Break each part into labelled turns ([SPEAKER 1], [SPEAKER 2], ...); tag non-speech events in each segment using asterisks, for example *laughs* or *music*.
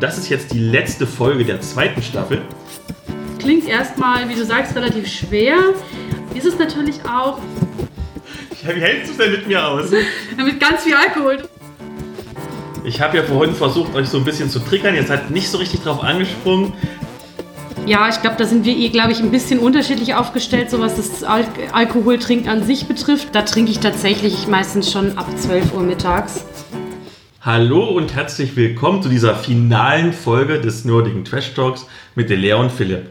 [SPEAKER 1] Das ist jetzt die letzte Folge der zweiten Staffel.
[SPEAKER 2] Klingt erstmal, wie du sagst, relativ schwer. Ist es natürlich auch.
[SPEAKER 1] Ja, wie hältst du es denn mit mir aus? *laughs*
[SPEAKER 2] Damit ganz viel Alkohol.
[SPEAKER 1] Ich habe ja vorhin versucht, euch so ein bisschen zu triggern. Ihr seid nicht so richtig drauf angesprungen.
[SPEAKER 2] Ja, ich glaube, da sind wir eh, glaube ich, ein bisschen unterschiedlich aufgestellt, so was das Al Alkoholtrinken an sich betrifft. Da trinke ich tatsächlich meistens schon ab 12 Uhr mittags.
[SPEAKER 1] Hallo und herzlich willkommen zu dieser finalen Folge des nerdigen Trash Talks mit Lea und Philipp.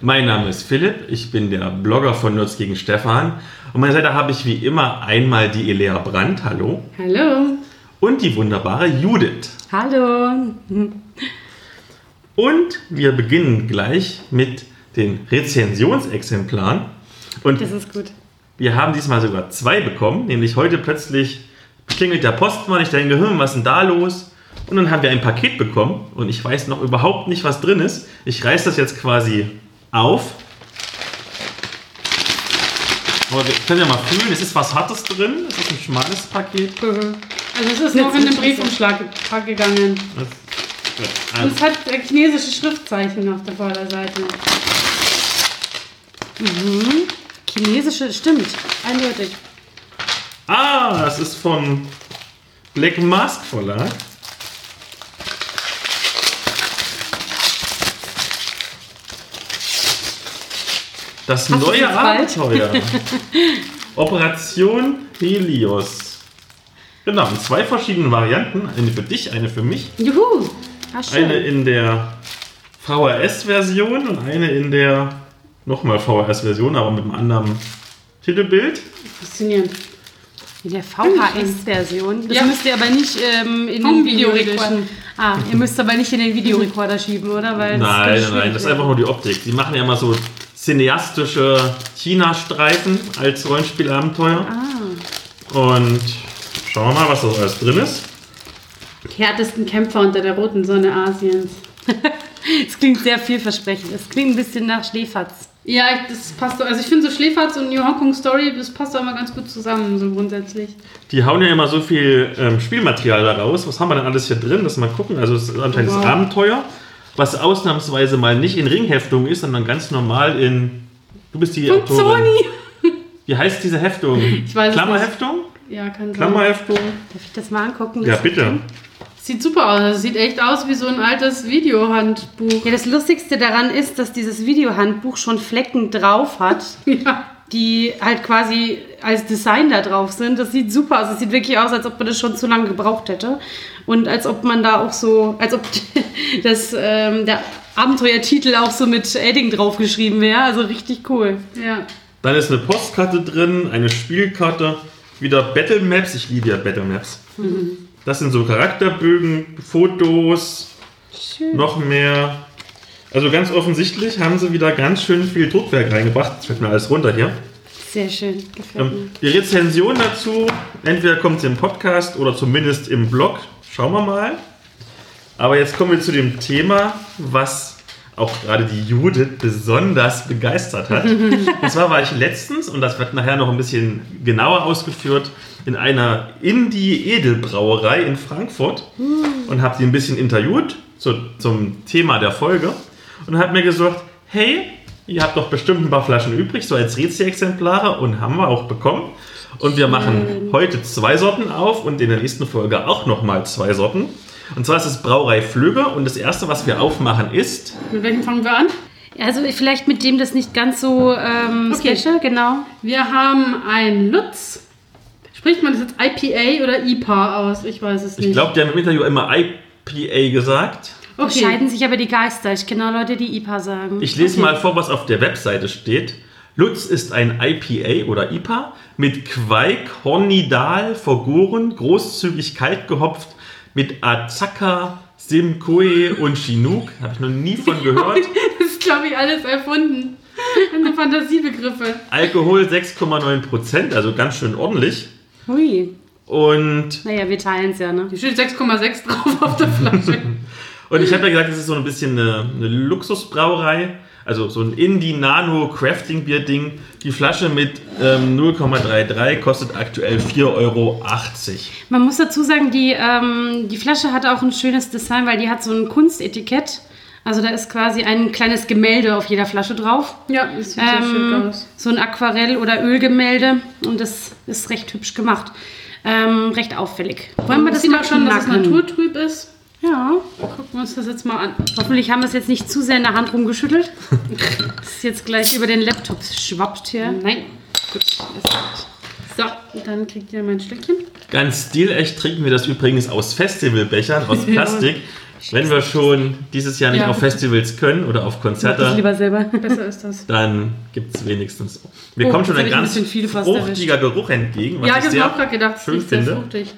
[SPEAKER 1] Mein Name ist Philipp, ich bin der Blogger von Nerds gegen Stefan. Und meiner Seite habe ich wie immer einmal die Elea Brandt, hallo.
[SPEAKER 2] Hallo.
[SPEAKER 1] Und die wunderbare Judith.
[SPEAKER 2] Hallo.
[SPEAKER 1] Und wir beginnen gleich mit den Rezensionsexemplaren. Und
[SPEAKER 2] Das ist gut.
[SPEAKER 1] wir haben diesmal sogar zwei bekommen, nämlich heute plötzlich klingelt der Postmann, ich denke, hm, was ist denn da los? Und dann haben wir ein Paket bekommen und ich weiß noch überhaupt nicht, was drin ist. Ich reiße das jetzt quasi auf. Aber wir können ja mal fühlen, es ist was Hartes drin, es ist ein schmales Paket.
[SPEAKER 2] Also es ist noch in den Briefumschlag gegangen.
[SPEAKER 1] Das,
[SPEAKER 2] Und es hat äh, chinesische Schriftzeichen auf der Vorderseite. Mhm. Chinesische, stimmt, eindeutig.
[SPEAKER 1] Ah, das ist vom Black Mask Verlag. Das
[SPEAKER 2] Hast
[SPEAKER 1] neue? Abenteuer. *laughs* Operation Helios. Genau, in zwei verschiedenen Varianten. Eine für dich, eine für mich.
[SPEAKER 2] Juhu! Ah, schön.
[SPEAKER 1] Eine in der VHS-Version und eine in der nochmal VHS-Version, aber mit einem anderen Titelbild.
[SPEAKER 2] Faszinierend. In der VHS-Version. Das
[SPEAKER 3] Ja.
[SPEAKER 2] müsst ihr aber nicht ähm, in den Videorekorder. Ah, ihr müsst aber nicht in den Videorekorder schieben, oder? Weil
[SPEAKER 1] Nein, nein, nein, das ist einfach nur die Optik. Die machen ja immer so cineastische China-Streifen als Rollenspielabenteuer.
[SPEAKER 2] Ah.
[SPEAKER 1] Und schauen wir mal, was da so alles drin ist.
[SPEAKER 2] Die härtesten Kämpfer unter der roten Sonne Asiens. *laughs* Es klingt sehr vielversprechend. Es klingt ein bisschen nach Schläferz.
[SPEAKER 3] Ja, ich- das passt doch. Also ich finde so Schläferz und New Hong Kong Story, das passt doch immer ganz gut zusammen, so grundsätzlich.
[SPEAKER 1] Die hauen ja immer so viel ähm, Spielmaterial da raus. Was haben wir denn alles hier drin? Lass mal gucken. Also es ist anscheinend das
[SPEAKER 3] Wow.
[SPEAKER 1] Abenteuer, was ausnahmsweise mal nicht in Ringheftung ist, sondern ganz normal in... Du bist die
[SPEAKER 3] Von
[SPEAKER 1] Autorin.
[SPEAKER 3] Sony!
[SPEAKER 1] Wie heißt diese Heftung?
[SPEAKER 3] Ich weiß
[SPEAKER 1] Klammerheftung?
[SPEAKER 3] Ja, kann sein.
[SPEAKER 1] Klammerheftung?
[SPEAKER 2] Darf ich das mal angucken?
[SPEAKER 1] Ja,
[SPEAKER 2] Das-
[SPEAKER 1] bitte.
[SPEAKER 3] Sieht super aus. Das sieht echt aus wie so ein altes Videohandbuch.
[SPEAKER 2] Ja, das Lustigste daran ist, dass dieses Videohandbuch schon Flecken drauf hat, *laughs*
[SPEAKER 3] Ja.
[SPEAKER 2] die halt quasi als Design da drauf sind. Das sieht super aus. Es sieht wirklich aus, als ob man das schon zu lange gebraucht hätte. Und als ob man da auch so, als ob *laughs* das, ähm, der Abenteuertitel auch so mit Edding draufgeschrieben wäre. Also richtig cool.
[SPEAKER 3] Ja.
[SPEAKER 1] Dann ist eine Postkarte drin, eine Spielkarte, wieder Battle Maps. Ich liebe ja Battle Maps. Das sind so Charakterbögen, Fotos, noch mehr. Also ganz offensichtlich haben sie wieder ganz schön viel Druckwerk reingebracht. Jetzt fällt mir alles runter hier.
[SPEAKER 2] Sehr schön. Gefällt mir.
[SPEAKER 1] Ähm, die Rezension dazu, entweder kommt sie im Podcast oder zumindest im Blog. Schauen wir mal. Aber jetzt kommen wir zu dem Thema, was auch gerade die Judith besonders begeistert hat. *laughs* und zwar war ich letztens, und das wird nachher noch ein bisschen genauer ausgeführt, in einer Indie-Edelbrauerei in Frankfurt und habe sie ein bisschen interviewt zu, zum Thema der Folge und habe mir gesagt, hey, ihr habt doch bestimmt ein paar Flaschen übrig, so als Rätsel-Exemplare und haben wir auch bekommen. Und wir machen heute zwei Sorten auf und in der nächsten Folge auch nochmal zwei Sorten. Und zwar ist es Brauerei Flöge und das erste, was wir aufmachen, ist
[SPEAKER 3] Mit welchem fangen wir an?
[SPEAKER 2] Also vielleicht mit dem das nicht ganz so ähm,
[SPEAKER 3] Okay.
[SPEAKER 2] special, genau.
[SPEAKER 3] Wir haben ein Lutz. Spricht man das jetzt IPA oder IPA aus? Ich weiß es nicht.
[SPEAKER 1] Ich glaube, die haben im Interview immer IPA gesagt.
[SPEAKER 3] Okay.
[SPEAKER 2] scheiden sich aber die Geister. Ich kenne auch Leute, die IPA sagen.
[SPEAKER 1] Ich lese
[SPEAKER 3] Okay.
[SPEAKER 1] mal vor, was auf der Webseite steht. Lutz ist ein IPA oder IPA mit Queik, Hornidal, vergoren, großzügig kalt gehopft, mit Azaka, Simcoe und Chinook. Habe ich noch nie von gehört. *laughs*
[SPEAKER 3] Das ist, glaube ich, alles erfunden. Eine Fantasiebegriffe.
[SPEAKER 1] Alkohol 6,9 Prozent, also ganz schön ordentlich.
[SPEAKER 2] Hui.
[SPEAKER 1] Und,
[SPEAKER 2] Naja, wir teilen es ja, ne?
[SPEAKER 3] Hier steht 6,6 drauf auf der Flasche. *laughs*
[SPEAKER 1] und ich habe ja gesagt, es ist so ein bisschen eine, eine Luxusbrauerei. also so ein Indie Nano Crafting Bier Ding. Die Flasche mit ähm, 0,33 kostet aktuell 4,80 Euro.
[SPEAKER 2] Man muss dazu sagen, die, ähm, die Flasche hat auch ein schönes Design, weil die hat so ein Kunstetikett. Also da ist quasi ein kleines Gemälde auf jeder Flasche drauf.
[SPEAKER 3] Ja, das sieht sehr schön
[SPEAKER 2] Ähm,
[SPEAKER 3] aus.
[SPEAKER 2] so ein Aquarell- oder Ölgemälde. Und das ist recht hübsch gemacht. Ähm, recht auffällig. Wollen wir
[SPEAKER 3] Man
[SPEAKER 2] das
[SPEAKER 3] sieht
[SPEAKER 2] mal
[SPEAKER 3] schon, dass es naturtrüb ist.
[SPEAKER 2] Ja.
[SPEAKER 3] Gucken wir uns das jetzt mal an.
[SPEAKER 2] Hoffentlich haben wir es jetzt nicht zu sehr in der Hand rumgeschüttelt. Das ist jetzt gleich über den Laptop schwappt hier.
[SPEAKER 3] Nein.
[SPEAKER 2] Gut.
[SPEAKER 3] So, dann kriegt ihr mein Stückchen.
[SPEAKER 1] Ganz stilecht trinken wir das übrigens aus Festivalbechern, aus *laughs* Plastik. Wenn wir schon dieses Jahr nicht
[SPEAKER 3] Ja.
[SPEAKER 1] auf Festivals können oder auf
[SPEAKER 2] Das
[SPEAKER 1] Konzerte,
[SPEAKER 2] lieber selber.
[SPEAKER 3] Besser ist das.
[SPEAKER 1] dann gibt es wenigstens. Mir
[SPEAKER 2] Oh,
[SPEAKER 1] kommt schon ein
[SPEAKER 2] ein
[SPEAKER 1] ganz
[SPEAKER 2] fast
[SPEAKER 1] fruchtiger Geruch entgegen, was
[SPEAKER 3] ja,
[SPEAKER 1] ich
[SPEAKER 3] ich
[SPEAKER 1] sehr
[SPEAKER 3] auch gerade gedacht, es
[SPEAKER 1] schön
[SPEAKER 3] sehr
[SPEAKER 1] finde.
[SPEAKER 3] fruchtig.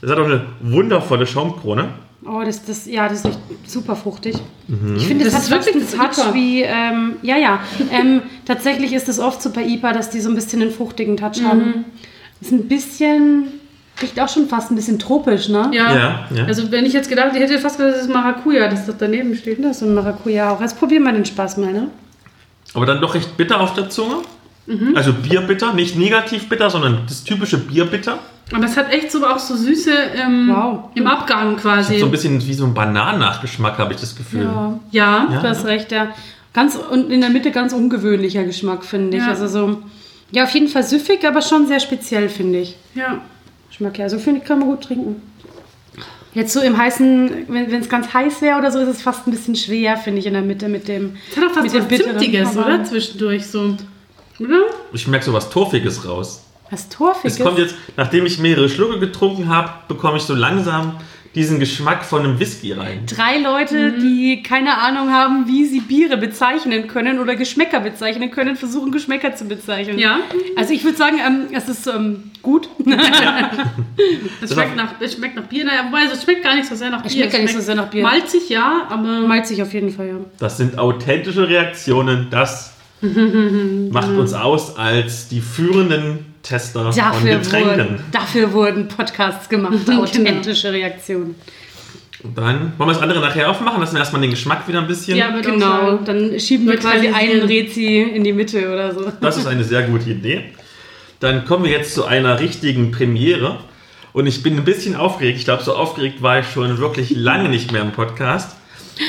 [SPEAKER 1] Es hat auch eine wundervolle Schaumkrone.
[SPEAKER 2] Oh, das, das, ja, das riecht super fruchtig.
[SPEAKER 1] Mhm.
[SPEAKER 2] Ich finde, das,
[SPEAKER 3] Das
[SPEAKER 2] hat
[SPEAKER 3] ist wirklich
[SPEAKER 2] einen
[SPEAKER 3] das
[SPEAKER 2] Touch wie, ähm, ja, ja. Ähm, tatsächlich ist es oft so bei IPA, dass die so ein bisschen einen fruchtigen Touch
[SPEAKER 3] Mhm.
[SPEAKER 2] haben. Ist ein bisschen, riecht auch schon fast ein bisschen tropisch, ne?
[SPEAKER 3] Ja.
[SPEAKER 1] Ja, ja.
[SPEAKER 3] Also wenn ich jetzt gedacht, ich hätte fast gedacht, das ist Maracuja, das doch daneben steht.
[SPEAKER 2] Da ist so ein Maracuja auch. Jetzt probieren wir den Spaß mal, ne?
[SPEAKER 1] Aber dann doch recht bitter auf der Zunge.
[SPEAKER 3] Mhm.
[SPEAKER 1] Also Bierbitter, nicht negativ bitter, sondern das typische Bierbitter.
[SPEAKER 3] Aber es hat echt so auch so Süße ähm,
[SPEAKER 2] Wow.
[SPEAKER 3] im Abgang quasi.
[SPEAKER 1] So ein bisschen wie so ein Bananennachgeschmack, habe ich das Gefühl.
[SPEAKER 2] Ja,
[SPEAKER 3] ja.
[SPEAKER 1] Ja.
[SPEAKER 2] du hast recht, ja. Ganz, und in der Mitte ganz ungewöhnlicher Geschmack, finde ich.
[SPEAKER 3] Ja.
[SPEAKER 2] Also so, ja, auf jeden Fall süffig, aber schon sehr speziell, finde ich.
[SPEAKER 3] ja.
[SPEAKER 2] Geschmack, ja. So finde ich, kann man gut trinken. Jetzt so im heißen, wenn es ganz heiß wäre oder so, ist es fast ein bisschen schwer, finde ich, in der Mitte mit dem.
[SPEAKER 3] Es hat auch fast
[SPEAKER 2] mit dem
[SPEAKER 3] was
[SPEAKER 2] Bitteren,
[SPEAKER 3] Zimtiges, oder? Zwischendurch so. Oder?
[SPEAKER 1] Ich merke so was Torfiges raus.
[SPEAKER 2] Was Torfiges.
[SPEAKER 1] Es kommt jetzt, nachdem ich mehrere Schlucke getrunken habe, bekomme ich so langsam diesen Geschmack von einem Whisky rein.
[SPEAKER 2] Drei Leute,
[SPEAKER 3] Mhm.
[SPEAKER 2] die keine Ahnung haben, wie sie Biere bezeichnen können oder Geschmäcker bezeichnen können, versuchen Geschmäcker zu bezeichnen.
[SPEAKER 3] Ja.
[SPEAKER 2] Also ich würde sagen, ähm, es ist ähm, gut. *laughs* *laughs*
[SPEAKER 3] Es schmeckt, nach, es schmeckt nach Bier. Naja, wobei, es schmeckt gar nicht so sehr nach
[SPEAKER 2] Es
[SPEAKER 3] Bier.
[SPEAKER 2] schmeckt gar nicht so sehr nach Bier.
[SPEAKER 3] Malzig, ja, aber...
[SPEAKER 2] Malzig auf jeden Fall, ja.
[SPEAKER 1] Das sind authentische Reaktionen. Das *laughs* macht uns aus als die führenden Tester von
[SPEAKER 2] Dafür
[SPEAKER 1] Getränken.
[SPEAKER 2] wurden, dafür wurden Podcasts gemacht, *laughs*
[SPEAKER 3] Genau.
[SPEAKER 2] authentische Reaktionen.
[SPEAKER 1] Und dann wollen wir das andere nachher aufmachen, lassen wir erstmal den Geschmack wieder ein bisschen.
[SPEAKER 3] Ja,
[SPEAKER 2] Genau,
[SPEAKER 3] sagen.
[SPEAKER 2] dann schieben wir quasi einen. Rezi in die Mitte oder so.
[SPEAKER 1] Das ist eine sehr gute Idee. Dann kommen wir jetzt zu einer richtigen Premiere. Und ich bin ein bisschen aufgeregt. Ich glaube, so aufgeregt war ich schon wirklich lange nicht mehr im Podcast.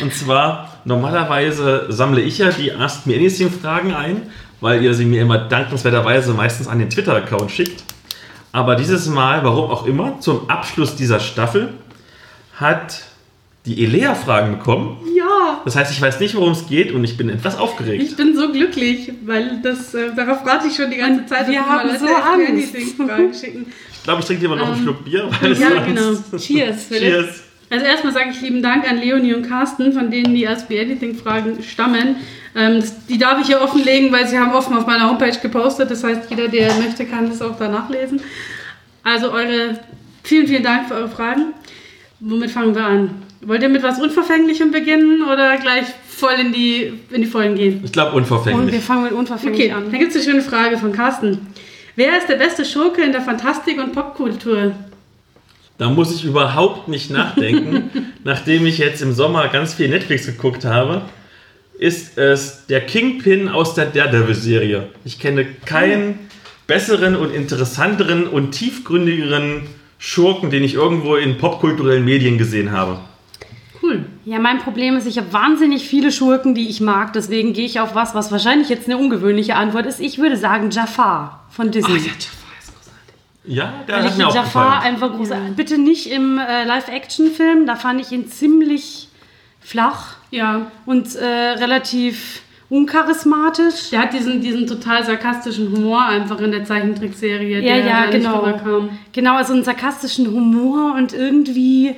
[SPEAKER 1] Und zwar, normalerweise sammle ich ja die Ask Me Anything Fragen ein, weil ihr sie mir immer dankenswerterweise meistens an den Twitter-Account schickt. Aber dieses Mal, warum auch immer, zum Abschluss dieser Staffel hat die Elea Fragen bekommen.
[SPEAKER 3] Ja,
[SPEAKER 1] Das heißt, ich weiß nicht, worum es geht und ich bin etwas aufgeregt.
[SPEAKER 3] ich bin so glücklich, weil das, äh, darauf warte ich schon die ganze Zeit.
[SPEAKER 2] wir haben
[SPEAKER 3] mal
[SPEAKER 2] so Angst.
[SPEAKER 3] Anything Fragen schicken.
[SPEAKER 1] Ich glaube, ich trinke lieber noch einen Schluck Bier. Weil
[SPEAKER 3] Ähm, Ja, genau.
[SPEAKER 2] Cheers, Philipp.
[SPEAKER 1] Cheers.
[SPEAKER 3] Also erstmal sage ich lieben Dank an Leonie und Carsten, von denen die Ask Me Anything Fragen stammen. Ähm, die darf ich hier offenlegen, weil sie haben offen auf meiner Homepage gepostet. Das heißt, jeder, der möchte, kann das auch da nachlesen. Also eure, vielen, vielen Dank für eure Fragen. Womit fangen wir an? Wollt ihr mit was Unverfänglichem beginnen oder gleich voll in die, in die Vollen gehen?
[SPEAKER 1] Ich glaube
[SPEAKER 2] Und wir
[SPEAKER 1] unverfänglich.
[SPEAKER 2] fangen mit unverfänglich
[SPEAKER 3] Okay,
[SPEAKER 2] an.
[SPEAKER 3] da gibt es eine schöne Frage von Carsten. Wer ist der beste Schurke in der Fantastik- und Popkultur?
[SPEAKER 1] Da muss ich überhaupt nicht nachdenken. *laughs* Nachdem ich jetzt im Sommer ganz viel Netflix geguckt habe, ist es der Kingpin aus der Daredevil-Serie. Ich kenne keinen besseren und interessanteren und tiefgründigeren Schurken, den ich irgendwo in popkulturellen Medien gesehen habe.
[SPEAKER 3] Cool.
[SPEAKER 2] Ja, mein Problem ist, ich habe wahnsinnig viele Schurken, die ich mag. Deswegen gehe ich auf was, was wahrscheinlich jetzt eine ungewöhnliche Antwort ist. Ich würde sagen Jafar von Disney.
[SPEAKER 3] Jafar ist großartig.
[SPEAKER 1] Ja, der
[SPEAKER 2] Weil
[SPEAKER 1] hat
[SPEAKER 2] ich
[SPEAKER 1] mir auch
[SPEAKER 2] Jafar
[SPEAKER 1] gefallen.
[SPEAKER 2] einfach groß. Bitte nicht im äh, Live-Action-Film. Da fand ich ihn ziemlich flach
[SPEAKER 3] Ja,
[SPEAKER 2] und äh, relativ uncharismatisch.
[SPEAKER 3] Der hat diesen, diesen total sarkastischen Humor einfach in der Zeichentrickserie,
[SPEAKER 2] Ja,
[SPEAKER 3] der
[SPEAKER 2] ja,
[SPEAKER 3] da
[SPEAKER 2] genau.
[SPEAKER 3] nicht rüberkam.
[SPEAKER 2] Genau, also einen sarkastischen Humor und irgendwie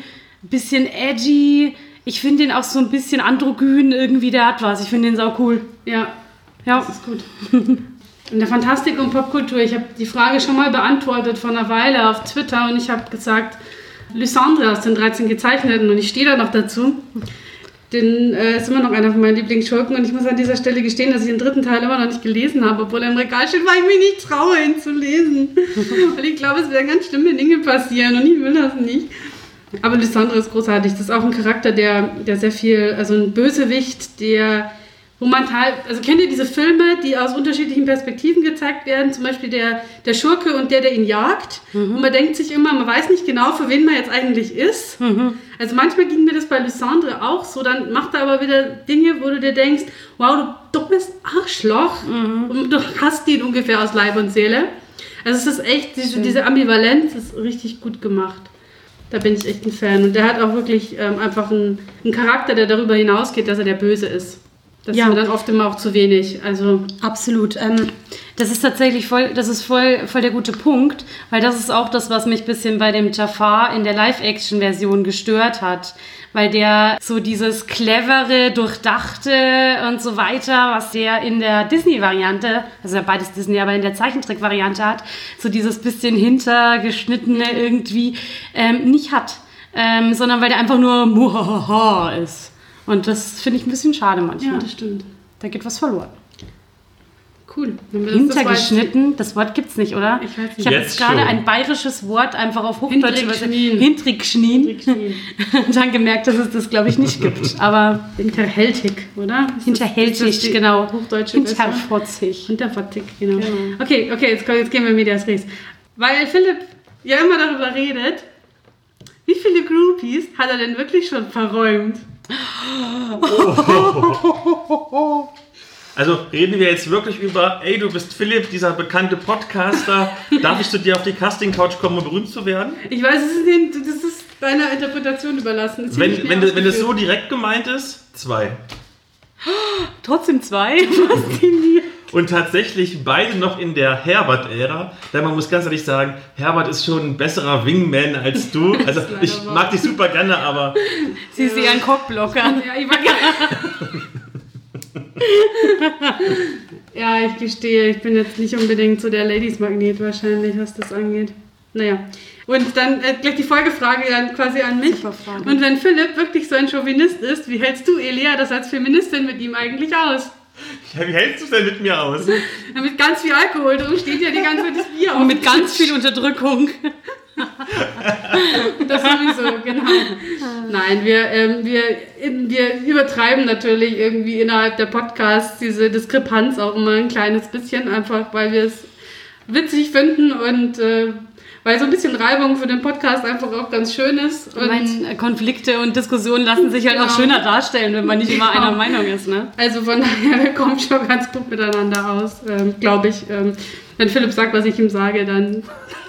[SPEAKER 2] ein bisschen edgy. Ich finde ihn auch so ein bisschen androgyn irgendwie, der hat was. Ich finde ihn sau cool.
[SPEAKER 3] Ja,
[SPEAKER 2] Ja.
[SPEAKER 3] das ist gut. *laughs* In der Fantastik und Popkultur, ich habe die Frage schon mal beantwortet vor einer Weile auf Twitter und ich habe gesagt, Lysandre aus den 13 Gezeichneten und ich stehe da noch dazu. Den äh, ist immer noch einer von meinen Lieblingsschurken und ich muss an dieser Stelle gestehen, dass ich den dritten Teil immer noch nicht gelesen habe, obwohl er im Regal steht, weil ich mich nicht traue, ihn zu lesen. *laughs* Weil ich glaube, es werden ganz schlimme Dinge passieren und ich will das nicht. Aber Lysandre ist großartig. Das ist auch ein Charakter, der, der sehr viel, also ein Bösewicht, der wo man teil, also kennt ihr diese Filme, die aus unterschiedlichen Perspektiven gezeigt werden, zum Beispiel der, der Schurke und der, der ihn jagt.
[SPEAKER 2] Mhm.
[SPEAKER 3] Und man denkt sich immer, man weiß nicht genau, für wen man jetzt eigentlich ist.
[SPEAKER 2] Mhm.
[SPEAKER 3] Also manchmal ging mir das bei Lysandre auch so, dann macht er aber wieder Dinge, wo du dir denkst, wow, du dummes Arschloch.
[SPEAKER 2] Mhm.
[SPEAKER 3] Und du hast ihn ungefähr aus Leib und Seele. Also es ist echt, diese, diese Ambivalenz ist richtig gut gemacht. Da bin ich echt ein Fan. Und der hat auch wirklich ähm, einfach einen, einen Charakter, der darüber hinausgeht, dass er der Böse ist. Das
[SPEAKER 2] Ja.
[SPEAKER 3] ist mir dann oft immer auch zu wenig. Also
[SPEAKER 2] Absolut. Ähm, das ist tatsächlich voll, das ist voll, voll der gute Punkt, weil das ist auch das, was mich ein bisschen bei dem Jafar in der Live-Action-Version gestört hat. Weil der so dieses clevere, durchdachte und so weiter, was der in der Disney-Variante, also ja beides Disney, aber in der Zeichentrick-Variante hat, so dieses bisschen hintergeschnittene irgendwie ähm, nicht hat. Ähm, sondern weil der einfach nur muhahaha ist. Und das finde ich ein bisschen schade manchmal.
[SPEAKER 3] ja, das stimmt.
[SPEAKER 2] Da geht was verloren.
[SPEAKER 3] Cool.
[SPEAKER 2] Hintergeschnitten, das Wort gibt's nicht, oder?
[SPEAKER 3] Ich weiß nicht.
[SPEAKER 2] Ich habe
[SPEAKER 1] Jetzt
[SPEAKER 2] gerade ein bayerisches Wort einfach auf Hochdeutsch.
[SPEAKER 3] Hintergeschnien.
[SPEAKER 2] Hintergeschnien. Und *laughs* dann gemerkt, dass es das, glaube ich, nicht gibt. *laughs* Aber
[SPEAKER 3] Hinterhältig, oder? Ist das-
[SPEAKER 2] hinterhältig,
[SPEAKER 3] ist das
[SPEAKER 2] genau.
[SPEAKER 3] Hochdeutsche?
[SPEAKER 2] Hinterfotzig.
[SPEAKER 3] Hinterfotzig, genau.
[SPEAKER 2] Genau.
[SPEAKER 3] Okay, okay, jetzt, komm- jetzt gehen wir in Medias Res. Weil Philipp ja immer darüber redet, wie viele Groupies hat er denn wirklich schon verräumt? *laughs*
[SPEAKER 1] Also reden wir jetzt wirklich über, ey, du bist Philipp, dieser bekannte Podcaster. Darf ich zu dir auf die Casting-Couch kommen, um berühmt zu werden?
[SPEAKER 3] Ich weiß, das ist deiner Interpretation überlassen.
[SPEAKER 1] Wenn, wenn, das- wenn das so direkt gemeint ist, zwei.
[SPEAKER 2] Trotzdem zwei. *laughs* Fasziniert.
[SPEAKER 1] Und tatsächlich beide noch in der Herbert-Ära. Denn man muss ganz ehrlich sagen, Herbert ist schon ein besserer Wingman als du. *laughs* Also ich
[SPEAKER 3] wahr.
[SPEAKER 1] mag dich super gerne, aber *laughs*
[SPEAKER 2] Sie ist eher ein Cockblocker.
[SPEAKER 3] Ja, ich war Ja, ich gestehe, ich bin jetzt nicht unbedingt so der Ladies-Magnet wahrscheinlich, was das angeht. Naja. Und dann äh, gleich die Folgefrage dann quasi an mich. Und wenn Philipp wirklich so ein Chauvinist ist, wie hältst du, Elia, das als Feministin mit ihm eigentlich aus?
[SPEAKER 1] ja, wie hältst du es denn mit mir aus? *laughs*
[SPEAKER 3] Mit ganz viel Alkohol drin steht ja die ganze Zeit das Bier auf.
[SPEAKER 2] Und mit ganz viel Unterdrückung. *laughs*
[SPEAKER 3] Das sowieso, genau. Nein, wir, ähm, wir, wir übertreiben natürlich irgendwie innerhalb der Podcasts diese Diskrepanz auch immer ein kleines bisschen, einfach weil wir es witzig finden und äh, weil so ein bisschen Reibung für den Podcast einfach auch ganz schön ist.
[SPEAKER 2] Ich
[SPEAKER 3] Und
[SPEAKER 2] meine, Konflikte und Diskussionen lassen sich halt auch
[SPEAKER 3] Genau.
[SPEAKER 2] schöner darstellen, wenn man nicht immer
[SPEAKER 3] Genau.
[SPEAKER 2] einer Meinung ist, ne?
[SPEAKER 3] also von daher, wir kommen schon ganz gut miteinander aus, ähm, glaube ich. Ähm, wenn Philipp sagt, was ich ihm sage, dann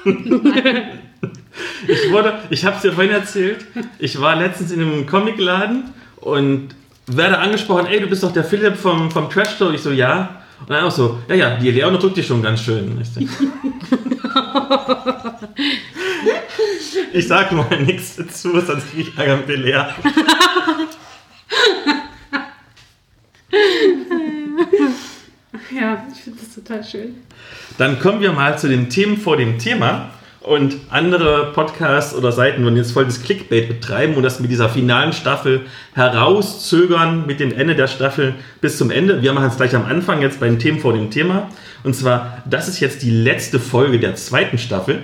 [SPEAKER 3] *laughs*
[SPEAKER 1] Ich wurde, ich habe es dir vorhin erzählt, ich war letztens in einem Comicladen und werde angesprochen, ey, du bist doch der Philipp vom, vom Trash Show. Ich so, ja. Und dann auch so, ja, ja, die Leon drückt dich schon ganz schön. Ich, *laughs* ich sag mal nichts dazu, sonst krieg ich Ärger mit der Lea.
[SPEAKER 3] ja, ich finde das total schön.
[SPEAKER 1] Dann kommen wir mal zu den Themen vor dem Thema. Und andere Podcasts oder Seiten würden jetzt voll das Clickbait betreiben und das mit dieser finalen Staffel herauszögern mit dem Ende der Staffel bis zum Ende. Wir machen es gleich am Anfang jetzt bei den Themen vor dem Thema. Und zwar, das ist jetzt die letzte Folge der zweiten Staffel.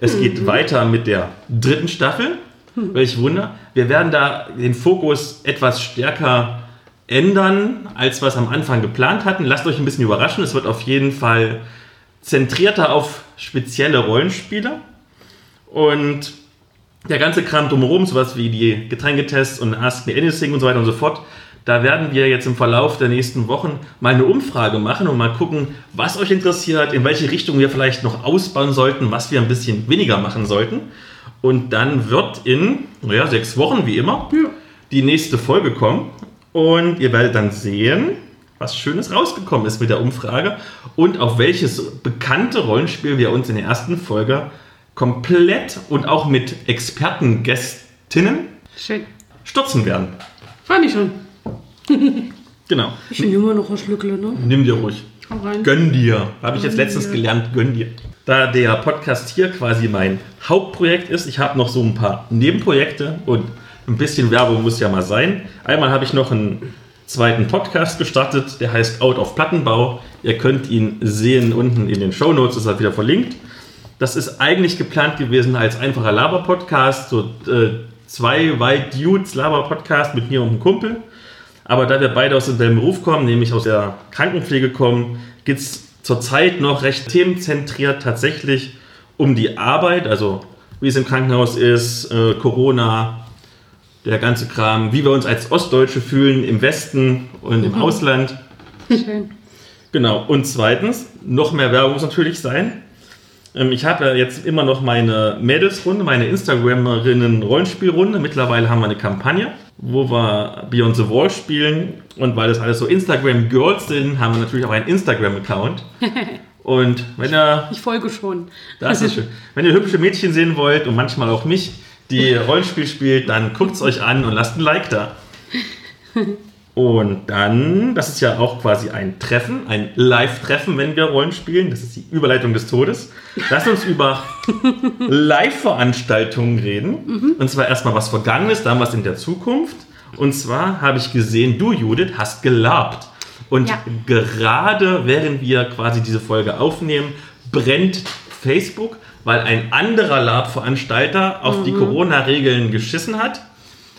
[SPEAKER 1] Es geht weiter mit der dritten Staffel. Welch Wunder. Wir werden da den Fokus etwas stärker ändern, als wir es am Anfang geplant hatten. Lasst euch ein bisschen überraschen. Es wird auf jeden Fall zentrierter auf spezielle Rollenspieler. Und der ganze Kram drumherum, sowas wie die Getränketests und Ask Me Anything und so weiter und so fort, da werden wir jetzt im Verlauf der nächsten Wochen mal eine Umfrage machen und mal gucken, was euch interessiert, in welche Richtung wir vielleicht noch ausbauen sollten, was wir ein bisschen weniger machen sollten. Und dann wird in naja, sechs Wochen, wie immer, die nächste Folge kommen. Und ihr werdet dann sehen, was Schönes rausgekommen ist mit der Umfrage und auf welches bekannte Rollenspiel wir uns in der ersten Folge komplett und auch mit Expertengästinnen
[SPEAKER 2] Schön.
[SPEAKER 1] stürzen werden.
[SPEAKER 3] Freue mich schon. *laughs*
[SPEAKER 1] Genau.
[SPEAKER 2] Ich nehme immer noch ein Schlückle, ne?
[SPEAKER 1] Nimm dir ruhig.
[SPEAKER 3] Rein.
[SPEAKER 1] Gönn dir. Habe ich jetzt letztens gelernt, gönn dir. Da der Podcast hier quasi mein Hauptprojekt ist, ich habe noch so ein paar Nebenprojekte und ein bisschen Werbung muss ja mal sein. Einmal habe ich noch einen zweiten Podcast gestartet, der heißt Out of Plattenbau. Ihr könnt ihn sehen unten in den Show Notes, ist halt wieder verlinkt. Das ist eigentlich geplant gewesen als einfacher Laber-Podcast, so äh, zwei White Dudes Laber-Podcast mit mir und einem Kumpel. Aber da wir beide aus demselben Beruf kommen, nämlich aus der Krankenpflege kommen, geht es zurzeit noch recht themenzentriert tatsächlich um die Arbeit, also wie es im Krankenhaus ist, äh, Corona, der ganze Kram, wie wir uns als Ostdeutsche fühlen im Westen und im Ausland.
[SPEAKER 2] Schön.
[SPEAKER 1] Genau. Und zweitens, noch mehr Werbung muss natürlich sein. Ähm, Ich habe ja jetzt immer noch meine Mädelsrunde, meine Instagramerinnen-Rollenspielrunde. Mittlerweile haben wir eine Kampagne, wo wir Beyond the Wall spielen. Und weil das alles so Instagram-Girls sind, haben wir natürlich auch einen Instagram-Account. *laughs* Und wenn ihr,
[SPEAKER 2] Ich folge schon.
[SPEAKER 1] das ist schön, wenn ihr hübsche Mädchen sehen wollt und manchmal auch mich, die Rollenspiel spielt, dann guckt es euch an und lasst ein Like da. Und dann, das ist ja auch quasi ein Treffen, ein Live-Treffen, wenn wir Rollen spielen. Das ist die Überleitung des Todes. Lass uns über Live-Veranstaltungen reden. Und zwar erstmal was Vergangenes, dann was in der Zukunft. Und zwar habe ich gesehen, du, Judith, hast gelabt. Und
[SPEAKER 2] Ja.
[SPEAKER 1] gerade während wir quasi diese Folge aufnehmen, brennt Facebook, weil ein anderer Lab-Veranstalter auf die Corona-Regeln geschissen hat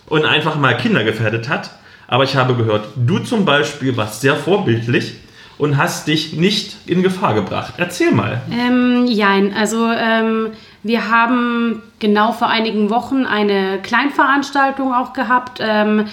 [SPEAKER 1] und einfach mal Kinder gefährdet hat. Aber ich habe gehört, du zum Beispiel warst sehr vorbildlich und hast dich nicht in Gefahr gebracht. Erzähl mal.
[SPEAKER 2] Ähm, jein, also ähm, wir haben genau vor einigen Wochen eine Kleinveranstaltung auch gehabt. Ähm,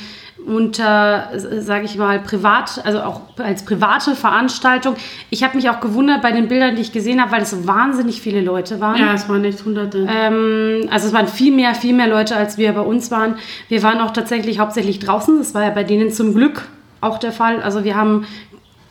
[SPEAKER 2] unter, sage ich mal, privat, also auch als private Veranstaltung. Ich habe mich auch gewundert bei den Bildern, die ich gesehen habe, weil es so wahnsinnig viele Leute waren.
[SPEAKER 3] Ja, es waren echt hunderte.
[SPEAKER 2] Ähm, also es waren viel mehr, viel mehr Leute, als wir bei uns waren. Wir waren auch tatsächlich hauptsächlich draußen. Das war ja bei denen zum Glück auch der Fall. Also wir haben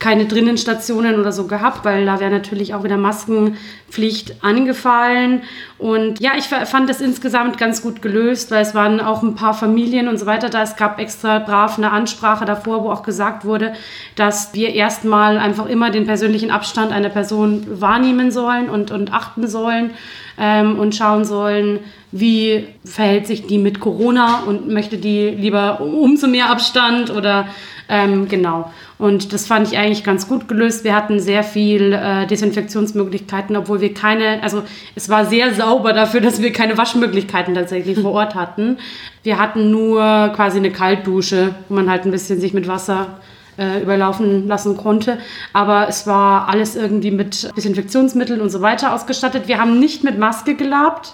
[SPEAKER 2] keine Drinnenstationen oder so gehabt, weil da wäre natürlich auch wieder Maskenpflicht angefallen. Und ja, ich fa- fand das insgesamt ganz gut gelöst, weil es waren auch ein paar Familien und so weiter da. Es gab extra brav eine Ansprache davor, wo auch gesagt wurde, dass wir erstmal einfach immer den persönlichen Abstand einer Person wahrnehmen sollen und, und achten sollen ähm, und schauen sollen, wie verhält sich die mit Corona und möchte die lieber umso mehr Abstand oder ähm, genau. Und das fand ich eigentlich ganz gut gelöst. Wir hatten sehr viel äh, Desinfektionsmöglichkeiten, obwohl wir keine, also es war sehr sauber dafür, *laughs* dass wir keine Waschmöglichkeiten tatsächlich vor Ort hatten. Wir hatten nur quasi eine Kaltdusche, wo man halt ein bisschen sich mit Wasser äh, überlaufen lassen konnte. Aber es war alles irgendwie mit Desinfektionsmitteln und so weiter ausgestattet. Wir haben nicht mit Maske gelabt.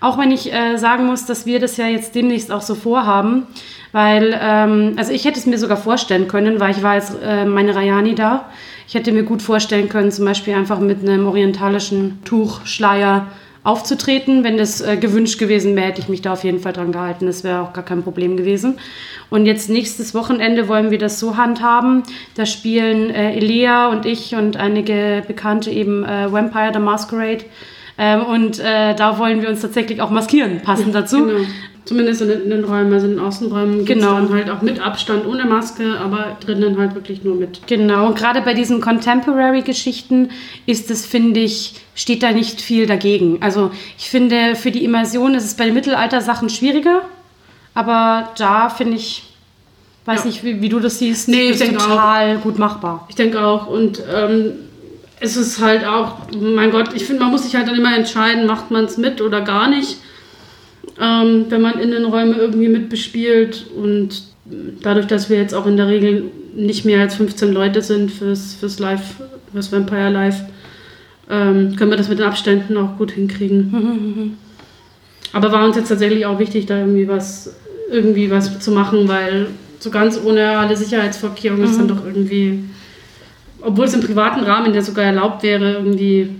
[SPEAKER 2] Auch wenn ich äh, sagen muss, dass wir das ja jetzt demnächst auch so vorhaben. Weil, ähm, also ich hätte es mir sogar vorstellen können, weil ich war jetzt äh, meine Rayani da. Ich hätte mir gut vorstellen können, zum Beispiel einfach mit einem orientalischen Tuch, Schleier aufzutreten. Wenn das äh, gewünscht gewesen wäre, hätte ich mich da auf jeden Fall dran gehalten. Das wäre auch gar kein Problem gewesen. Und jetzt nächstes Wochenende wollen wir das so handhaben. Da spielen äh, Elia und ich und einige Bekannte eben äh, Vampire the Masquerade. Ähm, und äh, da wollen wir uns tatsächlich auch maskieren, passend dazu.
[SPEAKER 3] Genau. Zumindest in, den- Räumen, also in den Außenräumen
[SPEAKER 2] Genau.
[SPEAKER 3] dann halt auch mit Abstand ohne Maske, aber drinnen halt wirklich nur mit.
[SPEAKER 2] Genau, und gerade bei diesen Contemporary-Geschichten ist es, finde ich, steht da nicht viel dagegen. Also ich finde, für die Immersion ist es bei den Mittelalter-Sachen schwieriger, aber da finde ich, weiß
[SPEAKER 3] Ja.
[SPEAKER 2] nicht, wie, wie du das siehst,
[SPEAKER 3] Nee,
[SPEAKER 2] ist total gut machbar.
[SPEAKER 3] Ich denke auch. Und ähm, es ist halt auch, mein Gott, ich finde, man muss sich halt dann immer entscheiden, macht man es mit oder gar nicht. Ähm, wenn man Innenräume irgendwie mit bespielt und dadurch, dass wir jetzt auch in der Regel nicht mehr als 15 Leute sind fürs, fürs Live, fürs Vampire Live, ähm, können wir das mit den Abständen auch gut hinkriegen. *laughs* Aber war uns jetzt tatsächlich auch wichtig, da irgendwie was, irgendwie was zu machen, weil so ganz ohne alle Sicherheitsvorkehrungen ist dann doch irgendwie, obwohl es im privaten Rahmen ja sogar erlaubt wäre, irgendwie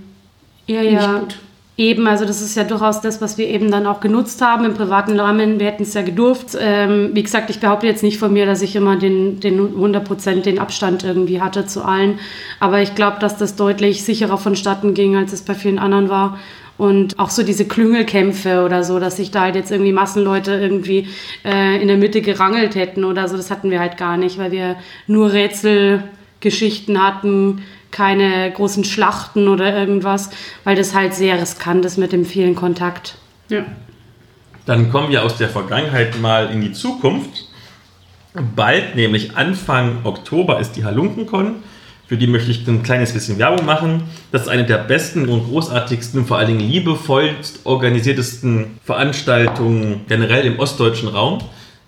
[SPEAKER 2] Ja,
[SPEAKER 3] nicht
[SPEAKER 2] ja.
[SPEAKER 3] gut.
[SPEAKER 2] Eben, also das ist ja durchaus das, was wir eben dann auch genutzt haben im privaten Rahmen. Wir hätten es ja gedurft. Ähm, wie gesagt, ich behaupte jetzt nicht von mir, dass ich immer den, den 100% den Abstand irgendwie hatte zu allen. Aber ich glaube, dass das deutlich sicherer vonstatten ging, als es bei vielen anderen war. Und auch so diese Klüngelkämpfe oder so, dass sich da halt jetzt irgendwie Massenleute irgendwie äh, in der Mitte gerangelt hätten oder so, das hatten wir halt gar nicht, weil wir nur Rätselgeschichten hatten, keine großen Schlachten oder irgendwas, weil das halt sehr riskant ist mit dem vielen Kontakt.
[SPEAKER 3] Ja.
[SPEAKER 1] Dann kommen wir aus der Vergangenheit mal in die Zukunft. Bald, nämlich Anfang Oktober, ist die Halunkenkon. Für die möchte ich ein kleines bisschen Werbung machen. Das ist eine der besten und großartigsten, vor allen Dingen liebevollst organisiertesten Veranstaltungen generell im ostdeutschen Raum.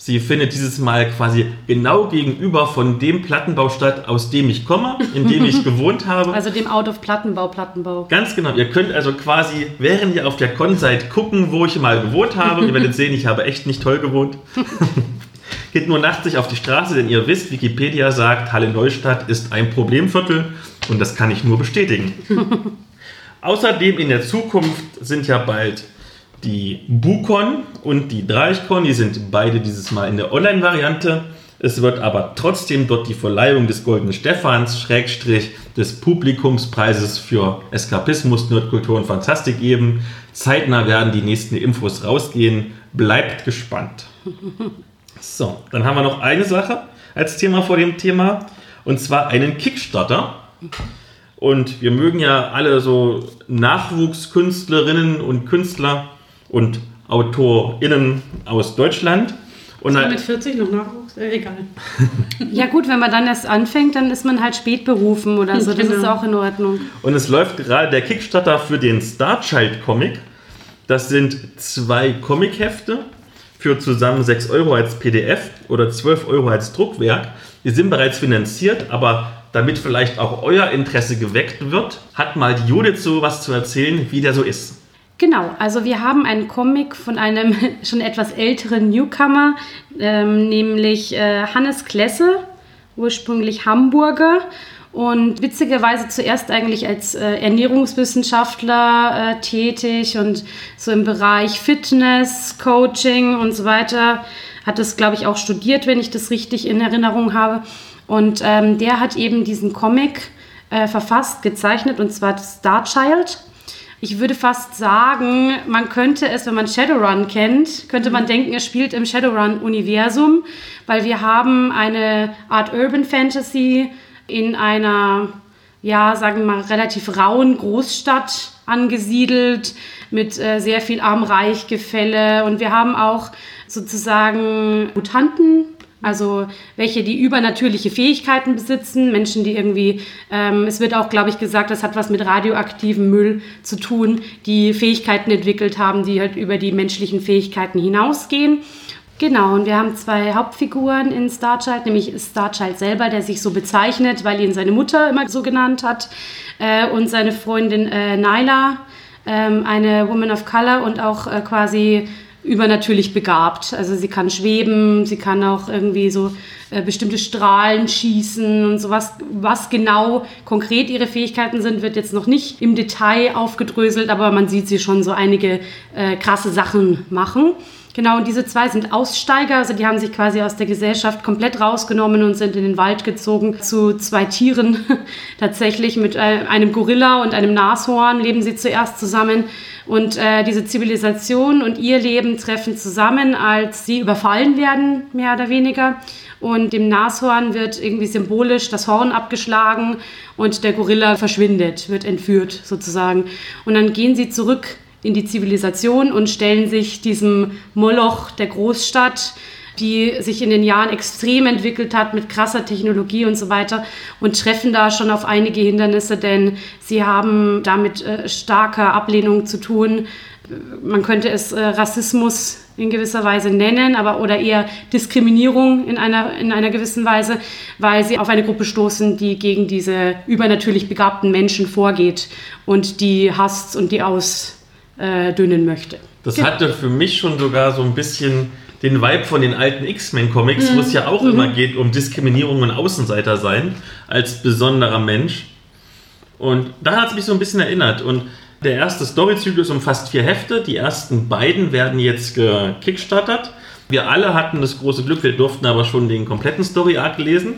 [SPEAKER 1] Sie findet dieses Mal quasi genau gegenüber von dem Plattenbau statt, aus dem ich komme, in dem ich *laughs* gewohnt habe.
[SPEAKER 2] Also dem Out of Plattenbau, Plattenbau.
[SPEAKER 1] Ganz genau. Ihr könnt also quasi, während ihr auf der Con seid, gucken, wo ich mal gewohnt habe. ihr werdet sehen, ich habe echt nicht toll gewohnt. *laughs* Geht nur nachts nicht auf die Straße, denn ihr wisst, Wikipedia sagt, Halle-Neustadt ist ein Problemviertel und das kann ich nur bestätigen. *laughs* Außerdem in der Zukunft sind ja bald die Bukon und die Dreichkon, die sind beide dieses Mal in der Online-Variante. Es wird aber trotzdem dort die Verleihung des Goldenen Stephans, Schrägstrich des Publikumspreises für Eskapismus, Nerdkultur und Fantastik geben. Zeitnah werden die nächsten Infos rausgehen. Bleibt gespannt. *laughs* So, dann haben wir noch eine Sache als Thema vor dem Thema und zwar einen Kickstarter. Und wir mögen ja alle so Nachwuchskünstlerinnen und Künstler und AutorInnen aus Deutschland. Und
[SPEAKER 3] Ist man mit 40 noch Nachwuchs? Äh, egal. *laughs*
[SPEAKER 2] Ja gut, wenn man dann erst anfängt, dann ist man halt spät berufen oder so. Das
[SPEAKER 3] Genau.
[SPEAKER 2] ist auch in Ordnung.
[SPEAKER 1] Und es läuft gerade der Kickstarter für den Starchild Comic. Das sind zwei Comichefte für zusammen 6 Euro als PDF oder 12 Euro als Druckwerk. Die sind bereits finanziert, aber damit vielleicht auch euer Interesse geweckt wird, hat mal die Judith so was zu erzählen, wie der so ist.
[SPEAKER 2] Genau, also wir haben einen Comic von einem *laughs* schon etwas älteren Newcomer, ähm, nämlich äh, Hannes Klesse, ursprünglich Hamburger und witzigerweise zuerst eigentlich als äh, Ernährungswissenschaftler äh, tätig und so im Bereich Fitness, Coaching und so weiter. Hat das, glaube ich, auch studiert, wenn ich das richtig in Erinnerung habe. Und ähm, der hat eben diesen Comic äh, verfasst, gezeichnet, und zwar Starchild. Ich würde fast sagen, man könnte es, wenn man Shadowrun kennt, könnte man denken, er spielt im Shadowrun-Universum, weil wir haben eine Art Urban Fantasy in einer, ja, sagen wir mal, relativ rauen Großstadt angesiedelt mit äh, sehr viel Arm-Reich-Gefälle und wir haben auch sozusagen Mutanten, also welche, die übernatürliche Fähigkeiten besitzen, Menschen, die irgendwie, ähm, es wird auch, glaube ich, gesagt, das hat was mit radioaktivem Müll zu tun, die Fähigkeiten entwickelt haben, die halt über die menschlichen Fähigkeiten hinausgehen. Genau, und wir haben zwei Hauptfiguren in Starchild, nämlich Starchild selber, der sich so bezeichnet, weil ihn seine Mutter immer so genannt hat, äh, und seine Freundin äh, Nyla, ähm, eine Woman of Color und auch äh, quasi übernatürlich begabt. Also sie kann schweben, sie kann auch irgendwie so äh, bestimmte Strahlen schießen und sowas. Was genau konkret ihre Fähigkeiten sind, wird jetzt noch nicht im Detail aufgedröselt, aber man sieht sie schon so einige äh, krasse Sachen machen. Genau, und diese zwei sind Aussteiger, also die haben sich quasi aus der Gesellschaft komplett rausgenommen und sind in den Wald gezogen zu zwei Tieren. *laughs* Tatsächlich mit äh, einem Gorilla und einem Nashorn leben sie zuerst zusammen. Und äh, diese Zivilisation und ihr Leben treffen zusammen, als sie überfallen werden, mehr oder weniger. Und dem Nashorn wird irgendwie symbolisch das Horn abgeschlagen und der Gorilla verschwindet, wird entführt sozusagen. Und dann gehen sie zurück in die Zivilisation und stellen sich diesem Moloch der Großstadt, die sich in den Jahren extrem entwickelt hat mit krasser Technologie und so weiter und treffen da schon auf einige Hindernisse, denn sie haben damit äh, starker Ablehnung zu tun. Man könnte es äh, Rassismus in gewisser Weise nennen, aber oder eher Diskriminierung in einer, in einer gewissen Weise, weil sie auf eine Gruppe stoßen, die gegen diese übernatürlich begabten Menschen vorgeht und die hasst und die ausdünnen möchte.
[SPEAKER 1] Das
[SPEAKER 2] Genau.
[SPEAKER 1] hatte für mich schon sogar so ein bisschen den Vibe von den alten X-Men-Comics, wo es ja auch immer geht um Diskriminierung und Außenseiter sein als besonderer Mensch. Und da hat es mich so ein bisschen erinnert. Und der erste Storyzyklus umfasst vier Hefte. Die ersten beiden werden jetzt gekickstartert. Wir alle hatten das große Glück, wir durften aber schon den kompletten Story-Arc lesen.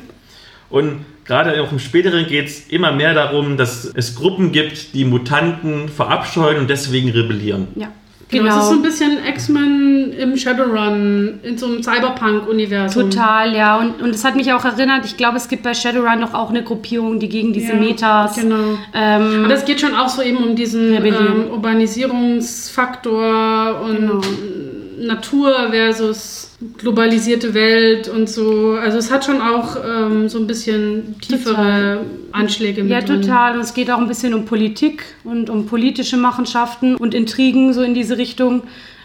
[SPEAKER 1] Und gerade auch im späteren geht es immer mehr darum, dass es Gruppen gibt, die Mutanten verabscheuen und deswegen rebellieren.
[SPEAKER 2] Ja,
[SPEAKER 3] Genau. Es ist so
[SPEAKER 2] genau.
[SPEAKER 3] ein bisschen X-Men im Shadowrun, in so einem Cyberpunk-Universum.
[SPEAKER 2] Total, ja. Und, und es hat mich auch erinnert, ich glaube, es gibt bei Shadowrun noch auch eine Gruppierung, die gegen diese
[SPEAKER 3] Ja,
[SPEAKER 2] Metas.
[SPEAKER 3] Genau.
[SPEAKER 2] Ähm,
[SPEAKER 3] Aber das geht schon auch so eben um diesen ähm, Urbanisierungsfaktor und
[SPEAKER 2] Genau.
[SPEAKER 3] Natur versus globalisierte Welt und so. Also es hat schon auch ähm, so ein bisschen tiefere
[SPEAKER 2] Total.
[SPEAKER 3] Anschläge mit
[SPEAKER 2] ja, total. Und es geht auch ein bisschen um Politik und um politische Machenschaften und Intrigen so in diese Richtung.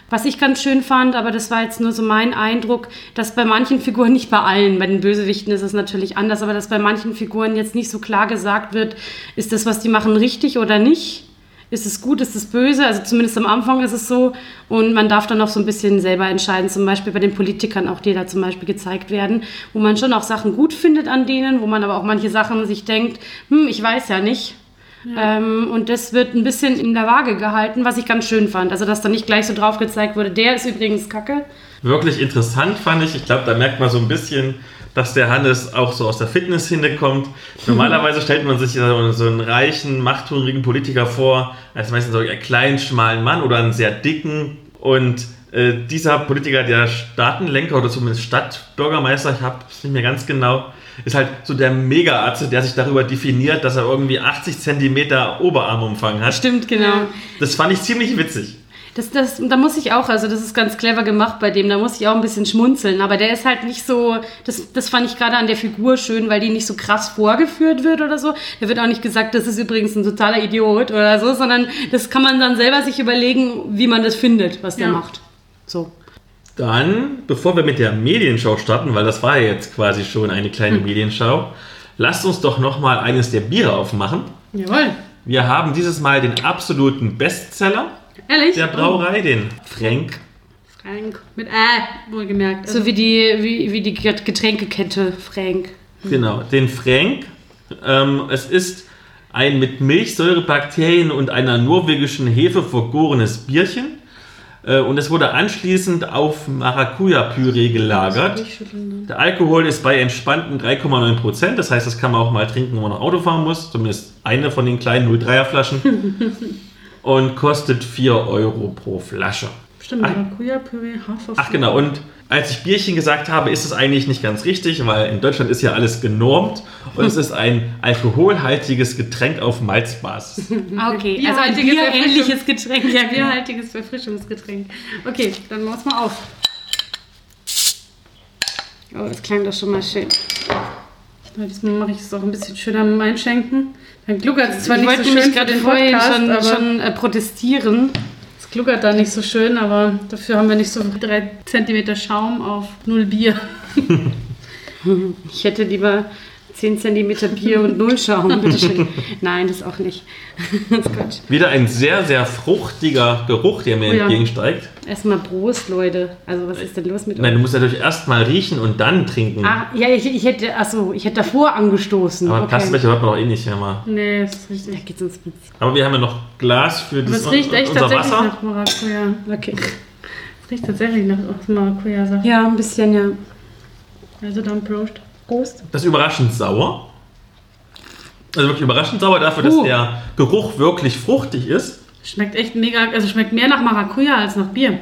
[SPEAKER 2] Was ich ganz schön fand, aber das war jetzt nur so mein Eindruck, dass bei manchen Figuren, nicht bei allen, bei den Bösewichten ist es natürlich anders, aber dass bei manchen Figuren jetzt nicht so klar gesagt wird, ist das, was die machen, richtig oder nicht? Ist es gut, ist es böse? Also zumindest am Anfang ist es so. Und man darf dann auch so ein bisschen selber entscheiden, zum Beispiel bei den Politikern, auch die da zum Beispiel gezeigt werden, wo man schon auch Sachen gut findet an denen, wo man aber auch manche Sachen sich denkt, hm, ich weiß ja nicht. Ähm, und das wird ein bisschen in der Waage gehalten, was ich ganz schön fand. Also, dass da nicht gleich so drauf gezeigt wurde, der ist übrigens kacke.
[SPEAKER 1] Wirklich interessant fand ich. Ich glaube, da merkt man so ein bisschen, dass der Hannes auch so aus der Fitness hinkommt. Normalerweise stellt man sich so so einen reichen, machthungrigen Politiker vor, als meistens so einen kleinen, schmalen Mann oder einen sehr dicken. Und äh, dieser Politiker, der Staatenlenker oder zumindest Stadtbürgermeister, ich habe es nicht mehr ganz genau, ist halt so der Mega-Arzt, der sich darüber definiert, dass er irgendwie 80 Zentimeter Oberarmumfang hat.
[SPEAKER 2] Stimmt, genau.
[SPEAKER 1] Das fand ich ziemlich witzig.
[SPEAKER 2] Das, das, da muss ich auch, also das ist ganz clever gemacht bei dem, da muss ich auch ein bisschen schmunzeln. Aber der ist halt nicht so, das, das fand ich gerade an der Figur schön, weil die nicht so krass vorgeführt wird oder so. Da wird auch nicht gesagt, das ist übrigens ein totaler Idiot oder so, sondern das kann man dann selber sich überlegen, wie man das findet, was der
[SPEAKER 3] Ja.
[SPEAKER 2] macht. So.
[SPEAKER 1] Dann, bevor wir mit der Medienschau starten, weil das war ja jetzt quasi schon eine kleine Medienschau, lasst uns doch nochmal eines der Biere aufmachen.
[SPEAKER 3] Jawohl.
[SPEAKER 1] Wir haben dieses Mal den absoluten Bestseller
[SPEAKER 3] Ehrlich?
[SPEAKER 1] der Brauerei, den Frank.
[SPEAKER 3] Frank. Mit Äh, wohlgemerkt.
[SPEAKER 2] So wie die, wie, wie die Getränkekette Frank.
[SPEAKER 1] Genau, den Frank. Ähm, es ist ein mit Milchsäurebakterien und einer norwegischen Hefe vergorenes Bierchen. Äh, und es wurde anschließend auf Maracuja-Püree gelagert. Der Alkohol ist bei entspannten 3,9 Prozent. Das heißt, das kann man auch mal trinken, wenn man noch Auto fahren muss. Zumindest eine von den kleinen 03er Flaschen. *laughs* und kostet 4 Euro pro Flasche.
[SPEAKER 3] Stimmt, Maracuja-Püree, Hafer.
[SPEAKER 1] Ach genau, und als ich Bierchen gesagt habe, ist es eigentlich nicht ganz richtig, weil in Deutschland ist ja alles genormt und es ist ein alkoholhaltiges Getränk auf Malzbasis. *laughs*
[SPEAKER 2] Ah, okay. Also ein bierähnliches Getränk.
[SPEAKER 3] Ja, bierhaltiges Verfrischungsgetränk. Okay, dann mach's mal auf.
[SPEAKER 2] Oh, das klang doch schon mal schön.
[SPEAKER 3] Diesmal mache ich es auch ein bisschen schöner mit dem Einschenken. Dann gluckert es zwar
[SPEAKER 2] ich
[SPEAKER 3] nicht so schön
[SPEAKER 2] gerade vorhin schon, schon äh, protestieren.
[SPEAKER 3] es gluckert da nicht so schön, aber dafür haben wir nicht so 3 cm Schaum auf 0 Bier. *laughs*
[SPEAKER 2] Ich hätte lieber 10 cm Bier und null Schaum, bitteschön. Nein, das auch nicht. *laughs* Das.
[SPEAKER 1] Wieder ein sehr, sehr fruchtiger Geruch, der mir
[SPEAKER 3] Oh ja.
[SPEAKER 1] entgegensteigt.
[SPEAKER 2] Erstmal Prost, Leute. Also, was ist denn los mit
[SPEAKER 1] Nein,
[SPEAKER 2] euch?
[SPEAKER 1] du musst natürlich erst mal riechen und dann trinken.
[SPEAKER 2] Ah, ja, ich, ich hätte, achso, ich hätte davor angestoßen.
[SPEAKER 1] Aber
[SPEAKER 2] okay.
[SPEAKER 1] Plastikbecher hört man doch eh nicht immer.
[SPEAKER 3] Nee, das ist
[SPEAKER 2] Da geht's uns mit.
[SPEAKER 1] Aber wir haben ja noch Glas für das,
[SPEAKER 3] es riecht echt
[SPEAKER 1] unser
[SPEAKER 3] tatsächlich
[SPEAKER 1] Wasser.
[SPEAKER 3] nach Maracuja.
[SPEAKER 2] Okay. *laughs*
[SPEAKER 3] Es riecht tatsächlich nach Maracuja-Sache.
[SPEAKER 2] Ja, ein bisschen, ja.
[SPEAKER 3] Also dann Prost.
[SPEAKER 2] Prost.
[SPEAKER 1] Das ist überraschend sauer. Also wirklich überraschend sauer dafür, dass
[SPEAKER 2] Uh.
[SPEAKER 1] der Geruch wirklich fruchtig ist.
[SPEAKER 3] Schmeckt echt mega, also schmeckt mehr nach Maracuja als nach Bier.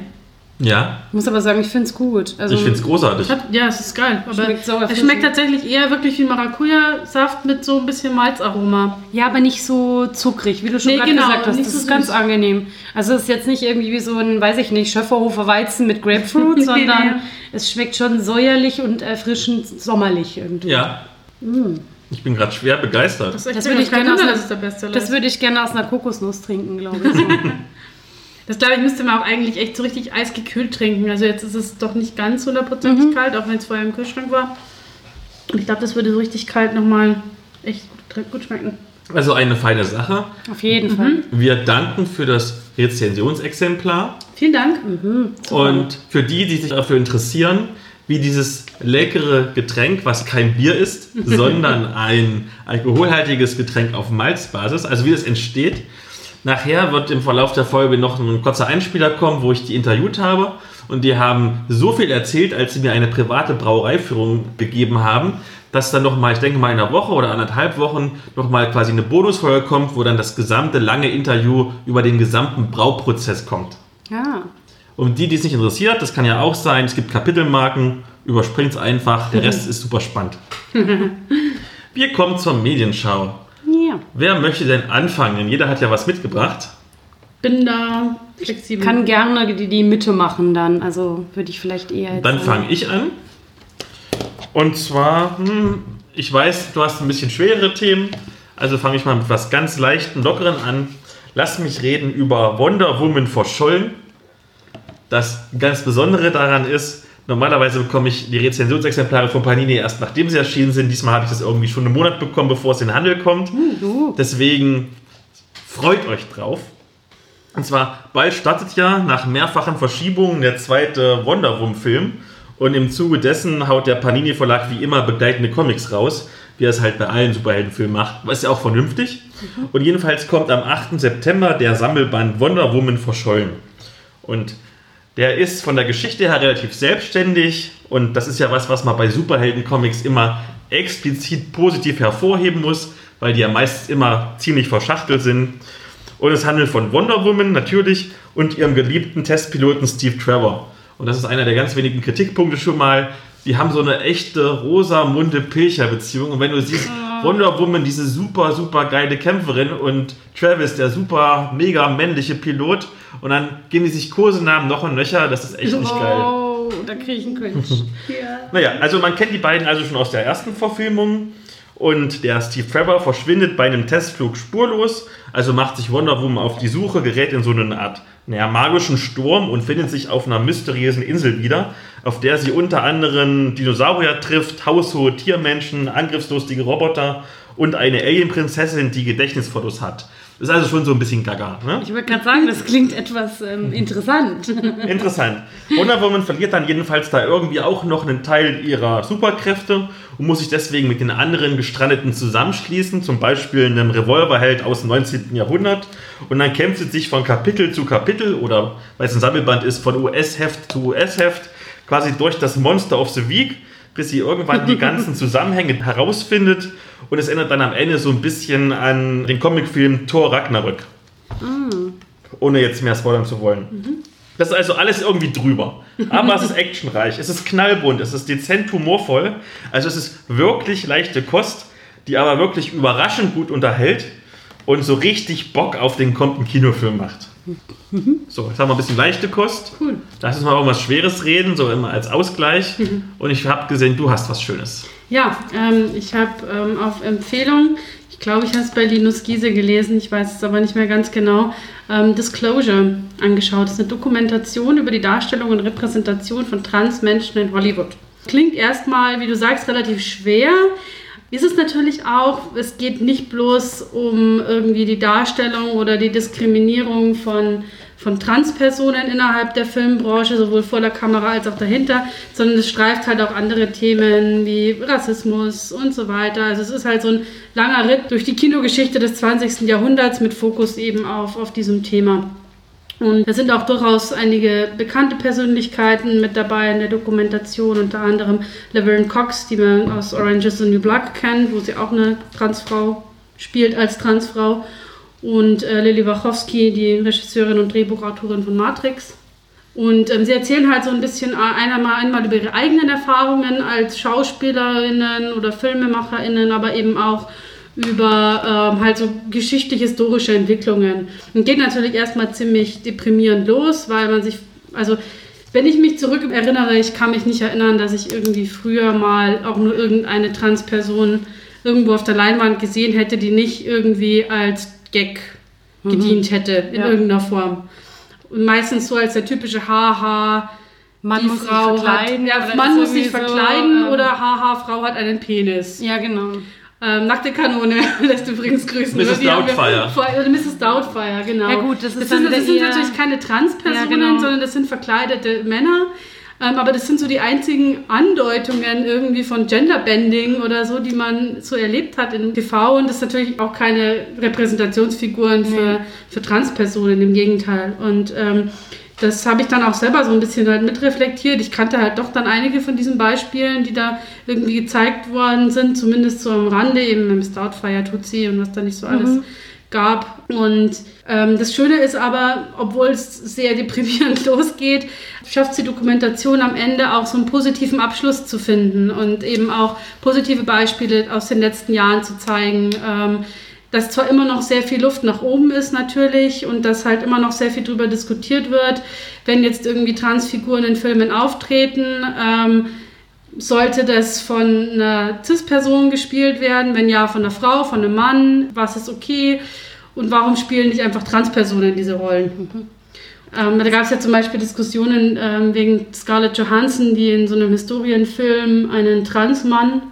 [SPEAKER 1] Ja,
[SPEAKER 2] Ich muss aber sagen, ich finde es gut. Also,
[SPEAKER 1] ich finde es großartig.
[SPEAKER 3] Hat, ja, es ist geil. Aber
[SPEAKER 2] Schmeckt sauer
[SPEAKER 3] es schmeckt tatsächlich eher wirklich wie Maracuja-Saft mit so ein bisschen Malzaroma.
[SPEAKER 2] Ja, aber nicht so zuckrig, wie du schon
[SPEAKER 3] Nee,
[SPEAKER 2] gerade
[SPEAKER 3] genau,
[SPEAKER 2] gesagt hast.
[SPEAKER 3] nicht
[SPEAKER 2] Das
[SPEAKER 3] so
[SPEAKER 2] ist ganz angenehm. Also es ist jetzt nicht irgendwie wie so ein, weiß ich nicht, Schöfferhofer Weizen mit Grapefruit, *laughs* sondern
[SPEAKER 3] nee.
[SPEAKER 2] es schmeckt schon säuerlich und erfrischend sommerlich irgendwie.
[SPEAKER 1] Ja. Ich bin gerade schwer begeistert.
[SPEAKER 3] Das,
[SPEAKER 2] Das würde ich gerne aus einer-
[SPEAKER 3] dass es der Beste
[SPEAKER 2] Das
[SPEAKER 3] ist.
[SPEAKER 2] würde ich gerne aus einer Kokosnuss trinken, glaube ich. *laughs*
[SPEAKER 3] Das glaube ich, müsste man auch eigentlich echt so richtig eisgekühlt trinken. Also jetzt ist es doch nicht ganz hundertprozentig kalt, auch wenn es vorher im Kühlschrank war. Und ich glaube, das würde so richtig kalt nochmal echt gut, gut schmecken.
[SPEAKER 1] Also eine feine Sache.
[SPEAKER 2] Auf jeden Fall.
[SPEAKER 1] Wir danken für das Rezensionsexemplar
[SPEAKER 3] Vielen Dank.
[SPEAKER 1] und für die, die sich dafür interessieren, wie dieses leckere Getränk, was kein Bier ist, *laughs* sondern ein alkoholhaltiges Getränk auf Malzbasis, also wie das entsteht. Nachher wird im Verlauf der Folge noch ein kurzer Einspieler kommen, wo ich die interviewt habe. Und die haben so viel erzählt, als sie mir eine private Brauereiführung gegeben haben, dass dann nochmal, ich denke mal in einer Woche oder anderthalb Wochen, nochmal quasi eine Bonusfolge kommt, wo dann das gesamte lange Interview über den gesamten Brauprozess kommt.
[SPEAKER 2] Ja.
[SPEAKER 1] Und die, die es nicht interessiert, das kann ja auch sein, es gibt Kapitelmarken, überspringt es einfach, der *laughs* Rest ist super spannend. Wir kommen zur Medienschau.
[SPEAKER 2] Ja.
[SPEAKER 1] Wer möchte denn anfangen? Denn jeder hat ja was mitgebracht.
[SPEAKER 3] Bin da flexibel.
[SPEAKER 2] Kann gerne die, die Mitte machen dann. Also würde ich vielleicht eher jetzt
[SPEAKER 1] Dann fange ich an. Und zwar, hm, ich weiß, du hast ein bisschen schwerere Themen, also fange ich mal mit was ganz leichten, lockeren an. Lass mich reden über Wonder Woman verschollen. Das ganz Besondere daran ist, normalerweise bekomme ich die Rezensionsexemplare von Panini erst nachdem sie erschienen sind. Diesmal habe ich das irgendwie schon einen Monat bekommen, bevor es in den Handel kommt. Deswegen freut euch drauf. Und zwar, bald startet ja nach mehrfachen Verschiebungen der zweite Wonder Woman-Film. Und im Zuge dessen haut der Panini-Verlag wie immer begleitende Comics raus, wie er es halt bei allen Superheldenfilmen macht. Was ja auch vernünftig. Und jedenfalls kommt am 8. September der Sammelband Wonder Woman verschollen. Und der ist von der Geschichte her relativ selbstständig. Und das ist ja was, was man bei Superhelden-Comics immer explizit positiv hervorheben muss, weil die ja meistens immer ziemlich verschachtelt sind. Und es handelt von Wonder Woman natürlich und ihrem geliebten Testpiloten Steve Trevor. Und das ist einer der ganz wenigen Kritikpunkte schon mal. Die haben so eine echte Rosamunde-Pilcher-Beziehung. Und wenn du siehst, Wonder Woman, diese super, super geile Kämpferin und Travis, der super, mega männliche Pilot. Und dann geben die sich Kursenamen noch und nöcher. Das ist echt nicht geil.
[SPEAKER 2] Oh, da kriege ich einen Cringe. *laughs*
[SPEAKER 1] Naja, also man kennt die beiden also schon aus der ersten Verfilmung. Und der Steve Trevor verschwindet bei einem Testflug spurlos. Also macht sich Wonder Woman auf die Suche, gerät in so eine Art naja, magischen Sturm und findet sich auf einer mysteriösen Insel wieder, auf der sie unter anderem Dinosaurier trifft, haushohe Tiermenschen, angriffslustige Roboter und eine Alien-Prinzessin, die Gedächtnisfotos hat. Ist also schon so ein bisschen gaga. Ne?
[SPEAKER 2] Ich wollte gerade sagen, das klingt etwas ähm, interessant. *laughs*
[SPEAKER 1] Interessant. Wonder Woman verliert dann jedenfalls da irgendwie auch noch einen Teil ihrer Superkräfte und muss sich deswegen mit den anderen Gestrandeten zusammenschließen, zum Beispiel einem Revolverheld aus dem 19. Jahrhundert. Und dann kämpft sie sich von Kapitel zu Kapitel oder, weil es ein Sammelband ist, von US-Heft zu US-Heft quasi durch das Monster of the Week, bis sie irgendwann die ganzen *laughs* Zusammenhänge herausfindet. Und es erinnert dann am Ende so ein bisschen an den Comicfilm Thor Ragnarök. Ohne jetzt mehr spoilern zu wollen. Das ist also alles irgendwie drüber. Aber es ist actionreich, es ist knallbunt, es ist dezent humorvoll. Also es ist wirklich leichte Kost, die aber wirklich überraschend gut unterhält und so richtig Bock auf den kommenden Kinofilm macht. So, jetzt haben wir ein bisschen leichte Kost.
[SPEAKER 2] Cool.
[SPEAKER 1] Lass uns mal über was Schweres reden, so immer als Ausgleich. Und ich habe gesehen, du hast was Schönes.
[SPEAKER 3] Ja, ähm, ich habe ähm, auf Empfehlung, ich glaube, ich habe es bei Linus Giese gelesen, ich weiß es aber nicht mehr ganz genau, ähm, Disclosure angeschaut. Das ist eine Dokumentation über die Darstellung und Repräsentation von Transmenschen in Hollywood. Klingt erstmal, wie du sagst, relativ schwer. Ist es natürlich auch, es geht nicht bloß um irgendwie die Darstellung oder die Diskriminierung von, von Transpersonen innerhalb der Filmbranche, sowohl vor der Kamera als auch dahinter, sondern es streift halt auch andere Themen wie Rassismus und so weiter. Also es ist halt so ein langer Ritt durch die Kinogeschichte des 20. Jahrhunderts mit Fokus eben auf, auf diesem Thema. Und da sind auch durchaus einige bekannte Persönlichkeiten mit dabei in der Dokumentation, unter anderem Laverne Cox, die man aus Orange is the New Black kennt, wo sie auch eine Transfrau spielt als Transfrau. Und äh, Lily Wachowski, die Regisseurin und Drehbuchautorin von Matrix. Und ähm, sie erzählen halt so ein bisschen äh, einmal, einmal über ihre eigenen Erfahrungen als Schauspielerinnen oder Filmemacherinnen, aber eben auch über ähm, halt so geschichtlich-historische Entwicklungen. Und geht natürlich erstmal ziemlich deprimierend los, weil man sich, also wenn ich mich zurück erinnere, ich kann mich nicht erinnern, dass ich irgendwie früher mal auch nur irgendeine Transperson irgendwo auf der Leinwand gesehen hätte, die nicht irgendwie als Gag gedient hätte in
[SPEAKER 2] Ja.
[SPEAKER 3] irgendeiner Form. Und meistens so als der typische Haha.
[SPEAKER 2] Man
[SPEAKER 3] die
[SPEAKER 2] muss sich
[SPEAKER 3] Frau
[SPEAKER 2] verkleiden,
[SPEAKER 3] Hat,
[SPEAKER 2] oder
[SPEAKER 3] ja, Mann muss sich
[SPEAKER 2] irgendwie so,
[SPEAKER 3] verkleiden
[SPEAKER 2] ähm,
[SPEAKER 3] oder Haha, Frau hat einen Penis.
[SPEAKER 2] Ja, genau.
[SPEAKER 3] Ähm, Nackte Kanone *laughs* lässt übrigens grüßen.
[SPEAKER 1] Mrs. Doubtfire.
[SPEAKER 3] vor- Oder Mrs. Doubtfire, genau.
[SPEAKER 2] Ja gut, das ist
[SPEAKER 3] das
[SPEAKER 2] dann
[SPEAKER 3] sind, das sind natürlich keine Transpersonen,
[SPEAKER 2] Ja, genau.
[SPEAKER 3] sondern das sind verkleidete Männer. Ähm, aber das sind so die einzigen Andeutungen irgendwie von Genderbending oder so, die man so erlebt hat in TV. Und das sind natürlich auch keine Repräsentationsfiguren für, für Transpersonen, im Gegenteil. Und ähm, das habe ich dann auch selber so ein bisschen halt mitreflektiert. Ich kannte halt doch dann einige von diesen Beispielen, die da irgendwie gezeigt worden sind, zumindest so am Rande, eben im Stoutfire, Tutsi und was da nicht so alles gab. Und ähm, das Schöne ist aber, obwohl es sehr deprimierend *laughs* losgeht, schafft die Dokumentation am Ende auch so einen positiven Abschluss zu finden und eben auch positive Beispiele aus den letzten Jahren zu zeigen. Ähm, dass zwar immer noch sehr viel Luft nach oben ist natürlich und dass halt immer noch sehr viel darüber diskutiert wird, wenn jetzt irgendwie Transfiguren in Filmen auftreten, ähm, sollte das von einer CIS-Person gespielt werden? Wenn ja, von einer Frau, von einem Mann? Was ist okay? Und warum spielen nicht einfach Transpersonen diese Rollen? Ähm, da gab es ja zum Beispiel Diskussionen ähm, wegen Scarlett Johansson, die in so einem Historienfilm einen Transmann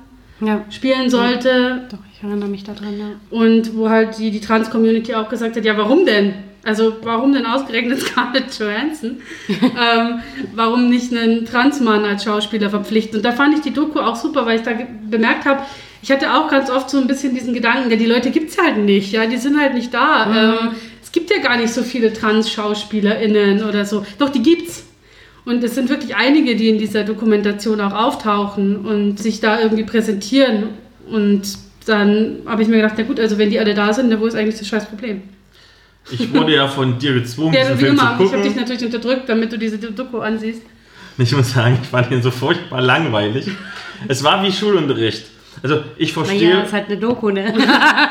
[SPEAKER 2] Ja,
[SPEAKER 3] spielen sollte.
[SPEAKER 2] doch, ich erinnere mich daran. Ja.
[SPEAKER 3] Und wo halt die, die Trans-Community auch gesagt hat, ja, warum denn? Also warum denn ausgerechnet *laughs* Scarlett Johansson? *laughs* ähm, warum nicht einen Transmann als Schauspieler verpflichten? Und da fand ich die Doku auch super, weil ich da bemerkt habe, ich hatte auch ganz oft so ein bisschen diesen Gedanken, ja, die Leute gibt es halt nicht, ja, die sind halt nicht da. Ähm, es gibt ja gar nicht so viele Trans-SchauspielerInnen oder so. Doch, die gibt's. Und es sind wirklich einige, die in dieser Dokumentation auch auftauchen und sich da irgendwie präsentieren. Und dann habe ich mir gedacht, na gut, also wenn die alle da sind, dann wo ist eigentlich das scheiß Problem?
[SPEAKER 1] Ich wurde ja von dir gezwungen,
[SPEAKER 3] Ja,
[SPEAKER 1] diesen
[SPEAKER 3] wie
[SPEAKER 1] Film
[SPEAKER 3] immer,
[SPEAKER 1] zu
[SPEAKER 3] ich habe dich
[SPEAKER 1] gucken.
[SPEAKER 3] natürlich unterdrückt, damit du diese Doku ansiehst.
[SPEAKER 1] Ich muss sagen, ich fand ihn so furchtbar langweilig. Es war wie Schulunterricht. Also ich verstehe,
[SPEAKER 2] Naja, ist halt eine Doku, ne?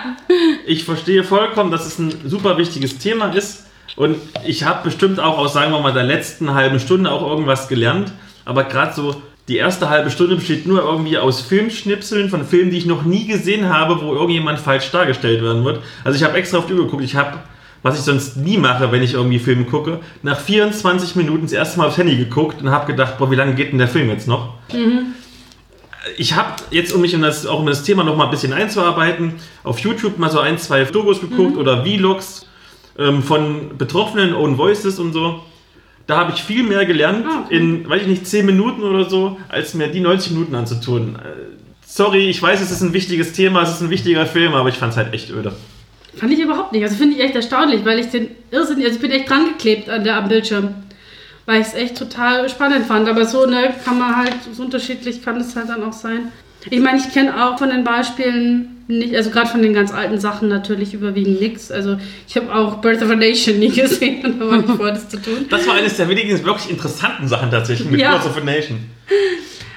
[SPEAKER 2] *laughs*
[SPEAKER 1] ich verstehe vollkommen, dass es ein super wichtiges Thema ist. Und ich habe bestimmt auch aus, sagen wir mal, der letzten halben Stunde auch irgendwas gelernt. Aber gerade so die erste halbe Stunde besteht nur irgendwie aus Filmschnipseln von Filmen, die ich noch nie gesehen habe, wo irgendjemand falsch dargestellt werden wird. Also ich habe extra auf die Uhr geguckt. Ich habe, was ich sonst nie mache, wenn ich irgendwie Filme gucke, nach 24 Minuten das erste Mal aufs Handy geguckt und habe gedacht, boah, wie lange geht denn der Film jetzt noch? Ich habe jetzt, um mich in das, auch um das Thema noch mal ein bisschen einzuarbeiten, auf YouTube mal so ein, zwei Dokus geguckt oder Vlogs ähm, von Betroffenen, Own Voices und so. Da habe ich viel mehr gelernt
[SPEAKER 3] Ah, okay.
[SPEAKER 1] in, weiß ich nicht, 10 Minuten oder so, als mir die 90 Minuten anzutun. Äh, Sorry, ich weiß, es ist ein wichtiges Thema, es ist ein wichtiger Film, aber ich fand es halt echt öde.
[SPEAKER 3] Fand ich überhaupt nicht. Also finde ich echt erstaunlich, weil ich den Irrsinn, also ich bin echt dran geklebt an der, am Bildschirm. Weil ich es echt total spannend fand. Aber so ne, kann man halt, so unterschiedlich kann es halt dann auch sein. Ich meine, ich kenne auch von den Beispielen nicht, also gerade von den ganz alten Sachen natürlich überwiegend nichts. Also ich habe auch Birth of a Nation nie *laughs* gesehen und habe nicht vor, das zu tun.
[SPEAKER 1] Das war eines der wenigen wirklich interessanten Sachen tatsächlich mit
[SPEAKER 3] Ja.
[SPEAKER 1] Birth of a Nation.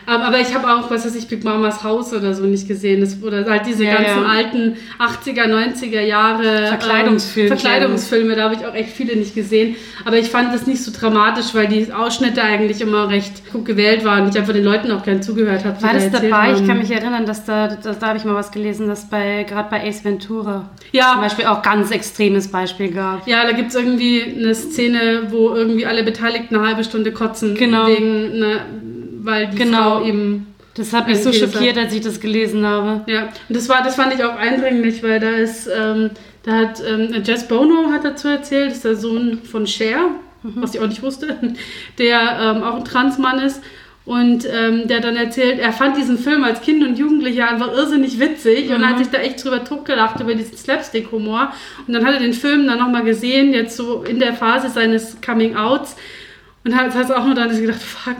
[SPEAKER 3] Ähm, aber ich habe auch, was weiß ich, Big Mamas Haus oder so nicht gesehen. Das, oder halt diese
[SPEAKER 2] Ja,
[SPEAKER 3] ganzen
[SPEAKER 2] ja.
[SPEAKER 3] alten 80er, 90er Jahre. Ähm, Verkleidungsfilme, da habe ich auch echt viele nicht gesehen. Aber ich fand das nicht so dramatisch, weil die Ausschnitte eigentlich immer recht gut gewählt waren und ich einfach den Leuten auch gern zugehört habe.
[SPEAKER 2] War
[SPEAKER 3] da
[SPEAKER 2] das
[SPEAKER 3] erzählt
[SPEAKER 2] dabei? Ich
[SPEAKER 3] haben.
[SPEAKER 2] kann mich erinnern, dass da, dass, da habe ich mal was gelesen, dass bei gerade bei Ace Ventura zum
[SPEAKER 3] Ja,
[SPEAKER 2] Beispiel auch ganz extremes Beispiel gab.
[SPEAKER 3] ja, da gibt es irgendwie eine Szene, wo irgendwie alle Beteiligten eine halbe Stunde kotzen.
[SPEAKER 2] Genau.
[SPEAKER 3] Wegen, einer- weil die
[SPEAKER 2] Genau.
[SPEAKER 3] Frau eben
[SPEAKER 2] Das hat mich so schockiert, als ich das gelesen habe.
[SPEAKER 3] Ja, und das war, das fand ich auch eindringlich, weil da ist, ähm, da hat ähm, Jess Bono hat dazu erzählt, das ist der Sohn von Cher, was ich auch nicht wusste, *laughs* der ähm, auch ein Transmann ist. Und ähm, der dann erzählt, er fand diesen Film als Kind und Jugendlicher einfach irrsinnig witzig und hat sich da echt drüber totgelacht über diesen Slapstick-Humor. Und dann hat er den Film dann nochmal gesehen, jetzt so in der Phase seines Coming-Outs und hat, hat auch nur dann gedacht, fuck,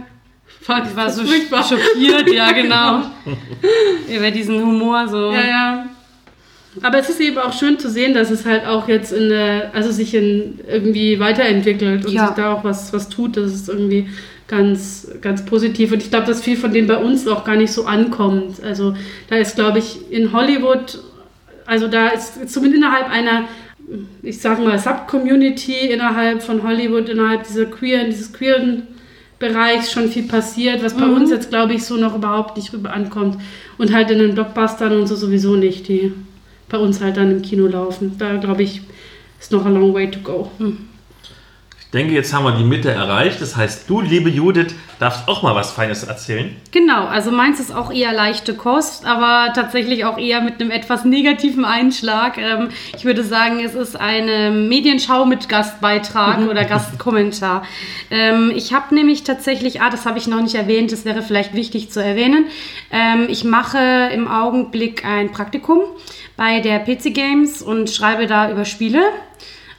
[SPEAKER 3] fuck,
[SPEAKER 2] Ich war so
[SPEAKER 3] furchtbar.
[SPEAKER 2] schockiert, ja genau. *laughs* Über diesen Humor so.
[SPEAKER 3] Ja, ja. Aber es ist eben auch schön zu sehen, dass es halt auch jetzt in der, also sich in irgendwie weiterentwickelt und
[SPEAKER 2] Ja.
[SPEAKER 3] sich da auch was, was tut. Das ist irgendwie ganz, ganz positiv. Und ich glaube, dass viel von dem bei uns auch gar nicht so ankommt. Also da ist, glaube ich, in Hollywood, also da ist zumindest innerhalb einer, ich sage mal, Sub-Community innerhalb von Hollywood, innerhalb dieser queeren, dieses queeren Bereichs schon viel passiert, was bei uns jetzt, glaube ich, so noch überhaupt nicht rüber ankommt. Und halt in den Blockbustern und so sowieso nicht, die bei uns halt dann im Kino laufen. Da, glaube ich, ist noch a long way to go.
[SPEAKER 1] Ich denke, jetzt haben wir die Mitte erreicht. Das heißt, du, liebe Judith, darfst auch mal was Feines erzählen.
[SPEAKER 2] Genau, also meins ist auch eher leichte Kost, aber tatsächlich auch eher mit einem etwas negativen Einschlag. Ähm, ich würde sagen, es ist eine Medienschau mit Gastbeitrag *laughs* oder Gastkommentar. Ähm, ich habe nämlich tatsächlich, ah, das habe ich noch nicht erwähnt, das wäre vielleicht wichtig zu erwähnen. Ähm, ich mache im Augenblick ein Praktikum bei der PC Games und schreibe da über Spiele.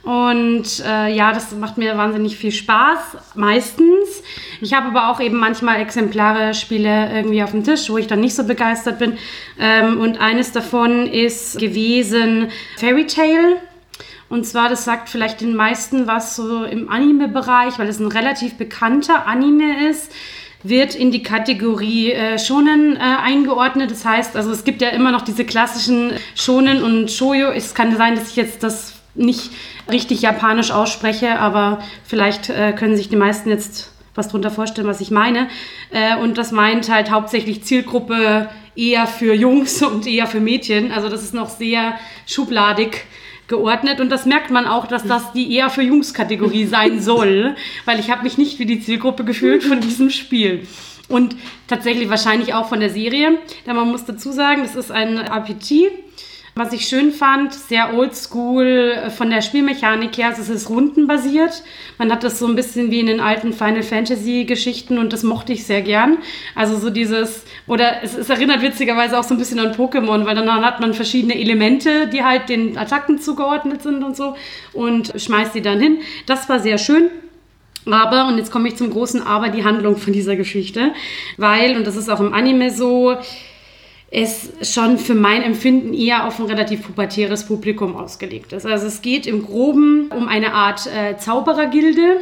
[SPEAKER 2] Und äh, ja, das macht mir wahnsinnig viel Spaß, meistens. Ich habe aber auch eben manchmal Exemplare, Spiele irgendwie auf dem Tisch, wo ich dann nicht so begeistert bin. Ähm, und eines davon ist gewesen Fairy Tale. Und zwar, das sagt vielleicht den meisten was so im Anime-Bereich, weil es ein relativ bekannter Anime ist wird in die Kategorie äh, Shonen äh, eingeordnet. Das heißt, also es gibt ja immer noch diese klassischen Shonen und Shoujo. Es kann sein, dass ich jetzt das nicht richtig japanisch ausspreche, aber vielleicht äh, können sich die meisten jetzt was drunter vorstellen, was ich meine. Äh, und das meint halt hauptsächlich Zielgruppe eher für Jungs *laughs* und eher für Mädchen. Also das ist noch sehr schubladig geordnet und das merkt man auch, dass das die eher für Jungs-Kategorie sein *laughs* soll, weil ich habe mich nicht wie die Zielgruppe gefühlt von diesem Spiel. Und tatsächlich wahrscheinlich auch von der Serie, denn man muss dazu sagen, das ist ein RPG was ich schön fand, sehr oldschool äh, von der Spielmechanik her, also es ist rundenbasiert. Man hat das so ein bisschen wie in den alten Final Fantasy Geschichten und das mochte ich sehr gern. Also so dieses, oder es, es erinnert witzigerweise auch so ein bisschen an Pokémon, weil dann hat man verschiedene Elemente, die halt den Attacken zugeordnet sind und so und schmeißt die dann hin. Das war sehr schön. Aber, und jetzt komme ich zum großen Aber, die Handlung von dieser Geschichte. Weil, und das ist auch im Anime so, es schon für mein Empfinden eher auf ein relativ pubertäres Publikum ausgelegt ist. Also es geht im Groben um eine Art äh, Zauberergilde.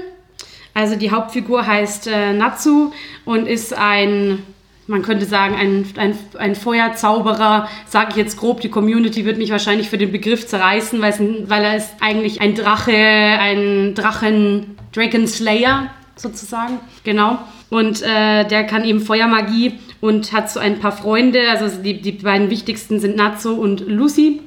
[SPEAKER 2] Also die Hauptfigur heißt äh, Natsu und ist ein, man könnte sagen, ein, ein, ein Feuerzauberer, sage ich jetzt grob. Die Community wird mich wahrscheinlich für den Begriff zerreißen, weil er ist eigentlich ein Drache, ein Drachen, Dragon Slayer sozusagen. Genau. Und äh, der kann eben Feuermagie und hat so ein paar Freunde. Also die, die beiden wichtigsten sind Natsu und Lucy.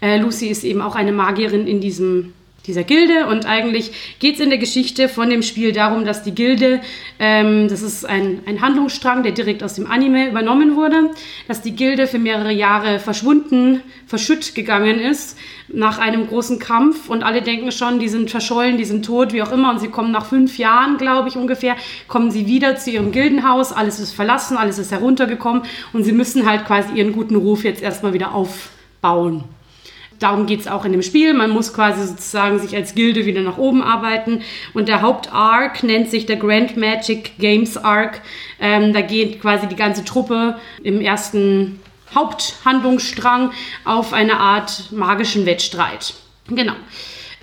[SPEAKER 2] Äh, Lucy ist eben auch eine Magierin in diesem dieser Gilde. Und eigentlich geht es in der Geschichte von dem Spiel darum, dass die Gilde, ähm, das ist ein, ein Handlungsstrang, der direkt aus dem Anime übernommen wurde, dass die Gilde für mehrere Jahre verschwunden, verschütt gegangen ist nach einem großen Kampf. Und alle denken schon, die sind verschollen, die sind tot, wie auch immer. Und sie kommen nach fünf Jahren, glaube ich ungefähr, kommen sie wieder zu ihrem Gildenhaus, alles ist verlassen, alles ist heruntergekommen. Und sie müssen halt quasi ihren guten Ruf jetzt erstmal wieder aufbauen darum geht es auch in dem Spiel. Man muss quasi sozusagen sich als Gilde wieder nach oben arbeiten. Und der Haupt-Arc nennt sich der Grand Magic Games Arc. Ähm, da geht quasi die ganze Truppe im ersten Haupthandlungsstrang auf eine Art magischen Wettstreit. Genau.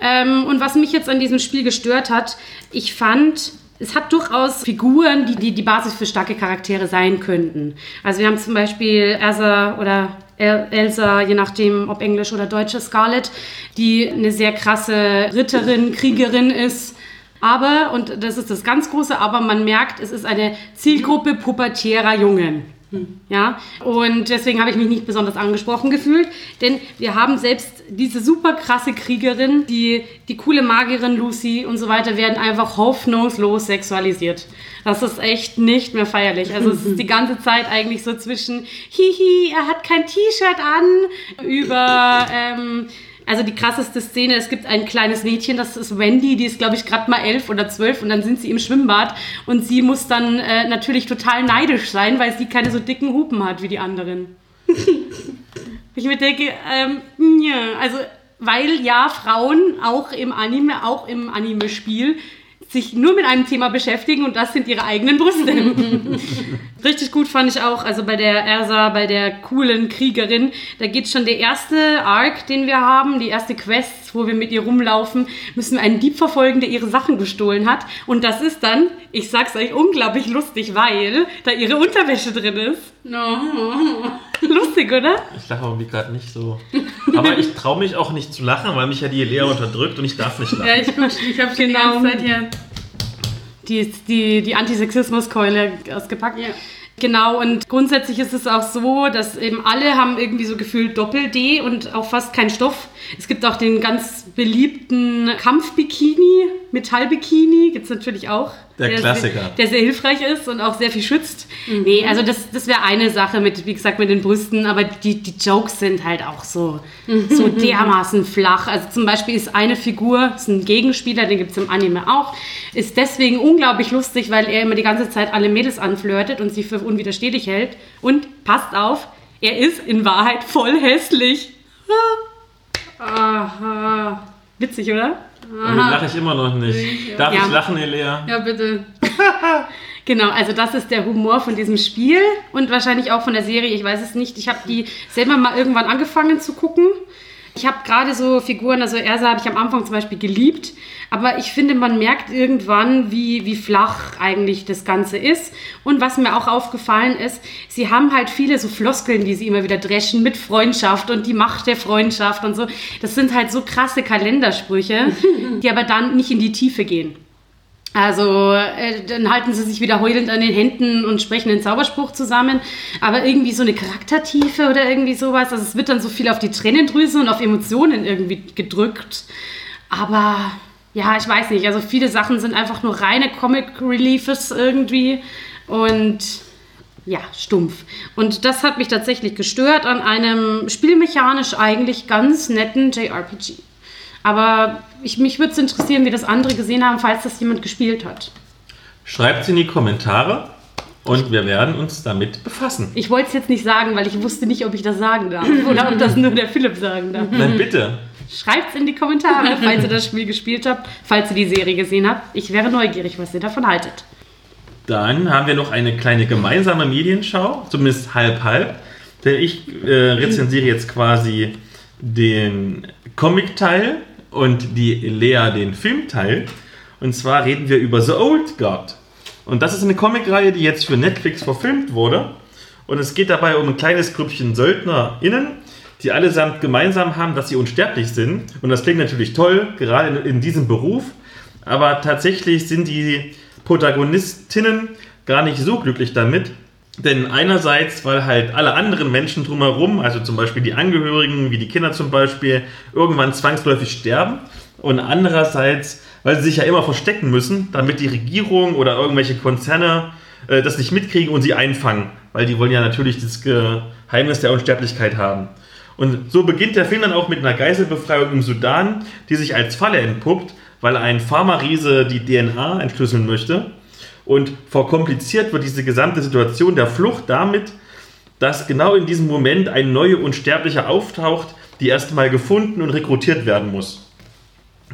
[SPEAKER 2] Ähm, und was mich jetzt an diesem Spiel gestört hat, ich fand, es hat durchaus Figuren, die, die die Basis für starke Charaktere sein könnten. Also wir haben zum Beispiel Ersa oder Elsa, je nachdem ob Englisch oder Deutsche Scarlett, die eine sehr krasse Ritterin, Kriegerin ist. Aber, und das ist das ganz große, aber man merkt, es ist eine Zielgruppe pubertärer Jungen. Ja, und deswegen habe ich mich nicht besonders angesprochen gefühlt, denn wir haben selbst diese super krasse Kriegerin, die, die coole Magierin Lucy und so weiter, werden einfach hoffnungslos sexualisiert. Das ist echt nicht mehr feierlich. Also es ist die ganze Zeit eigentlich so zwischen, hihi, er hat kein T-Shirt an, über, ähm, also die krasseste Szene, es gibt ein kleines Mädchen, das ist Wendy, die ist, glaube ich, gerade mal elf oder zwölf und dann sind sie im Schwimmbad und sie muss dann äh, natürlich total neidisch sein, weil sie keine so dicken Hupen hat wie die anderen. *laughs* ich mir denke, ähm, ja, also weil ja Frauen auch im Anime, auch im Anime-Spiel sich nur mit einem Thema beschäftigen und das sind ihre eigenen Brüste. *laughs* Richtig gut fand ich auch, also bei der Ersa, bei der coolen Kriegerin, da geht schon der erste Arc, den wir haben, die erste Quest, wo wir mit ihr rumlaufen, müssen wir einen Dieb verfolgen, der ihre Sachen gestohlen hat. Und das ist dann, ich sag's euch, unglaublich lustig, weil da ihre Unterwäsche drin ist. No. *laughs* *laughs* Lustig, oder?
[SPEAKER 1] Ich lache irgendwie gerade nicht so. Aber ich traue mich auch nicht zu lachen, weil mich ja die Lea unterdrückt und ich darf nicht lachen.
[SPEAKER 3] Ja, ich, ich habe genau. die ganze Zeit hier
[SPEAKER 2] die, die, die Antisexismuskeule ausgepackt. Ja. Genau, und grundsätzlich ist es auch so, dass eben alle haben irgendwie so gefühlt Doppel-D und auch fast kein Stoff. Es gibt auch den ganz beliebten Kampfbikini, Metallbikini, gibt es natürlich auch.
[SPEAKER 1] Der, der Klassiker.
[SPEAKER 2] Sehr, der sehr hilfreich ist und auch sehr viel schützt. Mhm. Nee, also das, das wäre eine Sache mit, wie gesagt, mit den Brüsten, aber die, die Jokes sind halt auch so, so *laughs* dermaßen flach. Also zum Beispiel ist eine Figur, ist ein Gegenspieler, den gibt es im Anime auch, ist deswegen unglaublich lustig, weil er immer die ganze Zeit alle Mädels anflirtet und sie für unwiderstehlich hält. Und passt auf, er ist in Wahrheit voll hässlich. *laughs* Aha. Witzig, oder?
[SPEAKER 1] Damit lache ich immer noch nicht. Darf ja. ich lachen, Elea?
[SPEAKER 3] Ja, bitte. *laughs*
[SPEAKER 2] genau, also das ist der Humor von diesem Spiel und wahrscheinlich auch von der Serie. Ich weiß es nicht. Ich habe die selber mal irgendwann angefangen zu gucken. Ich habe gerade so Figuren, also Ersa habe ich am Anfang zum Beispiel geliebt, aber ich finde, man merkt irgendwann, wie, wie flach eigentlich das Ganze ist. Und was mir auch aufgefallen ist, sie haben halt viele so Floskeln, die sie immer wieder dreschen mit Freundschaft und die Macht der Freundschaft und so. Das sind halt so krasse Kalendersprüche, *laughs* die aber dann nicht in die Tiefe gehen. Also äh, dann halten sie sich wieder heulend an den Händen und sprechen den Zauberspruch zusammen. Aber irgendwie so eine Charaktertiefe oder irgendwie sowas. Also es wird dann so viel auf die Tränendrüse und auf Emotionen irgendwie gedrückt. Aber ja, ich weiß nicht. Also viele Sachen sind einfach nur reine Comic Reliefs irgendwie. Und ja, stumpf. Und das hat mich tatsächlich gestört an einem spielmechanisch eigentlich ganz netten JRPG. Aber ich, mich würde es interessieren, wie das andere gesehen haben, falls das jemand gespielt hat.
[SPEAKER 1] Schreibt es in die Kommentare und wir werden uns damit befassen.
[SPEAKER 2] Ich wollte es jetzt nicht sagen, weil ich wusste nicht, ob ich das sagen darf *laughs* oder ob das nur der Philipp sagen darf.
[SPEAKER 1] Nein, bitte.
[SPEAKER 2] Schreibt es in die Kommentare, falls ihr das Spiel gespielt habt, falls ihr die Serie gesehen habt. Ich wäre neugierig, was ihr davon haltet.
[SPEAKER 1] Dann haben wir noch eine kleine gemeinsame Medienschau, zumindest halb halb. Denn ich äh, rezensiere jetzt quasi den Comic-Teil und die Lea den Filmteil. Und zwar reden wir über The Old God. Und das ist eine Comicreihe, die jetzt für Netflix verfilmt wurde. Und es geht dabei um ein kleines Grüppchen SöldnerInnen, die allesamt gemeinsam haben, dass sie unsterblich sind. Und das klingt natürlich toll, gerade in, in diesem Beruf. Aber tatsächlich sind die Protagonistinnen gar nicht so glücklich damit. Denn einerseits, weil halt alle anderen Menschen drumherum, also zum Beispiel die Angehörigen, wie die Kinder zum Beispiel, irgendwann zwangsläufig sterben. Und andererseits, weil sie sich ja immer verstecken müssen, damit die Regierung oder irgendwelche Konzerne äh, das nicht mitkriegen und sie einfangen. Weil die wollen ja natürlich das Geheimnis der Unsterblichkeit haben. Und so beginnt der Film dann auch mit einer Geiselbefreiung im Sudan, die sich als Falle entpuppt, weil ein Pharmariese die DNA entschlüsseln möchte. Und verkompliziert wird diese gesamte Situation der Flucht damit, dass genau in diesem Moment ein neuer Unsterblicher auftaucht, die erstmal gefunden und rekrutiert werden muss.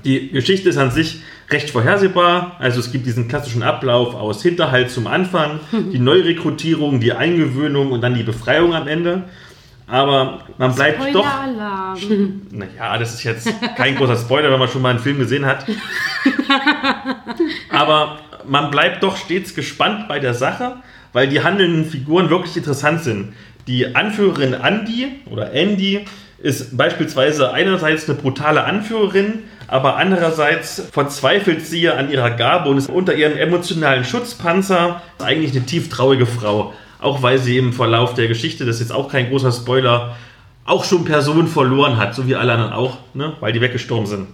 [SPEAKER 1] Die Geschichte ist an sich recht vorhersehbar. Also es gibt diesen klassischen Ablauf aus Hinterhalt zum Anfang, die Neurekrutierung, die Eingewöhnung und dann die Befreiung am Ende. Aber man bleibt doch. *laughs* Naja, das ist jetzt kein großer Spoiler, wenn man schon mal einen Film gesehen hat. *laughs* Aber man bleibt doch stets gespannt bei der Sache, weil die handelnden Figuren wirklich interessant sind. Die Anführerin Andy oder Andy ist beispielsweise einerseits eine brutale Anführerin, aber andererseits verzweifelt sie an ihrer Gabe und ist unter ihrem emotionalen Schutzpanzer eigentlich eine tief traurige Frau. Auch weil sie im Verlauf der Geschichte, das ist jetzt auch kein großer Spoiler, auch schon Personen verloren hat, so wie alle anderen auch, ne, weil die weggestorben sind.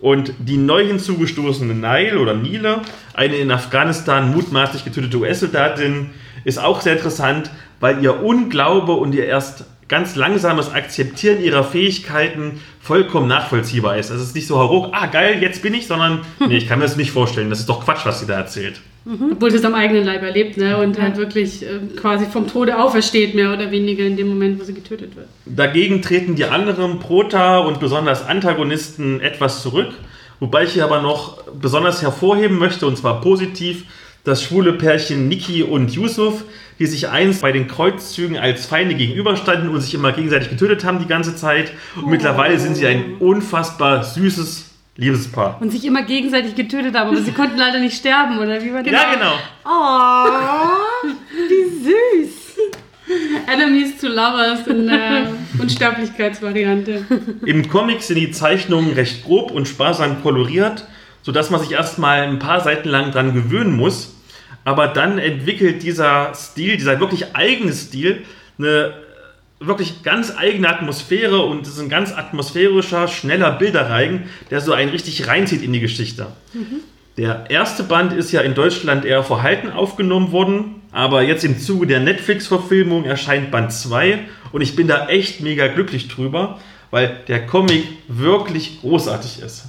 [SPEAKER 1] Und die neu hinzugestoßene Nile oder Nile, eine in Afghanistan mutmaßlich getötete US-Soldatin, ist auch sehr interessant, weil ihr Unglaube und ihr erst ganz langsames Akzeptieren ihrer Fähigkeiten vollkommen nachvollziehbar ist. Also es ist nicht so ah geil, jetzt bin ich, sondern *laughs* nee, ich kann mir das nicht vorstellen. Das ist doch Quatsch, was sie da erzählt.
[SPEAKER 3] Mhm. Obwohl sie es am eigenen Leib erlebt ne? und ja. halt wirklich äh, quasi vom Tode aufersteht, mehr oder weniger in dem Moment, wo sie getötet wird.
[SPEAKER 1] Dagegen treten die anderen Prota und besonders Antagonisten etwas zurück, wobei ich hier aber noch besonders hervorheben möchte, und zwar positiv, das schwule Pärchen Niki und Yusuf, die sich einst bei den Kreuzzügen als Feinde gegenüberstanden und sich immer gegenseitig getötet haben die ganze Zeit. Und oh. mittlerweile sind sie ein unfassbar süßes Liebespaar.
[SPEAKER 2] Und sich immer gegenseitig getötet haben, aber sie konnten leider nicht sterben, oder wie war
[SPEAKER 1] das? Ja, genau.
[SPEAKER 2] Oh, wie süß.
[SPEAKER 3] Enemies to Lovers in der Unsterblichkeitsvariante.
[SPEAKER 1] Im Comic sind die Zeichnungen recht grob und sparsam koloriert, sodass man sich erstmal ein paar Seiten lang dran gewöhnen muss. Aber dann entwickelt dieser Stil, dieser wirklich eigene Stil, eine wirklich ganz eigene Atmosphäre und es ist ein ganz atmosphärischer, schneller Bilderreigen, der so einen richtig reinzieht in die Geschichte. Mhm. Der erste Band ist ja in Deutschland eher verhalten aufgenommen worden, aber jetzt im Zuge der Netflix-Verfilmung erscheint Band 2 und ich bin da echt mega glücklich drüber, weil der Comic wirklich großartig ist.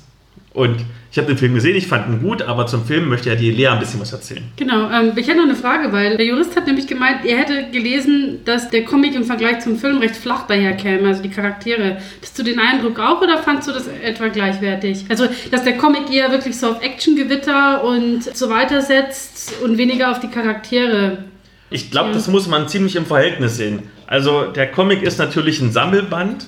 [SPEAKER 1] Und ich habe den Film gesehen, ich fand ihn gut, aber zum Film möchte ja die Lea ein bisschen was erzählen.
[SPEAKER 3] Genau, ähm, ich hätte noch eine Frage, weil der Jurist hat nämlich gemeint, er hätte gelesen, dass der Comic im Vergleich zum Film recht flach daherkäme, also die Charaktere. Hast du den Eindruck auch oder fandst du das etwa gleichwertig? Also, dass der Comic eher wirklich so auf Actiongewitter und so weiter setzt und weniger auf die Charaktere.
[SPEAKER 1] Ich glaube, ja. das muss man ziemlich im Verhältnis sehen. Also, der Comic ist natürlich ein Sammelband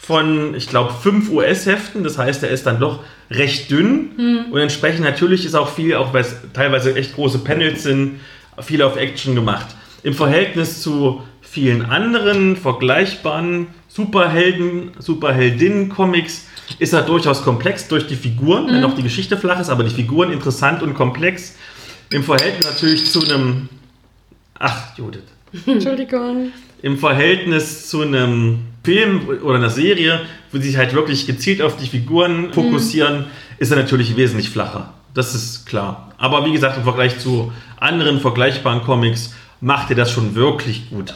[SPEAKER 1] von, ich glaube, fünf US-Heften. Das heißt, er ist dann doch recht dünn. Mhm. Und entsprechend natürlich ist auch viel, auch weil es teilweise echt große Panels sind, viel auf Action gemacht. Im Verhältnis zu vielen anderen vergleichbaren Superhelden, Superheldinnen-Comics ist er durchaus komplex durch die Figuren, wenn auch die Geschichte flach ist, aber die Figuren interessant und komplex. Im Verhältnis natürlich zu einem. Ach, Judith. *laughs*
[SPEAKER 2] Entschuldigung.
[SPEAKER 1] Im Verhältnis zu einem Film oder einer Serie, wo sie sich halt wirklich gezielt auf die Figuren fokussieren, ist er natürlich wesentlich flacher. Das ist klar. Aber wie gesagt, im Vergleich zu anderen vergleichbaren Comics macht er das schon wirklich gut.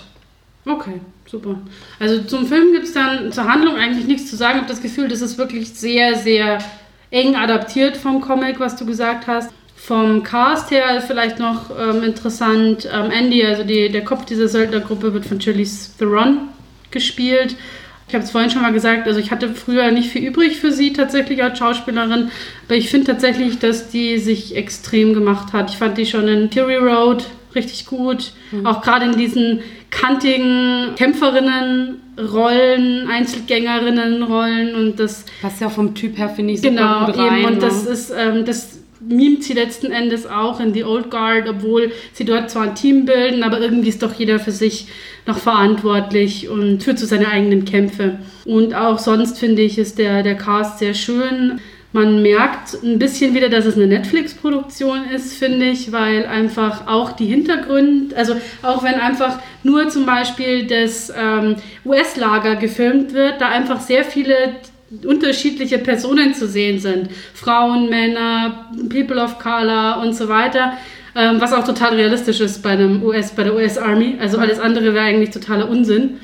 [SPEAKER 3] Okay, super. Also zum Film gibt es dann zur Handlung eigentlich nichts zu sagen. Ich habe das Gefühl, das ist wirklich sehr, sehr eng adaptiert vom Comic, was du gesagt hast. Vom Cast her vielleicht noch ähm, interessant. Ähm, Andy, also die, der Kopf dieser Söldnergruppe, wird von Charlize Theron gespielt. Ich habe es vorhin schon mal gesagt, also ich hatte früher nicht viel übrig für sie tatsächlich als Schauspielerin, aber ich finde tatsächlich, dass die sich extrem gemacht hat. Ich fand die schon in Fury Road richtig gut, auch gerade in diesen kantigen Kämpferinnen-Rollen, Einzelgängerinnen-Rollen und das
[SPEAKER 2] Was ja vom Typ her, finde ich, super
[SPEAKER 3] Genau,
[SPEAKER 2] gut
[SPEAKER 3] eben.
[SPEAKER 2] rein,
[SPEAKER 3] Und das
[SPEAKER 2] ne?
[SPEAKER 3] ist, ähm, das mimt sie letzten Endes auch in die Old Guard, obwohl sie dort zwar ein Team bilden, aber irgendwie ist doch jeder für sich noch verantwortlich und führt zu seine eigenen Kämpfe. Und auch sonst finde ich, ist der, der Cast sehr schön. Man merkt ein bisschen wieder, dass es eine Netflix-Produktion ist, finde ich, weil einfach auch die Hintergründe, also auch wenn einfach nur zum Beispiel das ähm, US-Lager gefilmt wird, da einfach sehr viele unterschiedliche Personen zu sehen sind. Frauen, Männer, People of Color und so weiter. Ähm, was auch total realistisch ist bei, einem US, bei der US Army. Also alles andere wäre eigentlich totaler Unsinn.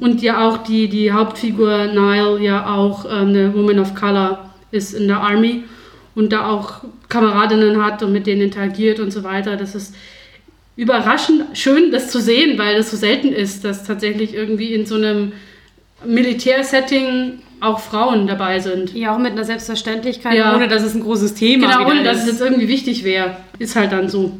[SPEAKER 3] Und ja auch die, die Hauptfigur Nile ja auch ähm, eine Woman of Color ist in der Army und da auch Kameradinnen hat und mit denen interagiert und so weiter. Das ist überraschend schön, das zu sehen, weil das so selten ist, dass tatsächlich irgendwie in so einem Militärsetting auch Frauen dabei sind.
[SPEAKER 2] Ja, auch mit einer Selbstverständlichkeit,
[SPEAKER 3] Ja.
[SPEAKER 2] ohne dass es ein großes Thema
[SPEAKER 3] Genau, ohne dass es
[SPEAKER 2] ist.
[SPEAKER 3] jetzt irgendwie wichtig wäre. Ist halt dann so.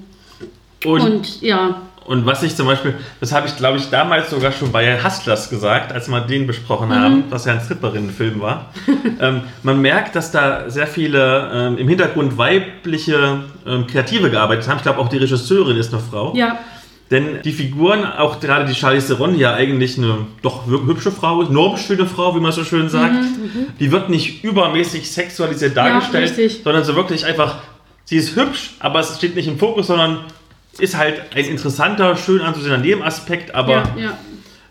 [SPEAKER 1] Und, und,
[SPEAKER 3] Und ja,
[SPEAKER 1] was ich zum Beispiel, das habe ich glaube ich damals sogar schon bei Hustlers gesagt, als wir den besprochen
[SPEAKER 3] Mhm.
[SPEAKER 1] haben, was ja ein Stripperinnenfilm war. *laughs* ähm, man merkt, dass da sehr viele ähm, im Hintergrund weibliche ähm, Kreative gearbeitet haben. Ich glaube auch die Regisseurin ist eine Frau.
[SPEAKER 3] ja,
[SPEAKER 1] Denn die Figuren, auch gerade die Charlize Theron, die ja eigentlich eine doch wirklich hübsche Frau ist, normschöne Frau, wie man so schön sagt, die wird nicht übermäßig sexualisiert dargestellt,
[SPEAKER 3] richtig.
[SPEAKER 1] sondern so wirklich einfach, sie ist hübsch, aber es steht nicht im Fokus, sondern ist halt ein interessanter, schön anzusehender Nebenaspekt, aber
[SPEAKER 3] ja, ja.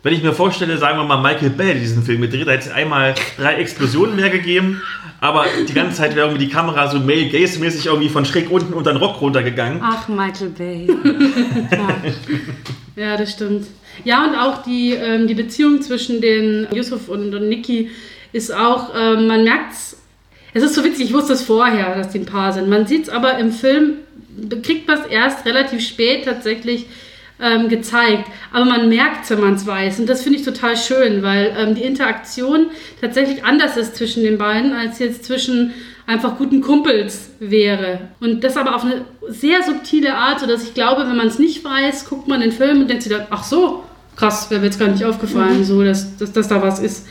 [SPEAKER 1] wenn ich mir vorstelle, sagen wir mal, Michael Bay diesen Film gedreht, da hätte es einmal drei Explosionen mehr gegeben, aber die ganze Zeit wäre irgendwie die Kamera so Male Gaze-mäßig irgendwie von schräg unten unter den Rock runtergegangen.
[SPEAKER 2] Ach, Michael Bay.
[SPEAKER 3] Ja, das stimmt. Ja, und auch die, ähm, die Beziehung zwischen den Yusuf und, und Niki ist auch, ähm, man merkt es, es ist so witzig, ich wusste es vorher, dass die ein Paar sind. Man sieht es aber im Film, kriegt man es erst relativ spät tatsächlich ähm, gezeigt. Aber man merkt wenn man es weiß. Und das finde ich total schön, weil ähm, die Interaktion tatsächlich anders ist zwischen den beiden, als jetzt zwischen einfach guten Kumpels wäre. Und das aber auf eine sehr subtile Art, sodass ich glaube, wenn man es nicht weiß, guckt man den Film und denkt sich dann, ach so, krass, wäre mir jetzt gar nicht aufgefallen, so, dass, dass, dass da was ist.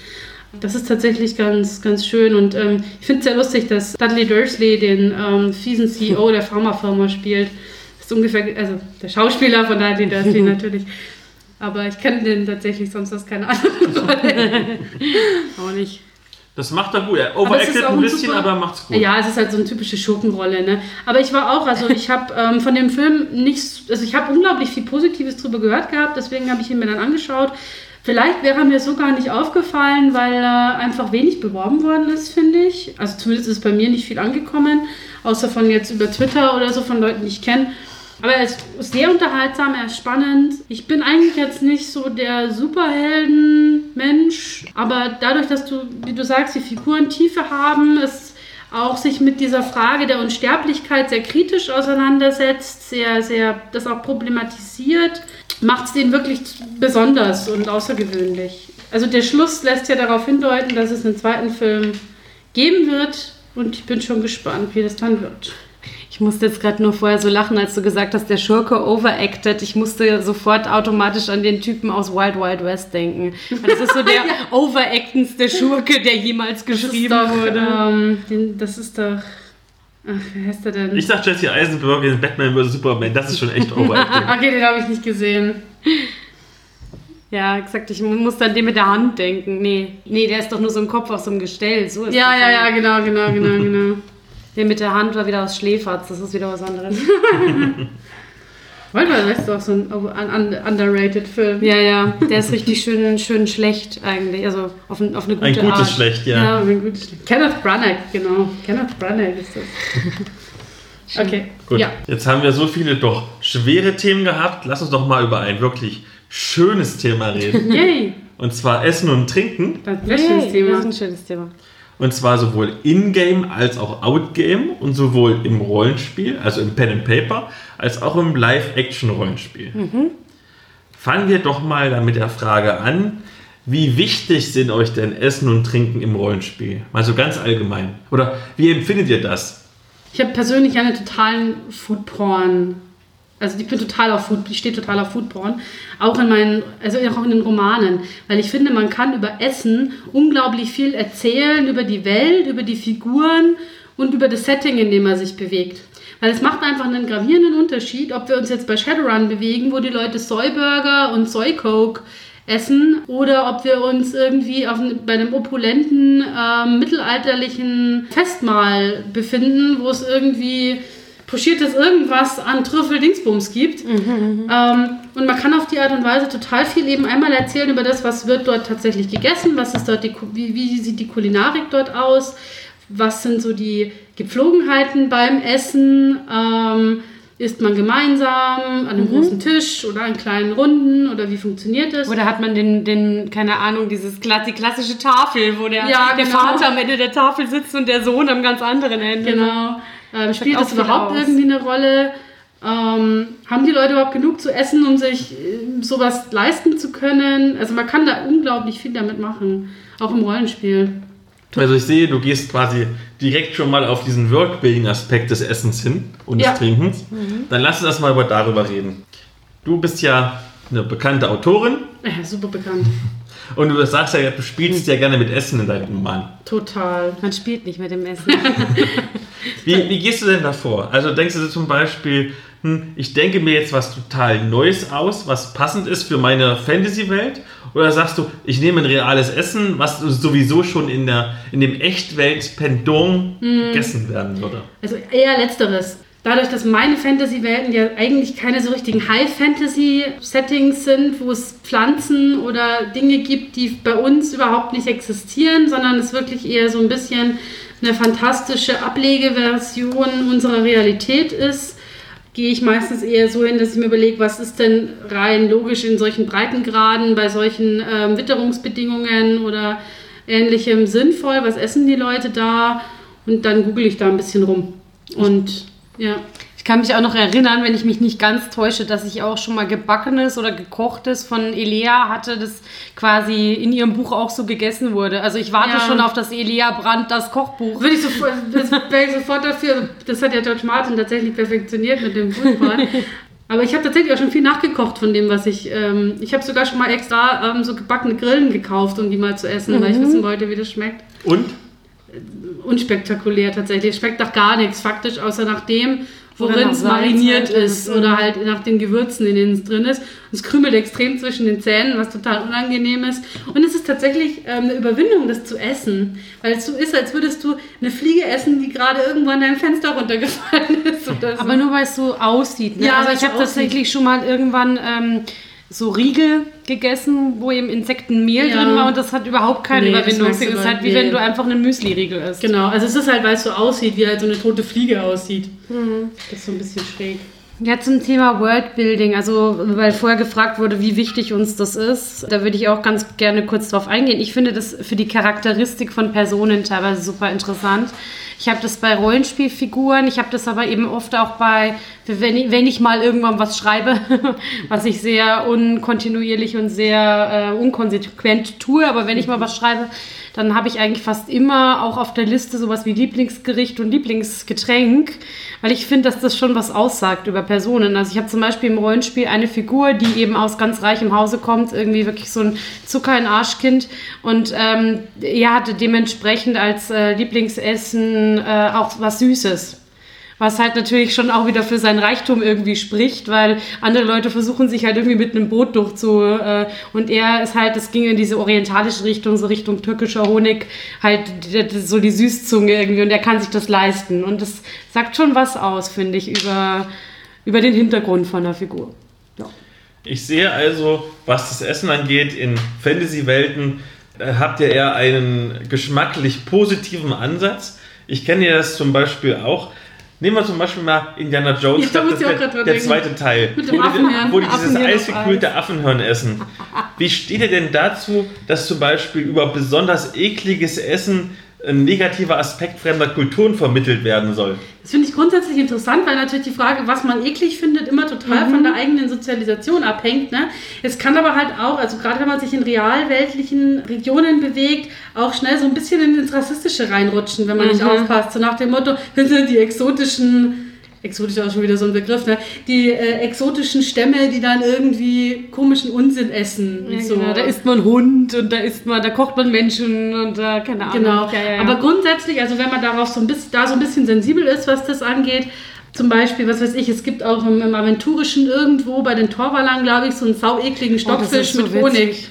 [SPEAKER 3] Das ist tatsächlich ganz, ganz schön und ähm, ich finde es sehr lustig, dass Dudley Dursley den ähm, fiesen CEO der Pharmafirma spielt. Ist ungefähr, also der Schauspieler von Dudley Dursley *laughs* natürlich. Aber ich kenne den tatsächlich sonst aus keiner anderen Rolle. *laughs*
[SPEAKER 2] Auch nicht.
[SPEAKER 1] Das macht er gut. Er overacted ein
[SPEAKER 3] ein
[SPEAKER 1] bisschen,
[SPEAKER 3] super-
[SPEAKER 1] aber macht's gut.
[SPEAKER 3] Ja, es ist halt so eine typische Schurkenrolle, ne? Aber ich war auch, also ich habe ähm, von dem Film nichts, also ich habe unglaublich viel Positives drüber gehört gehabt, deswegen habe ich ihn mir dann angeschaut. Vielleicht wäre er mir so gar nicht aufgefallen, weil er einfach wenig beworben worden ist, finde ich. Also zumindest ist bei mir nicht viel angekommen, außer von jetzt über Twitter oder so von Leuten, die ich kenne. Aber er ist sehr unterhaltsam, er ist spannend. Ich bin eigentlich jetzt nicht so der Superhelden-Mensch, aber dadurch, dass du, wie du sagst, die Figuren Tiefe haben, es auch sich mit dieser Frage der Unsterblichkeit sehr kritisch auseinandersetzt, sehr, sehr das auch problematisiert, macht es den wirklich besonders und außergewöhnlich. Also der Schluss lässt ja darauf hindeuten, dass es einen zweiten Film geben wird und ich bin schon gespannt, wie das dann wird.
[SPEAKER 2] Ich musste jetzt gerade nur vorher so lachen, als du gesagt hast, der Schurke overacted. Ich musste sofort automatisch an den Typen aus Wild Wild West denken. Das ist so der *laughs* overactendste Schurke, der jemals geschrieben
[SPEAKER 3] das doch,
[SPEAKER 2] wurde.
[SPEAKER 3] Ähm, den, das ist doch. Ach, wie heißt der denn?
[SPEAKER 1] Ich sag Jesse Eisenberg in Batman vs. Superman, das ist schon echt overacting. *laughs*
[SPEAKER 3] okay, den habe ich nicht gesehen.
[SPEAKER 2] Ja, exakt. Ich muss dann den mit der Hand denken. Nee, nee, der ist doch nur so im Kopf auf so einem Gestell. So ist
[SPEAKER 3] Ja, ja, ja, genau, genau, genau, *laughs* genau.
[SPEAKER 2] Der mit der Hand war wieder aus Schläferz. Das ist wieder was anderes. *laughs*
[SPEAKER 3] Wollte das ist doch so ein un- un- underrated Film.
[SPEAKER 2] ja, ja. Der ist richtig schön, schön schlecht eigentlich. Also auf, ein, auf eine gute
[SPEAKER 1] Ein gutes
[SPEAKER 2] Art.
[SPEAKER 1] Schlecht, ja.
[SPEAKER 3] Ja, ein gutes Kenneth Branagh, genau. Kenneth Branagh ist das. *laughs* Okay,
[SPEAKER 1] Gut.
[SPEAKER 3] ja.
[SPEAKER 1] Jetzt haben wir so viele doch schwere Themen gehabt. Lass uns doch mal über ein wirklich schönes Thema reden.
[SPEAKER 3] Yay,
[SPEAKER 1] Und zwar Essen und Trinken.
[SPEAKER 3] das ist ein schönes
[SPEAKER 2] Yay,
[SPEAKER 3] Thema.
[SPEAKER 2] Das ist ein schönes Thema.
[SPEAKER 1] Und zwar sowohl in-game als auch out-game und sowohl im Rollenspiel, also im Pen and Paper, als auch im Live-Action-Rollenspiel. Fangen wir doch mal dann mit der Frage an, wie wichtig sind euch denn Essen und Trinken im Rollenspiel? Mal so ganz allgemein. Oder wie empfindet ihr das?
[SPEAKER 3] Ich habe persönlich einen totalen Foodporn. Also ich bin total auf Food, ich stehe total auf Foodporn. Auch in meinen, also auch in den Romanen. Weil ich finde, man kann über Essen unglaublich viel erzählen, über die Welt, über die Figuren und über das Setting, in dem man sich bewegt. Weil es macht einfach einen gravierenden Unterschied, ob wir uns jetzt bei Shadowrun bewegen, wo die Leute Soyburger und Soy Coke essen oder ob wir uns irgendwie auf, bei einem opulenten ähm, mittelalterlichen Festmahl befinden, wo es irgendwie pochiertes irgendwas an Trüffel-Dingsbums gibt. Ähm, und man kann auf die Art und Weise total viel eben einmal erzählen über das, was wird dort tatsächlich gegessen, was ist dort die, wie, wie sieht die Kulinarik dort aus, was sind so die Gepflogenheiten beim Essen, ähm, isst man gemeinsam an einem großen Tisch oder an kleinen Runden oder wie funktioniert das?
[SPEAKER 2] Oder hat man den, den keine Ahnung, dieses die klassische Tafel, wo der,
[SPEAKER 3] Ja,
[SPEAKER 2] der
[SPEAKER 3] genau.
[SPEAKER 2] Vater am Ende der Tafel sitzt und der Sohn am ganz anderen Ende.
[SPEAKER 3] Genau. Ähm, spielt das überhaupt
[SPEAKER 2] aus.
[SPEAKER 3] irgendwie eine Rolle? Ähm, haben die Leute überhaupt genug zu essen, um sich äh, sowas leisten zu können? Also man kann da unglaublich viel damit machen, auch im Rollenspiel.
[SPEAKER 1] Also ich sehe, du gehst quasi direkt schon mal auf diesen Workbuilding-Aspekt des Essens hin und
[SPEAKER 3] Ja.
[SPEAKER 1] des Trinkens. Dann lass uns mal über darüber reden. Du bist ja eine bekannte Autorin
[SPEAKER 3] Ja, super bekannt. *laughs*
[SPEAKER 1] und du sagst ja, du spielst ja gerne mit Essen in deinem Roman.
[SPEAKER 3] Total.
[SPEAKER 2] Man spielt nicht mit dem Essen. *laughs*
[SPEAKER 1] Wie, wie gehst du denn davor? Also denkst du zum Beispiel, hm, ich denke mir jetzt was total Neues aus, was passend ist für meine Fantasy-Welt? Oder sagst du, ich nehme ein reales Essen, was sowieso schon in, der, in dem Echtwelt-Pendant gegessen werden würde?
[SPEAKER 3] Also eher letzteres. Dadurch, dass meine Fantasy-Welten ja eigentlich keine so richtigen High-Fantasy-Settings sind, wo es Pflanzen oder Dinge gibt, die bei uns überhaupt nicht existieren, sondern es wirklich eher so ein bisschen eine fantastische Ablegeversion unserer Realität ist, gehe ich meistens eher so hin, dass ich mir überlege, was ist denn rein logisch in solchen Breitengraden, bei solchen ähm, Witterungsbedingungen oder ähnlichem sinnvoll, was essen die Leute da und dann google ich da ein bisschen rum. Und ja,
[SPEAKER 2] Ich kann mich auch noch erinnern, wenn ich mich nicht ganz täusche, dass ich auch schon mal gebackenes oder gekochtes von Elea hatte, das quasi in ihrem Buch auch so gegessen wurde. Also ich warte
[SPEAKER 3] Ja.
[SPEAKER 2] schon auf das Elea Brandt, das Kochbuch.
[SPEAKER 3] würde ich sofort, das wäre ich sofort dafür. Das hat ja George Martin tatsächlich perfektioniert mit dem Fußball. Aber ich habe tatsächlich auch schon viel nachgekocht von dem, was ich. Ähm, ich habe sogar schon mal extra ähm, so gebackene Grillen gekauft, um die mal zu essen, weil ich wissen wollte, wie das schmeckt.
[SPEAKER 1] Und?
[SPEAKER 3] Unspektakulär tatsächlich. Es schmeckt nach gar nichts faktisch, außer nach dem, worin es mariniert
[SPEAKER 2] halt,
[SPEAKER 3] ist
[SPEAKER 2] mhm.
[SPEAKER 3] oder halt nach den Gewürzen, in denen es drin ist. Und es krümelt extrem zwischen den Zähnen, was total unangenehm ist. Und es ist tatsächlich ähm, eine Überwindung, das zu essen, weil es so ist, als würdest du eine Fliege essen, die gerade irgendwann dein Fenster runtergefallen *laughs* ist so.
[SPEAKER 2] Aber nur weil es so aussieht. Ne?
[SPEAKER 3] Ja,
[SPEAKER 2] also ich habe tatsächlich schon mal irgendwann ähm, so Riegel gegessen, wo eben Insektenmehl
[SPEAKER 3] Ja.
[SPEAKER 2] drin war und das hat überhaupt keine
[SPEAKER 3] Nee,
[SPEAKER 2] Überwindung. Es ist halt wie
[SPEAKER 3] nee.
[SPEAKER 2] wenn du einfach einen Müsli-Riegel isst.
[SPEAKER 3] Genau, also es ist halt, weil es so aussieht, wie halt so eine tote Fliege aussieht.
[SPEAKER 2] Mhm.
[SPEAKER 3] Das ist so ein bisschen schräg.
[SPEAKER 2] Ja, zum Thema Worldbuilding, also weil vorher gefragt wurde, wie wichtig uns das ist, da würde ich auch ganz gerne kurz drauf eingehen. Ich finde das für die Charakteristik von Personen teilweise super interessant. Ich habe das bei Rollenspielfiguren, ich habe das aber eben oft auch bei, wenn ich, wenn ich mal irgendwann was schreibe, *laughs* was ich sehr unkontinuierlich und sehr äh, unkonsequent tue, aber wenn ich mal was schreibe, dann habe ich eigentlich fast immer auch auf der Liste sowas wie Lieblingsgericht und Lieblingsgetränk, weil ich finde, dass das schon was aussagt über Personen. Also ich habe zum Beispiel im Rollenspiel eine Figur, die eben aus ganz reichem Hause kommt, irgendwie wirklich so ein Zucker in Arschkind und ähm, er hatte dementsprechend als äh, Lieblingsessen äh, auch was Süßes. Was halt natürlich schon auch wieder für seinen Reichtum irgendwie spricht, weil andere Leute versuchen sich halt irgendwie mit einem Boot durchzu. Äh, und er ist halt, das ging in diese orientalische Richtung, so Richtung türkischer Honig, halt so die Süßzunge irgendwie und er kann sich das leisten. Und das sagt schon was aus, finde ich, über, über den Hintergrund von der Figur. Ja.
[SPEAKER 1] Ich sehe also, was das Essen angeht, in Fantasy-Welten äh, habt ihr eher einen geschmacklich positiven Ansatz. Ich kenne ja das zum Beispiel auch. Nehmen wir zum Beispiel mal Indiana Jones, ich glaub, das der, der
[SPEAKER 3] denken.
[SPEAKER 1] zweite Teil, wo, die, wo die dieses eisgekühlte Affenhirn essen. Wie steht ihr denn dazu, dass zum Beispiel über besonders ekliges Essen ein negativer Aspekt fremder Kulturen vermittelt werden soll?
[SPEAKER 3] Das finde ich grundsätzlich interessant, weil natürlich die Frage, was man eklig findet, immer total von der eigenen Sozialisation abhängt. Ne? Es kann aber halt auch, also gerade wenn man sich in realweltlichen Regionen bewegt, auch schnell so ein bisschen ins Rassistische reinrutschen, wenn man nicht
[SPEAKER 2] Mhm.
[SPEAKER 3] aufpasst. So nach dem Motto, das *laughs* sind die exotischen, exotisch ist auch schon wieder so ein Begriff, ne? die äh, exotischen Stämme, die dann irgendwie komischen Unsinn essen.
[SPEAKER 2] Ja,
[SPEAKER 3] so.
[SPEAKER 2] genau. Da isst man Hund und da isst man, da kocht man Menschen und da, keine Ahnung.
[SPEAKER 3] Genau.
[SPEAKER 2] Ja, ja.
[SPEAKER 3] Aber grundsätzlich, also wenn man darauf so ein bisschen, da so ein bisschen sensibel ist, was das angeht, zum Beispiel, was weiß ich, es gibt auch im, im Aventurischen irgendwo bei den Torwallern, glaube ich, so einen sauekligen
[SPEAKER 2] Oh, das
[SPEAKER 3] Stockfisch
[SPEAKER 2] ist so
[SPEAKER 3] mit
[SPEAKER 2] witzig.
[SPEAKER 3] Honig.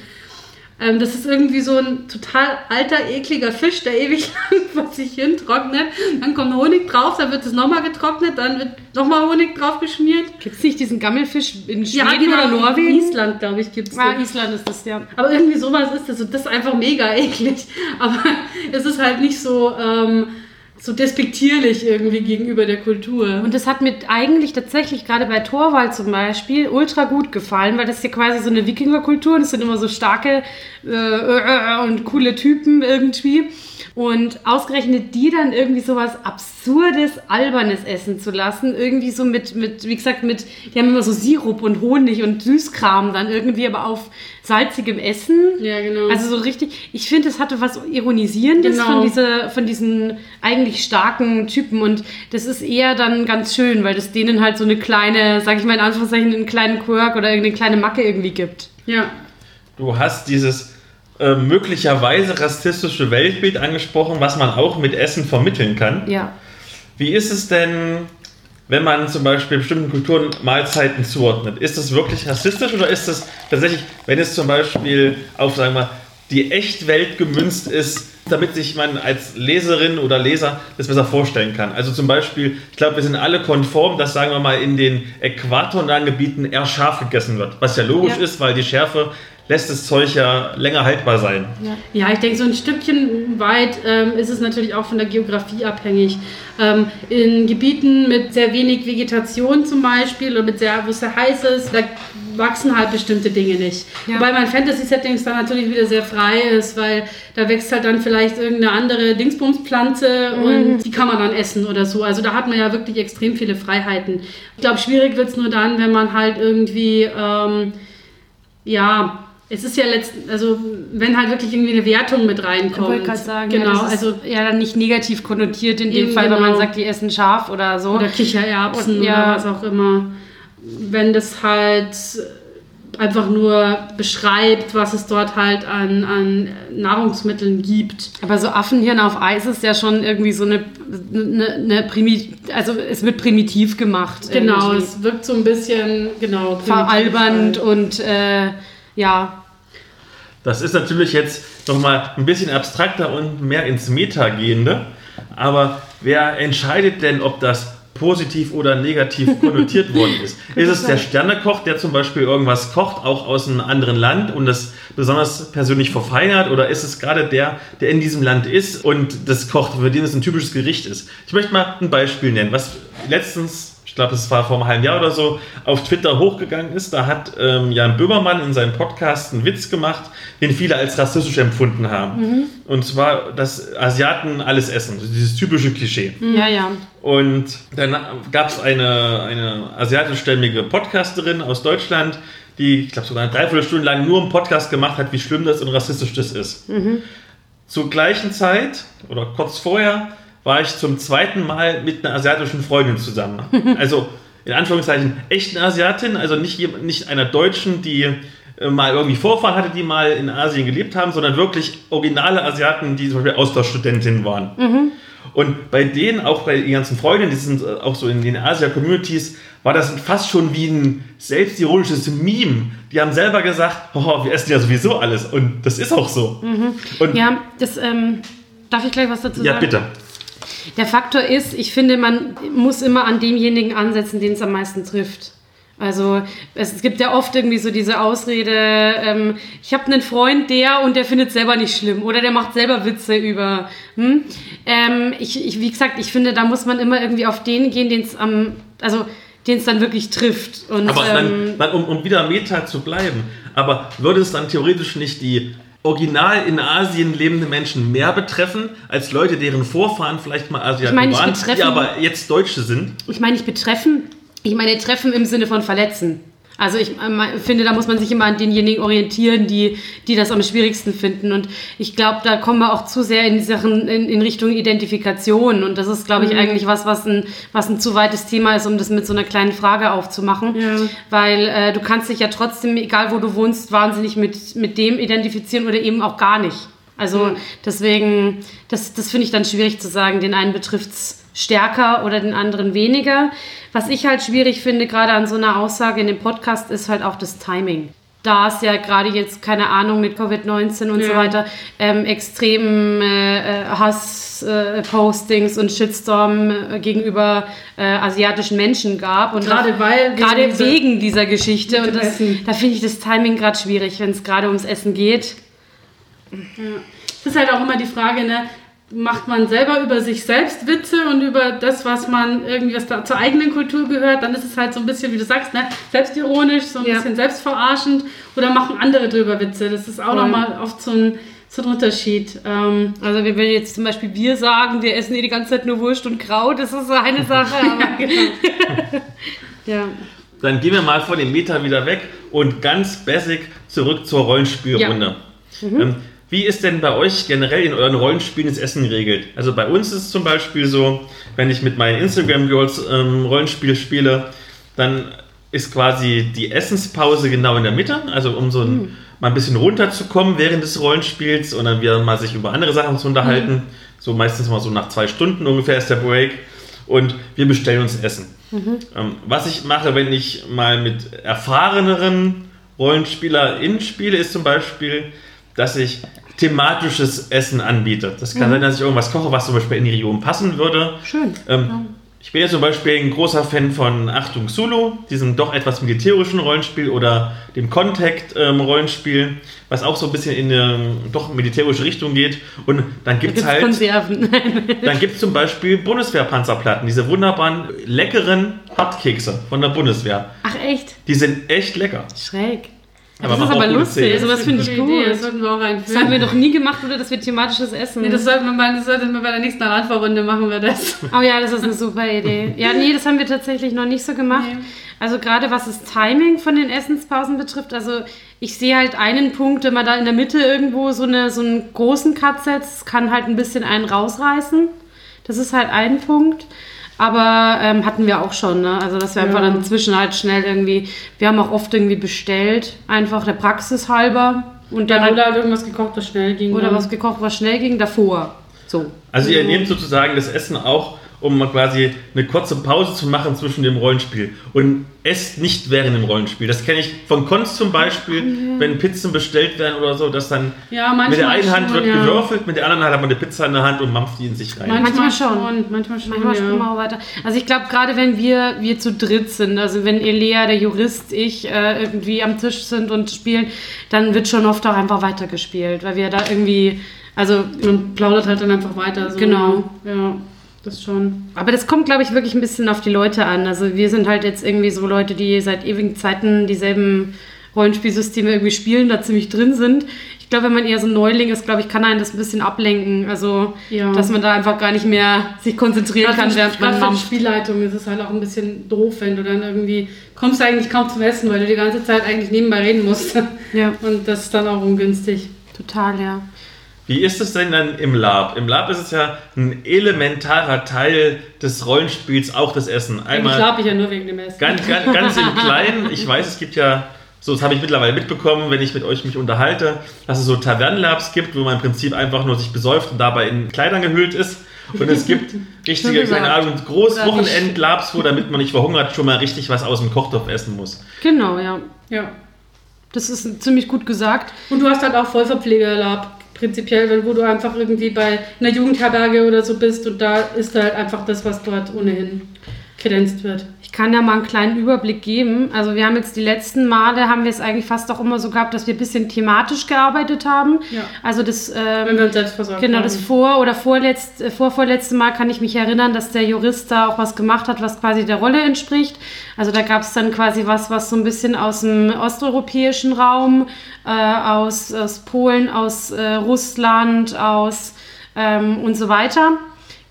[SPEAKER 3] Ähm, das ist irgendwie so ein total alter, ekliger Fisch, der ewig *laughs* lang vor sich hin trocknet. Dann kommt Honig drauf, dann wird es nochmal getrocknet, dann wird nochmal Honig drauf geschmiert.
[SPEAKER 2] Gibt es nicht diesen Gammelfisch in Schweden oder
[SPEAKER 3] In
[SPEAKER 2] Norwegen?
[SPEAKER 3] Island, glaube ich, gibt es
[SPEAKER 2] Ah, Island ist das, ja.
[SPEAKER 3] aber irgendwie sowas ist das. Und das ist einfach mega eklig. *laughs* Aber es ist halt nicht so, ähm, so despektierlich irgendwie gegenüber der Kultur.
[SPEAKER 2] Und das hat mir eigentlich tatsächlich gerade bei Torwald zum Beispiel ultra gut gefallen, weil das ist ja quasi so eine Wikingerkultur und es sind immer so starke äh, äh, und coole Typen irgendwie. Und ausgerechnet die dann irgendwie sowas absurdes, albernes essen zu lassen, irgendwie so mit, mit, wie gesagt, mit, die haben immer so Sirup und Honig und Süßkram dann irgendwie, aber auf salzigem Essen.
[SPEAKER 3] Ja, genau.
[SPEAKER 2] Also so richtig, ich finde, es hatte was Ironisierendes
[SPEAKER 3] Genau.
[SPEAKER 2] von, dieser, von diesen eigentlich starken Typen und das ist eher dann ganz schön, weil das denen halt so eine kleine, sag ich mal in Anführungszeichen, einen kleinen Quirk oder irgendeine kleine Macke irgendwie gibt.
[SPEAKER 3] ja.
[SPEAKER 1] Du hast dieses äh, möglicherweise rassistische Weltbild angesprochen, was man auch mit Essen vermitteln kann.
[SPEAKER 2] Ja.
[SPEAKER 1] Wie ist es denn, wenn man zum Beispiel bestimmten Kulturen Mahlzeiten zuordnet? Ist das wirklich rassistisch oder ist das tatsächlich, wenn es zum Beispiel auf, sagen wir, die Echtwelt gemünzt ist, damit sich man als Leserin oder Leser das besser vorstellen kann? Also zum Beispiel, ich glaube, wir sind alle konform, dass, sagen wir mal, in den äquatornahen Gebieten eher scharf gegessen wird. Was ja logisch
[SPEAKER 2] Ja.
[SPEAKER 1] ist, weil die Schärfe lässt das Zeug ja länger haltbar sein.
[SPEAKER 3] Ja, ich denke, so ein Stückchen weit ähm, ist es natürlich auch von der Geografie abhängig. Ähm, in Gebieten mit sehr wenig Vegetation zum Beispiel oder mit sehr, wo es sehr heiß ist, da wachsen halt bestimmte Dinge nicht.
[SPEAKER 2] Ja.
[SPEAKER 3] Wobei mein Fantasy-Settings dann natürlich wieder sehr frei ist, weil da wächst halt dann vielleicht irgendeine andere Dingsbumspflanze und die kann man dann essen oder so. Also da hat man ja wirklich extrem viele Freiheiten. Ich glaube, schwierig wird es nur dann, wenn man halt irgendwie, ähm, ja, es ist ja letzten, also wenn halt wirklich irgendwie eine Wertung mit
[SPEAKER 2] Ich
[SPEAKER 3] reinkommt.
[SPEAKER 2] wollte gerade sagen,
[SPEAKER 3] genau,
[SPEAKER 2] ja,
[SPEAKER 3] also
[SPEAKER 2] ja dann nicht negativ konnotiert in dem Fall, wenn man
[SPEAKER 3] genau.
[SPEAKER 2] sagt, die essen scharf oder so.
[SPEAKER 3] oder Kichererbsen
[SPEAKER 2] Und- ja.
[SPEAKER 3] oder was auch immer. Wenn das halt einfach nur beschreibt, was es dort halt an, an Nahrungsmitteln gibt.
[SPEAKER 2] Aber so Affenhirn auf Eis ist ja schon irgendwie so eine, eine, eine Primi also es wird primitiv gemacht.
[SPEAKER 3] Genau,
[SPEAKER 2] irgendwie.
[SPEAKER 3] es wirkt so ein bisschen, genau,
[SPEAKER 2] veralbernd
[SPEAKER 3] primitiv
[SPEAKER 2] und äh, ja,
[SPEAKER 1] Das ist natürlich jetzt nochmal ein bisschen abstrakter und mehr ins Meta gehende. Aber wer entscheidet denn, ob das positiv oder negativ *laughs* konnotiert worden ist? Ist es der Sternekoch, der zum Beispiel irgendwas kocht, auch aus einem anderen Land und das besonders persönlich verfeinert? Oder ist es gerade der, der in diesem Land ist und das kocht, für den es ein typisches Gericht ist? Ich möchte mal ein Beispiel nennen, was letztens ich glaube, es war vor einem halben Jahr oder so, auf Twitter hochgegangen ist. Da hat ähm, Jan Böhmermann in seinem Podcast einen Witz gemacht, den viele als rassistisch empfunden haben. Und zwar, dass Asiaten alles essen. Dieses typische Klischee.
[SPEAKER 2] ja, ja.
[SPEAKER 1] Und dann gab es eine, eine asiatischstämmige Podcasterin aus Deutschland, die, ich glaube, sogar eine Dreiviertelstunde lang nur einen Podcast gemacht hat, wie schlimm das und rassistisch das ist. Zur gleichen Zeit oder kurz vorher war ich zum zweiten Mal mit einer asiatischen Freundin zusammen. *laughs* Also in Anführungszeichen echten Asiatin, also nicht, nicht einer Deutschen, die äh, mal irgendwie Vorfahren hatte, die mal in Asien gelebt haben, sondern wirklich originale Asiaten, die zum Beispiel Austauschstudentinnen waren.
[SPEAKER 2] Mhm.
[SPEAKER 1] Und bei denen, auch bei den ganzen Freunden, die sind äh, auch so in den Asia-Communities, war das fast schon wie ein selbstironisches Meme. Die haben selber gesagt, oh, wir essen ja sowieso alles. Und das ist auch so. Und
[SPEAKER 2] Ja, das, ähm, darf ich gleich was dazu
[SPEAKER 1] ja,
[SPEAKER 2] sagen?
[SPEAKER 1] bitte.
[SPEAKER 2] Der Faktor ist, ich finde, man muss immer an demjenigen ansetzen, den es am meisten trifft. Also es, gibt ja oft irgendwie so diese Ausrede, ähm, ich habe einen Freund, der und der findet selber nicht schlimm oder der macht selber Witze über. Hm? Ähm, ich, ich, wie gesagt, ich finde, da muss man immer irgendwie auf den gehen, den es am, also den es dann wirklich trifft. Und,
[SPEAKER 1] Aber
[SPEAKER 2] ähm,
[SPEAKER 1] dann, dann, um, um wieder Meta zu bleiben, aber würde es dann theoretisch nicht die original in Asien lebenden Menschen mehr betreffen, als Leute, deren Vorfahren vielleicht mal Asiaten
[SPEAKER 2] Ich meine,
[SPEAKER 1] waren, die aber jetzt Deutsche sind?
[SPEAKER 2] Ich meine nicht betreffen, ich meine treffen im Sinne von verletzen. Also ich ähm, finde, da muss man sich immer an denjenigen orientieren, die, die das am schwierigsten finden. Und ich glaube, da kommen wir auch zu sehr in, Sachen, in, in Richtung Identifikation. Und das ist, glaube ich, eigentlich was, was ein, was ein zu weites Thema ist, um das mit so einer kleinen Frage aufzumachen.
[SPEAKER 3] Ja.
[SPEAKER 2] Weil äh, du kannst dich ja trotzdem, egal wo du wohnst, wahnsinnig mit, mit dem identifizieren oder eben auch gar nicht. Also deswegen, das, das finde ich dann schwierig zu sagen, den einen betrifft es stärker oder den anderen weniger. Was ich halt schwierig finde, gerade an so einer Aussage in dem Podcast, ist halt auch das Timing. Da es ja gerade jetzt, keine Ahnung, mit Covid-19 und so
[SPEAKER 3] Ja.
[SPEAKER 2] weiter, ähm, extrem äh, Hass-Postings und Shitstorm äh, gegenüber äh, asiatischen Menschen gab. Und
[SPEAKER 3] Gerade weil-
[SPEAKER 2] gerade
[SPEAKER 3] wegen dieser-
[SPEAKER 2] wegen dieser Geschichte. Und das, da finde ich das Timing gerade schwierig, wenn es gerade ums Essen geht.
[SPEAKER 3] Es ist halt auch immer die Frage, ne, macht man selber über sich selbst Witze und über das, was man irgendwie was da zur eigenen Kultur gehört, dann ist es halt so ein bisschen, wie du sagst, ne, selbstironisch, so ein
[SPEAKER 2] Ja.
[SPEAKER 3] bisschen selbstverarschend oder machen andere drüber Witze. Das ist auch nochmal oft so ein, so ein Unterschied. Ähm,
[SPEAKER 2] Also wenn wir jetzt zum Beispiel wir sagen, wir essen hier die ganze Zeit nur Wurst und Kraut, das ist so eine Sache. *laughs* Aber *laughs* ja.
[SPEAKER 1] Dann gehen wir mal von dem Meta wieder weg und ganz basic zurück zur Rollenspielrunde. Ähm, wie ist denn bei euch generell in euren Rollenspielen das Essen geregelt? Also bei uns ist es zum Beispiel so, wenn ich mit meinen Instagram Girls ähm, Rollenspiel spiele, dann ist quasi die Essenspause genau in der Mitte, also um so ein, mal ein bisschen runterzukommen während des Rollenspiels und dann wieder mal sich über andere Sachen zu unterhalten. So meistens mal so nach zwei Stunden ungefähr ist der Break und wir bestellen uns Essen. Ähm, was ich mache, wenn ich mal mit erfahreneren RollenspielerInnen spiele, ist zum Beispiel, dass ich thematisches Essen anbiete. Das kann sein, dass ich irgendwas koche, was zum Beispiel in die Region passen würde.
[SPEAKER 2] Schön.
[SPEAKER 1] Ähm, ich bin ja zum Beispiel ein großer Fan von Achtung Zulu, diesem doch etwas militärischen Rollenspiel oder dem Contact-Rollenspiel, was auch so ein bisschen in eine doch militärische Richtung geht. Und dann gibt es halt
[SPEAKER 2] Konserven. *laughs*
[SPEAKER 1] dann gibt es zum Beispiel Bundeswehrpanzerplatten, diese wunderbaren, leckeren Hotkekse von der Bundeswehr.
[SPEAKER 2] Ach echt?
[SPEAKER 1] Die sind echt lecker.
[SPEAKER 2] Schräg. Ja,
[SPEAKER 1] Aber
[SPEAKER 2] das ist aber lustig.
[SPEAKER 1] Szenen.
[SPEAKER 2] Sowas finde ich
[SPEAKER 3] gute Idee, Das
[SPEAKER 2] gut.
[SPEAKER 3] sollten wir auch
[SPEAKER 2] Das
[SPEAKER 3] einführen.
[SPEAKER 2] haben wir noch nie gemacht, oder dass wir thematisches Essen.
[SPEAKER 3] Nee, das sollten wir mal, das sollten wir bei der nächsten Randvorrunde machen wir das. *laughs*
[SPEAKER 2] Oh ja, das ist eine super Idee. Ja, nee, das haben wir tatsächlich noch nicht so gemacht.
[SPEAKER 3] Nee.
[SPEAKER 2] Also gerade was das Timing von den Essenspausen betrifft, also ich sehe halt einen Punkt, wenn man da in der Mitte irgendwo so, eine, so einen großen Cut setzt, kann halt ein bisschen einen rausreißen. Das ist halt ein Punkt. Aber ähm, hatten wir auch schon, ne? Also dass wir einfach
[SPEAKER 3] Ja.
[SPEAKER 2] dann zwischen halt schnell irgendwie, wir haben auch oft irgendwie bestellt, einfach der Praxis halber. Und dann
[SPEAKER 3] Ja,
[SPEAKER 2] halt,
[SPEAKER 3] oder irgendwas gekocht, was schnell ging.
[SPEAKER 2] oder
[SPEAKER 3] dann.
[SPEAKER 2] was gekocht, was schnell ging, davor. So.
[SPEAKER 1] Also ihr nehmt sozusagen das Essen auch, um mal quasi eine kurze Pause zu machen zwischen dem Rollenspiel. Und esst nicht während dem Rollenspiel. Das kenne ich von Konst zum Beispiel, wenn Pizzen bestellt werden oder so, dass dann
[SPEAKER 3] Ja,
[SPEAKER 1] mit der einen Hand
[SPEAKER 3] schon,
[SPEAKER 1] wird
[SPEAKER 3] ja.
[SPEAKER 1] gewürfelt, mit der anderen Hand hat man eine Pizza in der Hand und mampft die in sich rein.
[SPEAKER 3] Manchmal,
[SPEAKER 2] Manchmal schon.
[SPEAKER 3] Manchmal schon.
[SPEAKER 2] Manchmal
[SPEAKER 3] ja.
[SPEAKER 2] springen wir auch weiter. Also ich glaube, gerade wenn wir, wir zu dritt sind, also wenn Elea, der Jurist, ich äh, irgendwie am Tisch sind und spielen, dann wird schon oft auch einfach weitergespielt, weil wir da irgendwie, also
[SPEAKER 3] Man plaudert halt dann einfach weiter. So.
[SPEAKER 2] Genau.
[SPEAKER 3] Ja, das schon.
[SPEAKER 2] Aber das kommt, glaube ich, wirklich ein bisschen auf die Leute an. Also wir sind halt jetzt irgendwie so Leute, die seit ewigen Zeiten dieselben Rollenspielsysteme irgendwie spielen, da ziemlich drin sind. Ich glaube, wenn man eher so ein Neuling ist, glaube ich, kann einen das ein bisschen ablenken. Also,
[SPEAKER 3] Ja.
[SPEAKER 2] dass man da einfach gar nicht mehr sich konzentrieren kann, während man mampft.
[SPEAKER 3] Spielleitung ist es halt auch ein bisschen doof, wenn du dann irgendwie kommst du eigentlich kaum zum Essen, weil du die ganze Zeit eigentlich nebenbei reden musst.
[SPEAKER 2] Ja,
[SPEAKER 3] Und das ist dann auch ungünstig.
[SPEAKER 2] total, ja.
[SPEAKER 1] Wie ist es denn dann im Lab? Im Lab ist es ja ein elementarer Teil des Rollenspiels, auch das Essen.
[SPEAKER 3] Eigentlich
[SPEAKER 1] Einmal
[SPEAKER 3] schlafe ich ja nur wegen dem Essen.
[SPEAKER 1] ganz, ganz, *laughs* ganz im Kleinen. Ich weiß, es gibt ja So, das habe ich mittlerweile mitbekommen, wenn ich mit euch mich unterhalte, dass es so Tavernenlabs gibt, wo man im Prinzip einfach nur sich besäuft und dabei in Kleidern gehüllt ist. Und es gibt *laughs* richtige, keine Ahnung, Großwochenendlabs, wo damit man nicht verhungert, schon mal richtig was aus dem Kochtopf essen muss.
[SPEAKER 2] Genau, ja.
[SPEAKER 3] Ja.
[SPEAKER 2] Das ist ziemlich gut gesagt.
[SPEAKER 3] Und du hast halt auch Vollverpflegerlab prinzipiell, weil wo du einfach irgendwie bei einer Jugendherberge oder so bist und da ist halt einfach das, was dort ohnehin kredenzt wird.
[SPEAKER 2] Ich kann ja mal einen kleinen Überblick geben. Also wir haben jetzt die letzten Male, haben wir es eigentlich fast auch immer so gehabt, dass wir ein bisschen thematisch gearbeitet haben.
[SPEAKER 3] Ja.
[SPEAKER 2] Also das,
[SPEAKER 3] Wenn
[SPEAKER 2] ähm,
[SPEAKER 3] wir uns selbst versorgt
[SPEAKER 2] genau,
[SPEAKER 3] haben.
[SPEAKER 2] das vor- oder vorletzt, äh, vorvorletzte Mal kann ich mich erinnern, dass der Jurist da auch was gemacht hat, was quasi der Rolle entspricht. Also da gab es dann quasi was, was so ein bisschen aus dem osteuropäischen Raum, äh, aus, aus Polen, aus äh, Russland, aus ähm, und so weiter.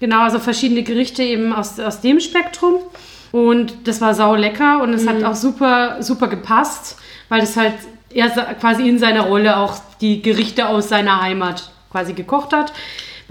[SPEAKER 2] Genau, also verschiedene Gerichte eben aus, aus dem Spektrum. Und das war sau lecker und es hat auch super, super gepasst, weil das halt er quasi in seiner Rolle auch die Gerichte aus seiner Heimat quasi gekocht hat.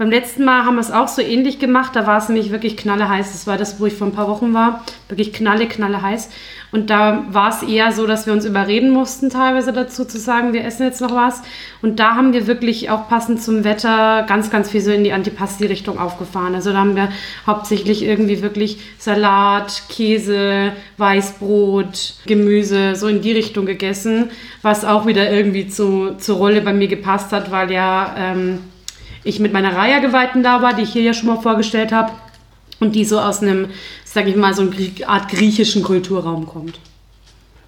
[SPEAKER 2] Beim letzten Mal haben wir es auch so ähnlich gemacht. Da war es nämlich wirklich knalleheiß. Das war das, wo ich vor ein paar Wochen war. Wirklich knalle, knalle heiß. Und da war es eher so, dass wir uns überreden mussten, teilweise dazu zu sagen, wir essen jetzt noch was. Und da haben wir wirklich auch passend zum Wetter ganz, ganz viel so in die Antipasti-Richtung aufgefahren. Also da haben wir hauptsächlich irgendwie wirklich Salat, Käse, Weißbrot, Gemüse, so in die Richtung gegessen. Was auch wieder irgendwie zu, zur Rolle bei mir gepasst hat, weil ja ähm, ich mit meiner Raya-Geweihten da war, die ich hier ja schon mal vorgestellt habe. Und die so aus einem, sag ich mal, so eine Art griechischen Kulturraum kommt.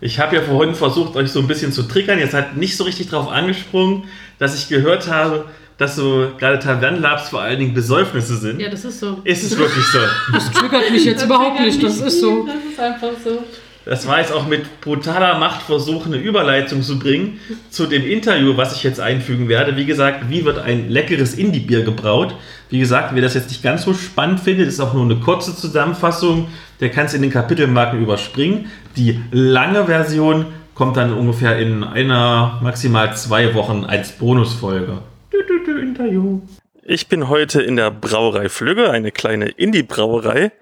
[SPEAKER 1] Ich habe ja vorhin versucht, euch so ein bisschen zu triggern. Jetzt hat nicht so richtig drauf angesprungen, dass ich gehört habe, dass so gerade Tavernenlabs vor allen Dingen Besäufnisse sind.
[SPEAKER 3] Ja, das ist so.
[SPEAKER 1] Ist es wirklich so? *laughs*
[SPEAKER 2] Das triggert mich jetzt überhaupt nicht, das ist so.
[SPEAKER 3] Das ist einfach so.
[SPEAKER 1] Das war jetzt auch mit brutaler Macht versuchen, eine Überleitung zu bringen zu dem Interview, was ich jetzt einfügen werde. Wie gesagt, wie wird ein leckeres Indie-Bier gebraut? Wie gesagt, wer das jetzt nicht ganz so spannend findet, ist auch nur eine kurze Zusammenfassung. Der kann es in den Kapitelmarken überspringen. Die lange Version kommt dann ungefähr in einer, maximal zwei Wochen als Bonusfolge. Interview. Ich bin heute in der Brauerei Flügge, eine kleine Indie-Brauerei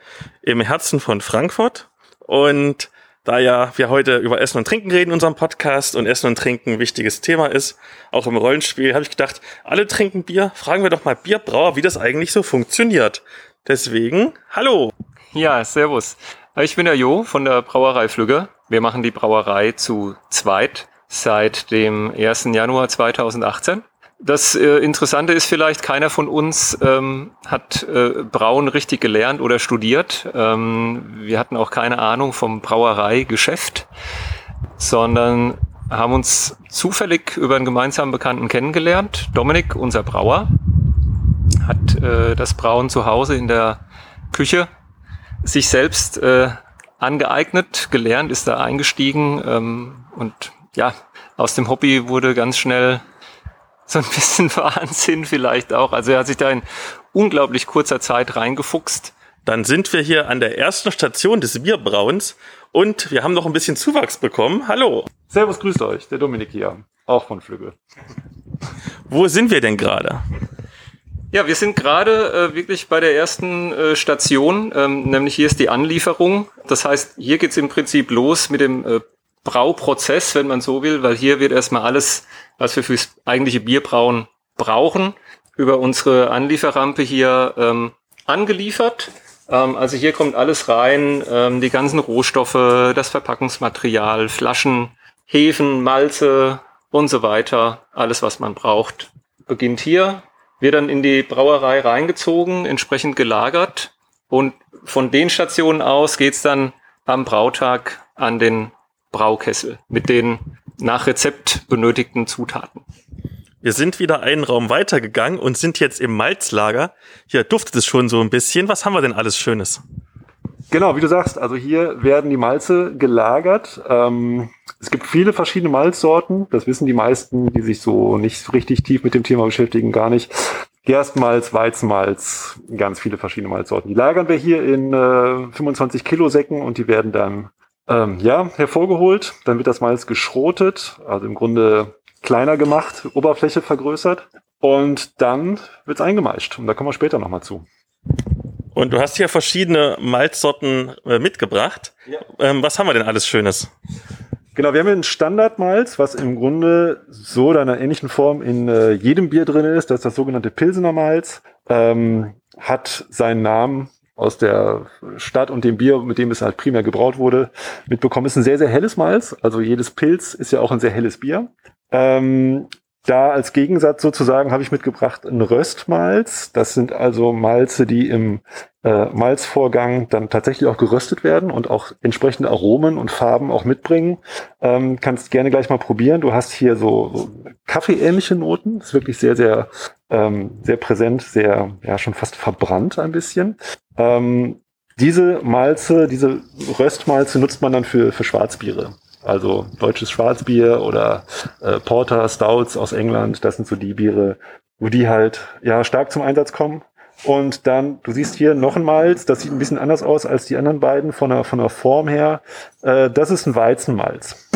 [SPEAKER 1] im Herzen von Frankfurt. Und da ja wir heute über Essen und Trinken reden in unserem Podcast und Essen und Trinken ein wichtiges Thema ist, auch im Rollenspiel, habe ich gedacht, alle trinken Bier, fragen wir doch mal Bierbrauer, wie das eigentlich so funktioniert. Deswegen, hallo.
[SPEAKER 4] Ja, servus. Ich bin der Jo von der Brauerei Flügge. Wir machen die Brauerei zu zweit seit dem 1. Januar 2018. Das äh, Interessante ist vielleicht, keiner von uns ähm, hat äh, Brauen richtig gelernt oder studiert. Ähm, wir hatten auch keine Ahnung vom Brauereigeschäft, sondern haben uns zufällig über einen gemeinsamen Bekannten kennengelernt. Dominik, unser Brauer, hat äh, das Brauen zu Hause in der Küche sich selbst äh, angeeignet, gelernt, ist da eingestiegen ähm, und ja, aus dem Hobby wurde ganz schnell so ein bisschen *laughs* Wahnsinn vielleicht auch. Also er hat sich da in unglaublich kurzer Zeit reingefuchst.
[SPEAKER 1] Dann sind wir hier an der ersten Station des Bierbrauens und wir haben noch ein bisschen Zuwachs bekommen. Hallo.
[SPEAKER 5] Servus, grüßt euch, der Dominik hier, auch von Flügge.
[SPEAKER 1] Wo sind wir denn gerade?
[SPEAKER 4] Ja, wir sind gerade äh, wirklich bei der ersten äh, Station, ähm, nämlich hier ist die Anlieferung. Das heißt, hier geht's im Prinzip los mit dem äh, Brauprozess, wenn man so will, weil hier wird erstmal alles, was wir fürs eigentliche Bierbrauen brauchen, über unsere Anlieferrampe hier ähm, angeliefert. Ähm, also hier kommt alles rein, ähm, die ganzen Rohstoffe, das Verpackungsmaterial, Flaschen, Hefen, Malze und so weiter. Alles, was man braucht, beginnt hier wird dann in die Brauerei reingezogen, entsprechend gelagert und von den Stationen aus geht's dann am Brautag an den Braukessel mit den nach Rezept benötigten Zutaten.
[SPEAKER 1] Wir sind wieder einen Raum weitergegangen und sind jetzt im Malzlager. Hier duftet es schon so ein bisschen. Was haben wir denn alles Schönes?
[SPEAKER 5] Genau, wie du sagst, also hier werden die Malze gelagert. Ähm, es gibt viele verschiedene Malzsorten. Das wissen die meisten, die sich so nicht richtig tief mit dem Thema beschäftigen, gar nicht. Gerstmalz, Weizenmalz, ganz viele verschiedene Malzsorten. Die lagern wir hier in äh, 25 Kilo Säcken und die werden dann ähm, ja hervorgeholt. Dann wird das Malz geschrotet, also im Grunde kleiner gemacht, Oberfläche vergrößert und dann wird's eingemeischt. Und da kommen wir später nochmal zu.
[SPEAKER 1] Und du hast hier verschiedene Malzsorten äh, mitgebracht. Ähm, was haben wir denn alles Schönes?
[SPEAKER 5] Genau, wir haben hier ein Standardmalz, was im Grunde so in einer ähnlichen Form in äh, jedem Bier drin ist. Das ist das sogenannte Pilsener Malz. Ähm, hat seinen Namen aus der Stadt und dem Bier, mit dem es halt primär gebraut wurde, mitbekommen. Ist ein sehr, sehr helles Malz. Also jedes Pilz ist ja auch ein sehr helles Bier. Ähm, da als Gegensatz sozusagen habe ich mitgebracht ein Röstmalz. Das sind also Malze, die im äh, Malzvorgang dann tatsächlich auch geröstet werden und auch entsprechende Aromen und Farben auch mitbringen. Ähm, kannst gerne gleich mal probieren. Du hast hier so, so kaffeeähnliche Noten. ist wirklich sehr, sehr, ähm, sehr präsent, sehr, ja, schon fast verbrannt ein bisschen. Ähm, diese Malze, diese Röstmalze nutzt man dann für, für Schwarzbiere. Also deutsches Schwarzbier oder äh, Porter, Stouts aus England, das sind so die Biere, wo die halt ja stark zum Einsatz kommen. Und dann, du siehst hier noch ein Malz, das sieht ein bisschen anders aus als die anderen beiden von der, von der Form her. Äh, das ist ein Weizenmalz.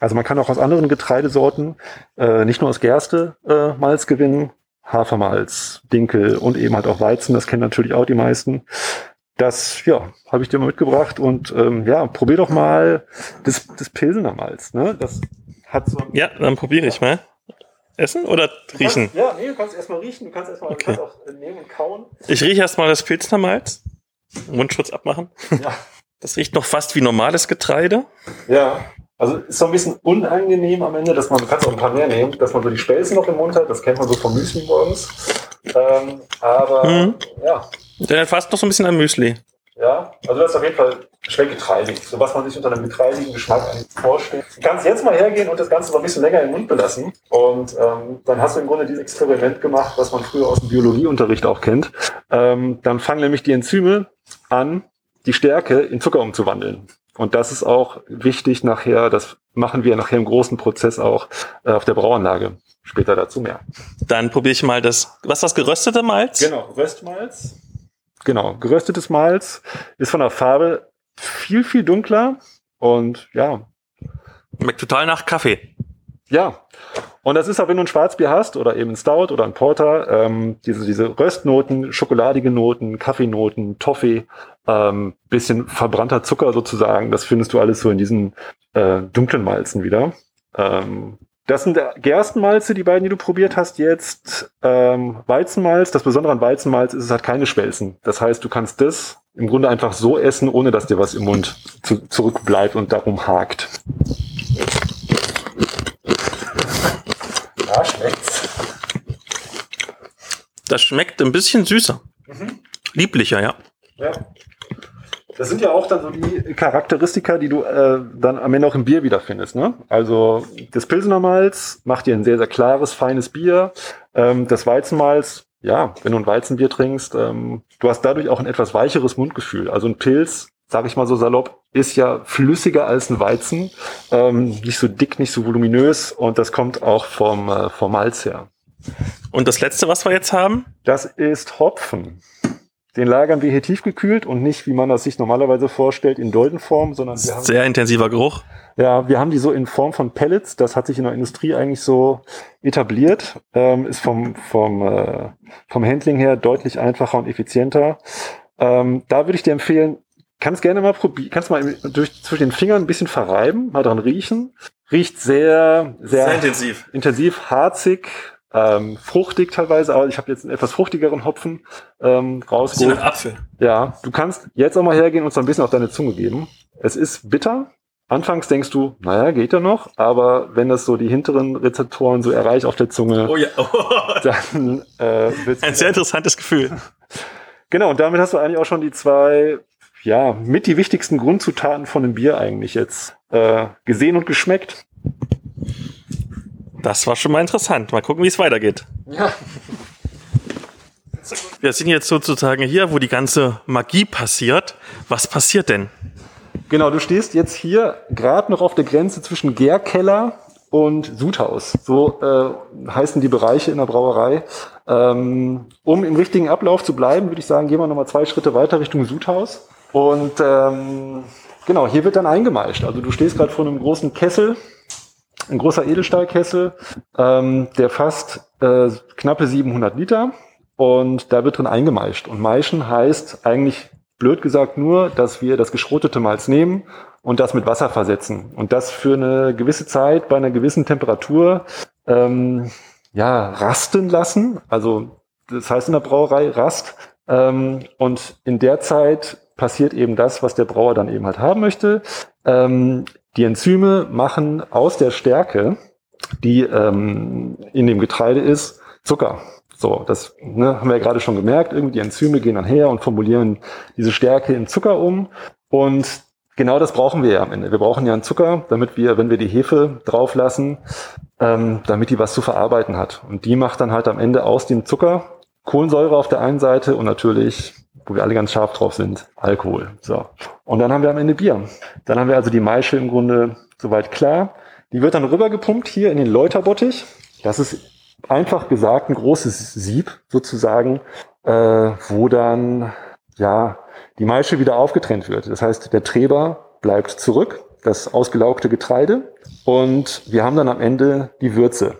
[SPEAKER 5] Also man kann auch aus anderen Getreidesorten, äh, nicht nur aus Gerste, äh, Malz gewinnen. Hafermalz, Dinkel und eben halt auch Weizen, das kennen natürlich auch die meisten. Das, ja, habe ich dir mal mitgebracht und ähm, ja, probier doch mal das, das Pilsener Malz. Ne? Das hat so
[SPEAKER 1] Ja, dann probiere ich mal. Essen oder riechen?
[SPEAKER 5] Kannst, ja, nee, du kannst erstmal riechen, du kannst erstmal
[SPEAKER 1] Okay.
[SPEAKER 5] auch nehmen und kauen.
[SPEAKER 1] Ich rieche erstmal das Pilzner Malz. Mundschutz abmachen.
[SPEAKER 5] Ja.
[SPEAKER 1] Das riecht noch fast wie normales Getreide.
[SPEAKER 5] Ja. Also ist so ein bisschen unangenehm am Ende, dass man, du kannst auch ein paar mehr nehmen, dass man so die Spelzen noch im Mund hat, das kennt man so vom Müsli morgens. Ähm, aber
[SPEAKER 1] Mhm.
[SPEAKER 5] ja,
[SPEAKER 1] Der fast noch so ein bisschen an Müsli.
[SPEAKER 5] ja, also das ist auf jeden Fall schmeckt getreidig, so was man sich unter einem getreidigen Geschmack eigentlich vorstellt. Du kannst jetzt mal hergehen und das Ganze noch ein bisschen länger im Mund belassen und ähm, dann hast du im Grunde dieses Experiment gemacht, was man früher aus dem Biologieunterricht auch kennt. Ähm, dann fangen nämlich die Enzyme an, die Stärke in Zucker umzuwandeln. Und das ist auch wichtig nachher, das machen wir nachher im großen Prozess auch äh, auf der Brauanlage. Später dazu mehr.
[SPEAKER 1] Dann probiere ich mal das. Was ist das geröstete Malz?
[SPEAKER 5] Genau, Röstmalz. Genau, geröstetes Malz ist von der Farbe viel, viel dunkler und ja,
[SPEAKER 1] Schmeckt total nach Kaffee.
[SPEAKER 5] ja. Und das ist auch, wenn du ein Schwarzbier hast oder eben ein Stout oder ein Porter, ähm, diese, diese Röstnoten, schokoladige Noten, Kaffeenoten, Toffee, ähm, bisschen verbrannter Zucker sozusagen, das findest du alles so in diesen äh, dunklen Malzen wieder. Ähm, das sind Gerstenmalze, die beiden, die du probiert hast jetzt. Ähm, Weizenmalz, das Besondere an Weizenmalz ist, es hat keine Schmelzen. Das heißt, du kannst das im Grunde einfach so essen, ohne dass dir was im Mund zu, zurückbleibt und darum hakt. Ja, schmeckt's.
[SPEAKER 1] Das schmeckt ein bisschen süßer. Lieblicher, ja.
[SPEAKER 5] Ja. Das sind ja auch dann so die Charakteristika, die du äh, dann am Ende auch im Bier wiederfindest. Ne? Also das Pilsener Malz macht dir ein sehr, sehr klares, feines Bier. Ähm, das Weizenmalz, ja, wenn du ein Weizenbier trinkst, ähm, du hast dadurch auch ein etwas weicheres Mundgefühl. Also ein Pilz, sage ich mal so salopp, ist ja flüssiger als ein Weizen. Ähm, nicht so dick, nicht so voluminös und das kommt auch vom, äh, vom Malz her.
[SPEAKER 1] Und das letzte, was wir jetzt haben?
[SPEAKER 5] Das ist Hopfen. Den lagern wir hier tiefgekühlt und nicht, wie man das sich normalerweise vorstellt, in Doldenform, sondern wir haben,
[SPEAKER 1] Sehr intensiver Geruch.
[SPEAKER 5] ja, wir haben die so in Form von Pellets. Das hat sich in der Industrie eigentlich so etabliert. Ähm, ist vom, vom, äh, vom Handling her deutlich einfacher und effizienter. Ähm, da würde ich dir empfehlen, kannst gerne mal probieren, kannst mal durch, zwischen den Fingern ein bisschen verreiben, mal dran riechen. Riecht sehr, sehr,
[SPEAKER 1] intensiv.
[SPEAKER 5] intensiv, harzig, ähm, fruchtig teilweise, aber ich habe jetzt einen etwas fruchtigeren Hopfen ähm, rausgeholt.
[SPEAKER 1] Apfel.
[SPEAKER 5] Ja, du kannst jetzt auch mal hergehen und so ein bisschen auf deine Zunge geben. Es ist bitter. Anfangs denkst du, naja, geht ja noch, aber wenn das so die hinteren Rezeptoren so erreicht auf der Zunge,
[SPEAKER 1] Oh ja. *laughs*
[SPEAKER 5] dann äh, wird's
[SPEAKER 1] Ein sehr interessantes Gefühl.
[SPEAKER 5] Genau, und damit hast du eigentlich auch schon die zwei, ja, mit die wichtigsten Grundzutaten von dem Bier eigentlich jetzt äh, gesehen und geschmeckt.
[SPEAKER 1] Das war schon mal interessant. Mal gucken, wie es weitergeht.
[SPEAKER 5] Ja.
[SPEAKER 1] Wir sind jetzt sozusagen hier, wo die ganze Magie passiert. Was passiert denn?
[SPEAKER 5] Genau, du stehst jetzt hier gerade noch auf der Grenze zwischen Gärkeller und Sudhaus. So äh, heißen die Bereiche in der Brauerei. Ähm, um im richtigen Ablauf zu bleiben, würde ich sagen, gehen wir nochmal zwei Schritte weiter Richtung Sudhaus. Und ähm, genau, hier wird dann eingemeischt. Also du stehst gerade vor einem großen Kessel, ein großer Edelstahlkessel, ähm, der fasst äh, knappe 700 Liter und da wird drin eingemeischt. Und Maischen heißt eigentlich blöd gesagt nur, dass wir das geschrotete Malz nehmen und das mit Wasser versetzen. Und das für eine gewisse Zeit bei einer gewissen Temperatur ähm, ja, rasten lassen. Also das heißt in der Brauerei Rast. Ähm, und in der Zeit passiert eben das, was der Brauer dann eben halt haben möchte. Ähm, die Enzyme machen aus der Stärke, die ähm, in dem Getreide ist, Zucker. So, das ne, haben wir ja gerade schon gemerkt. Irgendwie die Enzyme gehen dann her und formulieren diese Stärke in Zucker um. Und genau das brauchen wir ja am Ende. Wir brauchen ja einen Zucker, damit wir, wenn wir die Hefe drauflassen, ähm, damit die was zu verarbeiten hat. Und die macht dann halt am Ende aus dem Zucker Kohlensäure auf der einen Seite und natürlich, wo wir alle ganz scharf drauf sind, Alkohol. So. Und dann haben wir am Ende Bier. Dann haben wir also die Maische im Grunde soweit klar. Die wird dann rübergepumpt hier in den Läuterbottich. Das ist einfach gesagt ein großes Sieb sozusagen, äh, wo dann ja die Maische wieder aufgetrennt wird. Das heißt, der Treber bleibt zurück, das ausgelaugte Getreide und wir haben dann am Ende die Würze.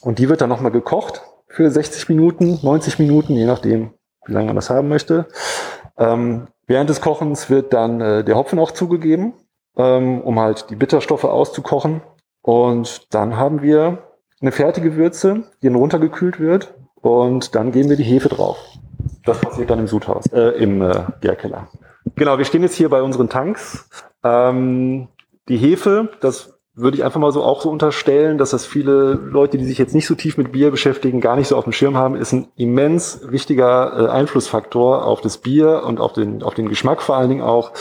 [SPEAKER 5] Und die wird dann nochmal gekocht für 60 Minuten, 90 Minuten, je nachdem, wie lange man das haben möchte. Ähm, während des Kochens wird dann äh, der Hopfen auch zugegeben, ähm, um halt die Bitterstoffe auszukochen. Und dann haben wir eine fertige Würze, die dann runtergekühlt wird und dann geben wir die Hefe drauf. Das passiert dann im Sudhaus, äh, im äh, Bierkeller. Genau, wir stehen jetzt hier bei unseren Tanks. Ähm, die Hefe, das würde ich einfach mal so auch so unterstellen, dass das viele Leute, die sich jetzt nicht so tief mit Bier beschäftigen, gar nicht so auf dem Schirm haben, ist ein immens wichtiger äh, Einflussfaktor auf das Bier und auf den, auf den Geschmack vor allen Dingen auch.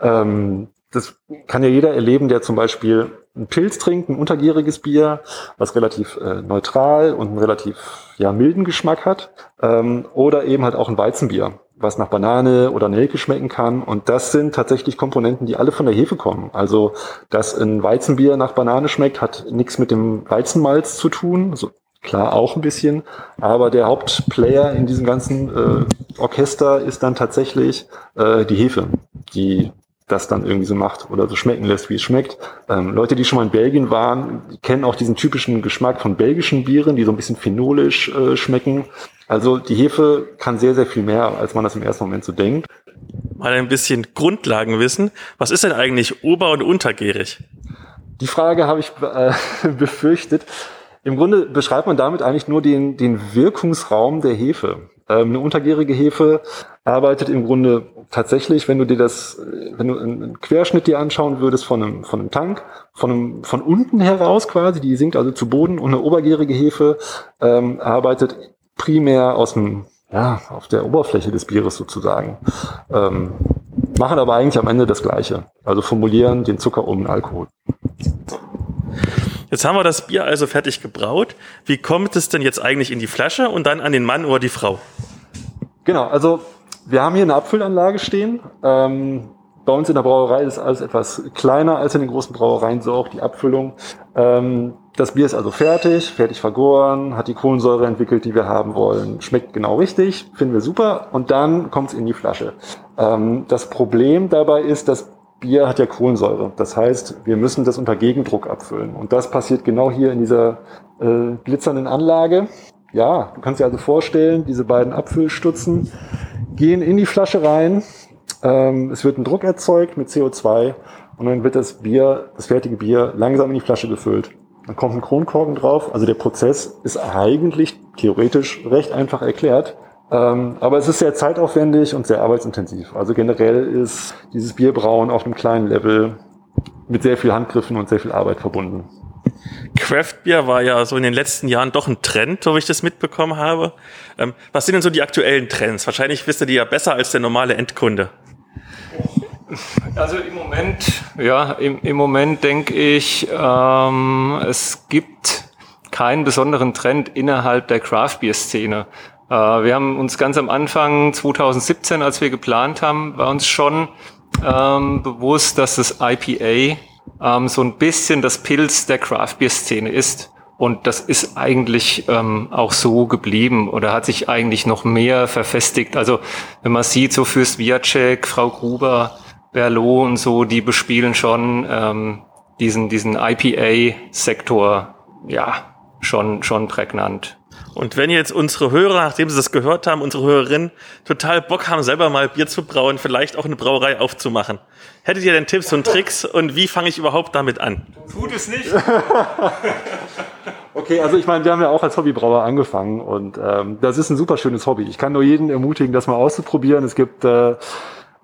[SPEAKER 5] Ähm, das kann ja jeder erleben, der zum Beispiel einen Pilz trinkt, ein untergäriges Bier, was relativ äh, neutral und einen relativ ja, milden Geschmack hat, ähm, oder eben halt auch ein Weizenbier was nach Banane oder Nelke schmecken kann. Und das sind tatsächlich Komponenten, die alle von der Hefe kommen. Also, dass ein Weizenbier nach Banane schmeckt, hat nichts mit dem Weizenmalz zu tun. Also, klar auch ein bisschen. Aber der Hauptplayer in diesem ganzen äh, Orchester ist dann tatsächlich äh, die Hefe, die das dann irgendwie so macht oder so schmecken lässt, wie es schmeckt. Ähm, Leute, die schon mal in Belgien waren, kennen auch diesen typischen Geschmack von belgischen Bieren, die so ein bisschen phenolisch äh, schmecken. Also die Hefe kann sehr, sehr viel mehr, als man das im ersten Moment so denkt.
[SPEAKER 1] Mal ein bisschen Grundlagenwissen. Was ist denn eigentlich ober- und untergärig?
[SPEAKER 5] Die Frage habe ich äh, *laughs* befürchtet. Im Grunde beschreibt man damit eigentlich nur den, den Wirkungsraum der Hefe. Ähm, eine untergärige Hefe arbeitet im Grunde tatsächlich, wenn du dir das, wenn du einen Querschnitt dir anschauen würdest von einem, von einem Tank, von, einem, von unten heraus quasi, die sinkt also zu Boden und eine obergärige Hefe ähm, arbeitet primär aus dem, ja, auf der Oberfläche des Bieres sozusagen. Ähm, machen aber eigentlich am Ende das Gleiche. Also formulieren den Zucker um den Alkohol.
[SPEAKER 1] Jetzt haben wir das Bier also fertig gebraut. Wie kommt es denn jetzt eigentlich in die Flasche und dann an den Mann oder die Frau?
[SPEAKER 5] Genau, also wir haben hier eine Abfüllanlage stehen. Ähm, bei uns in der Brauerei ist alles etwas kleiner als in den großen Brauereien, so auch die Abfüllung. Ähm, das Bier ist also fertig, fertig vergoren, hat die Kohlensäure entwickelt, die wir haben wollen, schmeckt genau richtig, finden wir super und dann kommt es in die Flasche. Ähm, das Problem dabei ist, dass Bier hat ja Kohlensäure. Das heißt, wir müssen das unter Gegendruck abfüllen. Und das passiert genau hier in dieser äh, glitzernden Anlage. Ja, du kannst dir also vorstellen, diese beiden Abfüllstutzen gehen in die Flasche rein. Ähm, es wird ein Druck erzeugt mit CO2 und dann wird das Bier, das fertige Bier, langsam in die Flasche gefüllt. Dann kommt ein Kronkorken drauf. Also der Prozess ist eigentlich theoretisch recht einfach erklärt. Ähm, aber es ist sehr zeitaufwendig und sehr arbeitsintensiv. Also generell ist dieses Bierbrauen auf einem kleinen Level mit sehr viel Handgriffen und sehr viel Arbeit verbunden.
[SPEAKER 1] Craft Beer war ja so in den letzten Jahren doch ein Trend, so wie ich das mitbekommen habe. Ähm, was sind denn so die aktuellen Trends? Wahrscheinlich wisst ihr die ja besser als der normale Endkunde.
[SPEAKER 4] Also im Moment, ja, im, im Moment denke ich, ähm, es gibt keinen besonderen Trend innerhalb der Craft Beer Szene. Äh, wir haben uns ganz am Anfang 2017, als wir geplant haben, war uns schon ähm, bewusst, dass das IPA ähm, so ein bisschen das Pilz der Craft Beer Szene ist. Und das ist eigentlich ähm, auch so geblieben oder hat sich eigentlich noch mehr verfestigt. Also wenn man sieht, so Fürst Viacek, Frau Gruber, Berlot und so, die bespielen schon ähm, diesen, diesen IPA-Sektor, ja, schon, schon prägnant.
[SPEAKER 1] Und wenn jetzt unsere Hörer, nachdem sie das gehört haben, unsere Hörerinnen, total Bock haben, selber mal Bier zu brauen, vielleicht auch eine Brauerei aufzumachen, hättet ihr denn Tipps und Tricks und wie fange ich überhaupt damit an?
[SPEAKER 4] Tut es nicht. *laughs*
[SPEAKER 5] Okay, also ich meine, wir haben ja auch als Hobbybrauer angefangen und ähm, das ist ein super schönes Hobby. Ich kann nur jeden ermutigen, das mal auszuprobieren. Es gibt äh,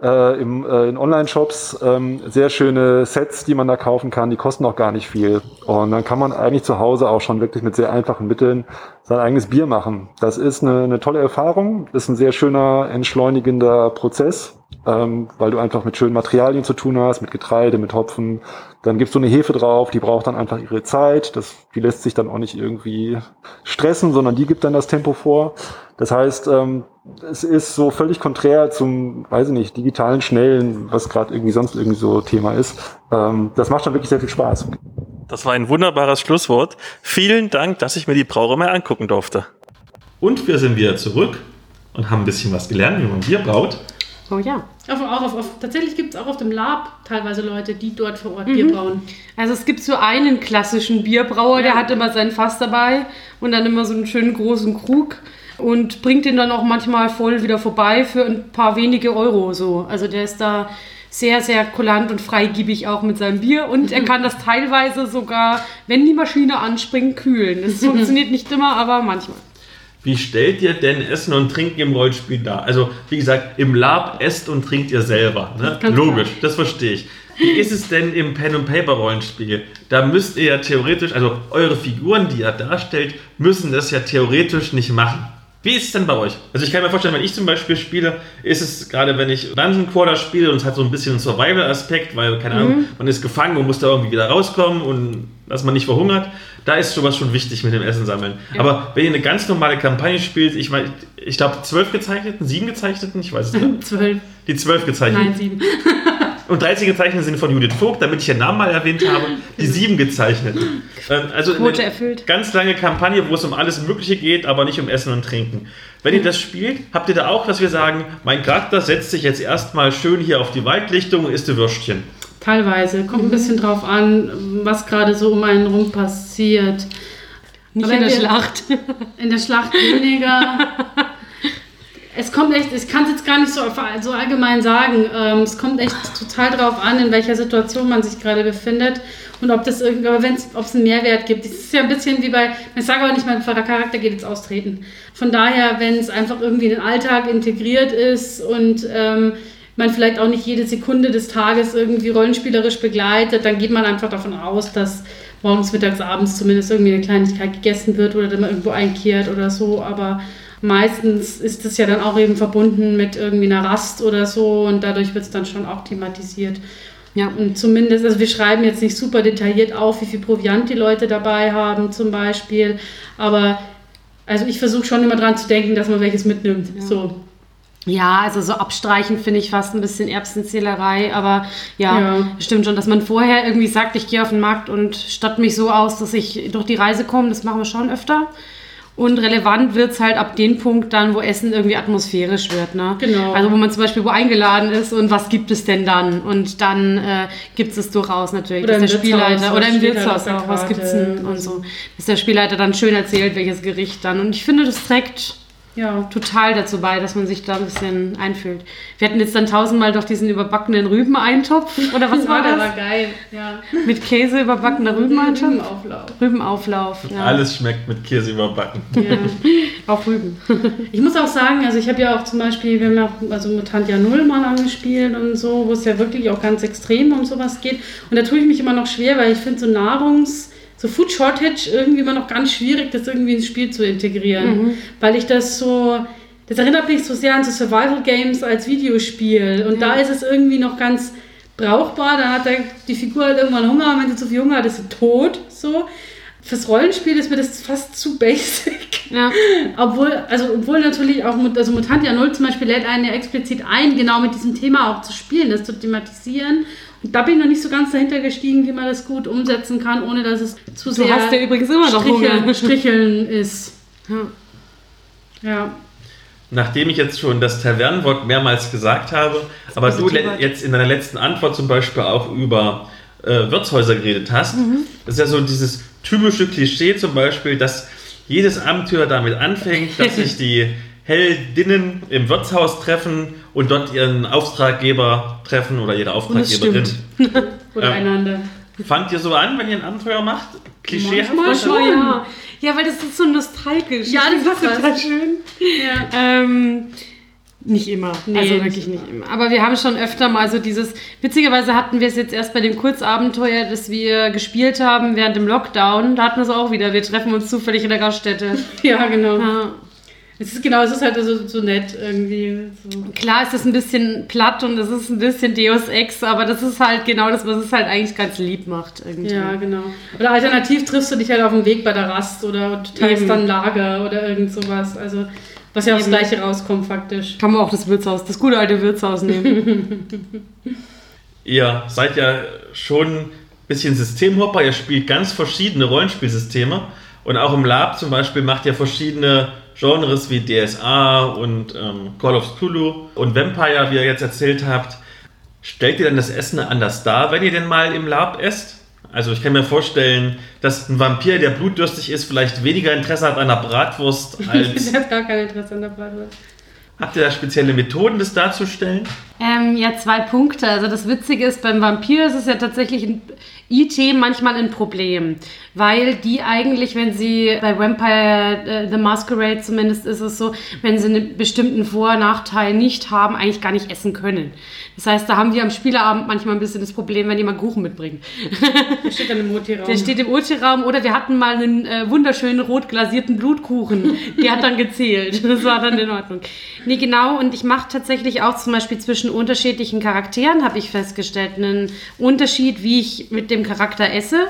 [SPEAKER 5] äh, im, äh, in Online-Shops ähm, sehr schöne Sets, die man da kaufen kann. Die kosten auch gar nicht viel. Und dann kann man eigentlich zu Hause auch schon wirklich mit sehr einfachen Mitteln sein eigenes Bier machen. Das ist eine, eine tolle Erfahrung, ist ein sehr schöner, entschleunigender Prozess ähm, weil du einfach mit schönen Materialien zu tun hast, mit Getreide, mit Hopfen. Dann gibst du eine Hefe drauf, die braucht dann einfach ihre Zeit. Das, die lässt sich dann auch nicht irgendwie stressen, sondern die gibt dann das Tempo vor. Das heißt, ähm, es ist so völlig konträr zum, weiß ich nicht, digitalen Schnellen, was gerade irgendwie sonst irgendwie so Thema ist. Ähm, das macht dann wirklich sehr viel Spaß.
[SPEAKER 1] Das war ein wunderbares Schlusswort. Vielen Dank, dass ich mir die Brauerei mal angucken durfte. Und wir sind wieder zurück und haben ein bisschen was gelernt, wie man Bier braut.
[SPEAKER 2] Oh ja.
[SPEAKER 3] Auf, auch auf, auf, tatsächlich gibt es auch auf dem Lab teilweise Leute, die dort vor Ort Bier brauen.
[SPEAKER 2] Also es gibt so einen klassischen Bierbrauer, der
[SPEAKER 3] Ja.
[SPEAKER 2] hat immer sein Fass dabei und dann immer so einen schönen großen Krug und bringt den dann auch manchmal voll wieder vorbei für ein paar wenige Euro so. Also der ist da sehr, sehr kulant und freigiebig auch mit seinem Bier und er kann das teilweise sogar, wenn die Maschine anspringt, kühlen. Das *laughs* funktioniert nicht immer, aber manchmal.
[SPEAKER 1] Wie stellt ihr denn Essen und Trinken im Rollenspiel dar? Also, wie gesagt, im Lab esst und trinkt ihr selber. Ne?
[SPEAKER 3] Ganz
[SPEAKER 1] Logisch, das verstehe ich. Wie ist es denn im Pen-and-Paper-Rollenspiel? Da müsst ihr ja theoretisch, also eure Figuren, die ihr darstellt, müssen das ja theoretisch nicht machen. Wie ist es denn bei euch? Also ich kann mir vorstellen, wenn ich zum Beispiel spiele, ist es gerade, wenn ich Dungeon Quarter spiele und es hat so ein bisschen einen Survival-Aspekt, weil, keine Ahnung, man ist gefangen und muss da irgendwie wieder rauskommen und dass man nicht verhungert, da ist sowas schon wichtig mit dem Essen sammeln. Aber wenn ihr eine ganz normale Kampagne spielt, ich meine, ich glaube zwölf gezeichneten, sieben gezeichneten, ich weiß es nicht. *laughs*
[SPEAKER 3] Zwölf.
[SPEAKER 1] Die zwölf gezeichneten.
[SPEAKER 3] Nein, sieben. *laughs*
[SPEAKER 1] Und 13 gezeichnete sind von Judith Vogt, damit ich ihren Namen mal erwähnt habe. Die sieben gezeichneten. Ähm, Also
[SPEAKER 2] Quote
[SPEAKER 1] eine
[SPEAKER 2] erfüllt.
[SPEAKER 1] ganz lange Kampagne, wo es um alles Mögliche geht, aber nicht um Essen und Trinken. Wenn ihr das spielt, habt ihr da auch, dass wir sagen, mein Charakter setzt sich jetzt erstmal schön hier auf die Waldlichtung und isst ein Würstchen.
[SPEAKER 3] Teilweise. Kommt ein bisschen drauf an, was gerade so um einen rum passiert.
[SPEAKER 2] Nicht
[SPEAKER 3] Aber
[SPEAKER 2] in der Schlacht.
[SPEAKER 3] In der Schlacht weniger. *laughs* es kommt echt, ich kann es jetzt gar nicht so, so allgemein sagen. Ähm, es kommt echt total drauf an, in welcher Situation man sich gerade befindet und ob das wenn's, ob es einen Mehrwert gibt. Es ist ja ein bisschen wie bei, ich sage aber nicht, mein Charakter geht jetzt austreten. Von daher, wenn es einfach irgendwie in den Alltag integriert ist und ähm, man vielleicht auch nicht jede Sekunde des Tages irgendwie rollenspielerisch begleitet, dann geht man einfach davon aus, dass morgens, mittags, abends zumindest irgendwie eine Kleinigkeit gegessen wird oder dann mal irgendwo einkehrt oder so. Aber meistens ist das ja dann auch eben verbunden mit irgendwie einer Rast oder so und dadurch wird es dann schon auch thematisiert.
[SPEAKER 2] Ja.
[SPEAKER 3] Und zumindest, also wir schreiben jetzt nicht super detailliert auf, wie viel Proviant die Leute dabei haben zum Beispiel, aber also ich versuche schon immer dran zu denken, dass man welches mitnimmt. So.
[SPEAKER 2] Ja, also so abstreichen finde ich fast ein bisschen Erbsenzählerei, aber ja,
[SPEAKER 3] Ja.
[SPEAKER 2] stimmt schon, dass man vorher irgendwie sagt, ich gehe auf den Markt und statt mich so aus, dass ich durch die Reise komme, das machen wir schon öfter. Und relevant wird es halt ab dem Punkt dann, wo Essen irgendwie atmosphärisch wird. Ne?
[SPEAKER 3] Genau.
[SPEAKER 2] Also wo man zum Beispiel wo eingeladen ist und was gibt es denn dann? Und dann äh, gibt es durchaus natürlich,
[SPEAKER 3] Oder
[SPEAKER 2] dass der Spielleiter oder im Wirtshaus auch, was gibt's denn
[SPEAKER 3] und so.
[SPEAKER 2] Dass der Spielleiter dann schön erzählt, welches Gericht dann. Und ich finde, das trägt
[SPEAKER 3] Ja.
[SPEAKER 2] total dazu bei, dass man sich da ein bisschen einfühlt. Wir hatten jetzt dann tausendmal doch diesen überbackenen Rübeneintopf. Oder was *laughs* war
[SPEAKER 3] der
[SPEAKER 2] das?
[SPEAKER 3] war geil. Ja.
[SPEAKER 2] Mit Käse überbackener Rübeneintopf?
[SPEAKER 3] Rübenauflauf.
[SPEAKER 2] Rübenauflauf. Ja.
[SPEAKER 1] Alles schmeckt mit Käse überbacken.
[SPEAKER 3] Ja. *laughs*
[SPEAKER 2] Auch Rüben.
[SPEAKER 3] Ich muss auch sagen, also ich habe ja auch zum Beispiel, wir haben ja auch also Mutantia Null mal angespielt und so, wo es ja wirklich auch ganz extrem um sowas geht. Und da tue ich mich immer noch schwer, weil ich finde so Nahrungs-, so Food Shortage irgendwie immer noch ganz schwierig, das irgendwie ins Spiel zu integrieren. Weil ich das so, das erinnert mich so sehr an so Survival Games als Videospiel. Und da ist es irgendwie noch ganz brauchbar. Dann hat die Figur halt irgendwann Hunger und wenn sie zu viel Hunger hat, ist sie tot. So. Fürs Rollenspiel ist mir das fast zu basic.
[SPEAKER 2] Ja. *laughs*
[SPEAKER 3] Obwohl, also obwohl natürlich auch, also Mutantia Null zum Beispiel lädt einen ja explizit ein, genau mit diesem Thema auch zu spielen, das zu thematisieren. Da bin ich noch nicht so ganz dahinter gestiegen, wie man das gut umsetzen kann, ohne dass es zu
[SPEAKER 2] Du
[SPEAKER 3] sehr
[SPEAKER 2] hast ja übrigens immer noch
[SPEAKER 3] stricheln,
[SPEAKER 2] Hunger.
[SPEAKER 3] stricheln ist.
[SPEAKER 2] Ja.
[SPEAKER 3] Ja.
[SPEAKER 1] Nachdem ich jetzt schon das Tavernenwort mehrmals gesagt habe, aber du jetzt in deiner letzten Antwort zum Beispiel auch über äh, Wirtshäuser geredet hast,
[SPEAKER 2] Mhm.
[SPEAKER 1] das ist ja so dieses typische Klischee zum Beispiel, dass jedes Abenteuer damit anfängt, dass sich die *laughs* Heldinnen im Wirtshaus treffen und dort ihren Auftraggeber treffen oder ihre Auftraggeberin. *laughs*
[SPEAKER 3] Oder
[SPEAKER 1] Ähm,
[SPEAKER 3] einander.
[SPEAKER 1] Fangt ihr so an, wenn ihr ein Abenteuer macht? Klischeehaft?
[SPEAKER 3] Manchmal schon.
[SPEAKER 2] ja. ja, weil das ist so nostalgisch.
[SPEAKER 3] Ja, das
[SPEAKER 2] finde
[SPEAKER 3] ist
[SPEAKER 2] total schön.
[SPEAKER 3] Ja.
[SPEAKER 2] Ähm, nicht immer.
[SPEAKER 3] Nee,
[SPEAKER 2] also wirklich nicht immer. Aber wir haben schon öfter mal so dieses. Witzigerweise hatten wir es jetzt erst bei dem Kurzabenteuer, das wir gespielt haben während dem Lockdown. Da hatten wir es auch wieder. Wir treffen uns zufällig in der Gaststätte.
[SPEAKER 3] ja, genau.
[SPEAKER 2] Ja.
[SPEAKER 3] Es ist genau, es ist halt so, so nett irgendwie. So.
[SPEAKER 2] Klar ist das ein bisschen platt und es ist ein bisschen Deus Ex, aber das ist halt genau das, was es halt eigentlich ganz lieb macht. Irgendwie.
[SPEAKER 3] Ja, genau. Oder alternativ triffst du dich halt auf dem Weg bei der Rast oder du teilst
[SPEAKER 2] Eben.
[SPEAKER 3] dann Lager oder irgend sowas. Also, was ja aufs
[SPEAKER 2] Eben.
[SPEAKER 3] Gleiche rauskommt, faktisch.
[SPEAKER 2] Kann man auch das Wirtshaus, das gute alte Wirtshaus nehmen. *laughs*
[SPEAKER 1] Ihr seid ja schon ein bisschen Systemhopper, ihr spielt ganz verschiedene Rollenspielsysteme und auch im Lab zum Beispiel macht ihr verschiedene Genres wie DSA und ähm, Call of Cthulhu und Vampire, wie ihr jetzt erzählt habt. Stellt ihr dann das Essen anders dar, wenn ihr denn mal im Lab esst? Also ich kann mir vorstellen, dass ein Vampir, der blutdürstig ist, vielleicht weniger Interesse hat an einer Bratwurst *laughs* als...
[SPEAKER 3] Der hat gar kein Interesse an der Bratwurst.
[SPEAKER 1] Habt ihr da spezielle Methoden, das darzustellen?
[SPEAKER 2] Ähm, ja, zwei Punkte. Also das Witzige ist, beim Vampir ist es ja tatsächlich ein IT manchmal ein Problem, weil die eigentlich, wenn sie bei Vampire äh, the Masquerade zumindest ist es so, wenn sie einen bestimmten Vor- und Nachteil nicht haben, eigentlich gar nicht essen können. Das heißt, da haben wir am Spieleabend manchmal ein bisschen das Problem, wenn jemand Kuchen mitbringt.
[SPEAKER 3] Der steht dann im OT-Raum.
[SPEAKER 2] Der steht im Ulti-Raum oder wir hatten mal einen äh, wunderschönen rot glasierten Blutkuchen. Der hat dann gezählt. Das war dann in Ordnung. Nee, genau. Und ich mache tatsächlich auch zum Beispiel zwischen unterschiedlichen Charakteren, habe ich festgestellt, einen Unterschied, wie ich mit dem Charakter esse.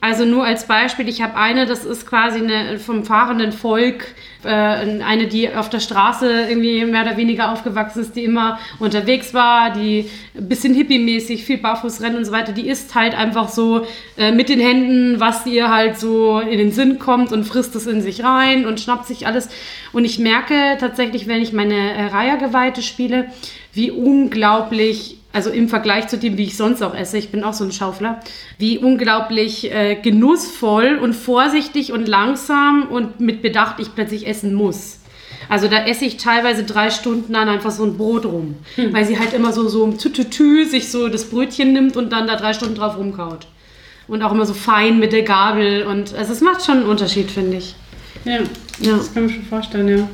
[SPEAKER 2] Also nur als Beispiel, ich habe eine, das ist quasi eine vom fahrenden Volk, äh, eine, die auf der Straße irgendwie mehr oder weniger aufgewachsen ist, die immer unterwegs war, die ein bisschen hippie-mäßig, viel barfuß rennt und so weiter. Die isst halt einfach so äh, mit den Händen, was ihr halt so in den Sinn kommt und frisst es in sich rein und schnappt sich alles. Und ich merke tatsächlich, wenn ich meine äh, Reihergeweihte spiele, wie unglaublich also im Vergleich zu dem, wie ich sonst auch esse, ich bin auch so ein Schaufler, wie unglaublich äh, genussvoll und vorsichtig und langsam und mit Bedacht ich plötzlich essen muss. Also da esse ich teilweise drei Stunden dann einfach so ein Brot rum, weil sie halt immer so so Tütütü sich so das Brötchen nimmt und dann da drei Stunden drauf rumkaut. Und auch immer so fein mit der Gabel und also es macht schon einen Unterschied, finde ich.
[SPEAKER 3] Ja,
[SPEAKER 2] Ja.
[SPEAKER 3] das kann man schon vorstellen, ja.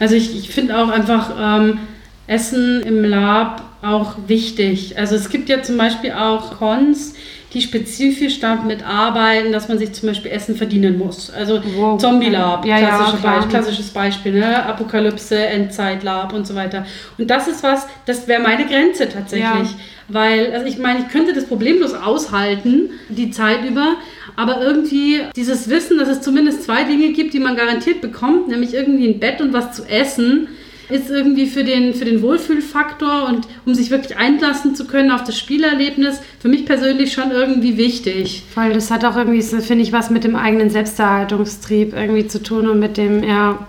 [SPEAKER 3] Also ich, ich finde auch einfach ähm, Essen im Lab auch wichtig. Also es gibt ja zum Beispiel auch Cons, die spezifisch damit arbeiten, dass man sich zum Beispiel Essen verdienen muss. Also
[SPEAKER 2] Wow.
[SPEAKER 3] Zombie Lab,
[SPEAKER 2] Ja, ja,
[SPEAKER 3] klassische
[SPEAKER 2] klar.
[SPEAKER 3] Beispiel, klassisches Beispiel, ne? Apokalypse, Endzeit Lab und so weiter. Und das ist was, das wäre meine Grenze tatsächlich.
[SPEAKER 2] Ja.
[SPEAKER 3] Weil, also ich meine, ich könnte das problemlos aushalten, die Zeit über, aber irgendwie dieses Wissen, dass es zumindest zwei Dinge gibt, die man garantiert bekommt, nämlich irgendwie ein Bett und was zu essen, ist irgendwie für den, für den Wohlfühlfaktor und um sich wirklich einlassen zu können auf das Spielerlebnis, für mich persönlich schon irgendwie wichtig.
[SPEAKER 2] Weil das hat auch irgendwie, finde ich, was mit dem eigenen Selbsterhaltungstrieb irgendwie zu tun und mit dem, ja,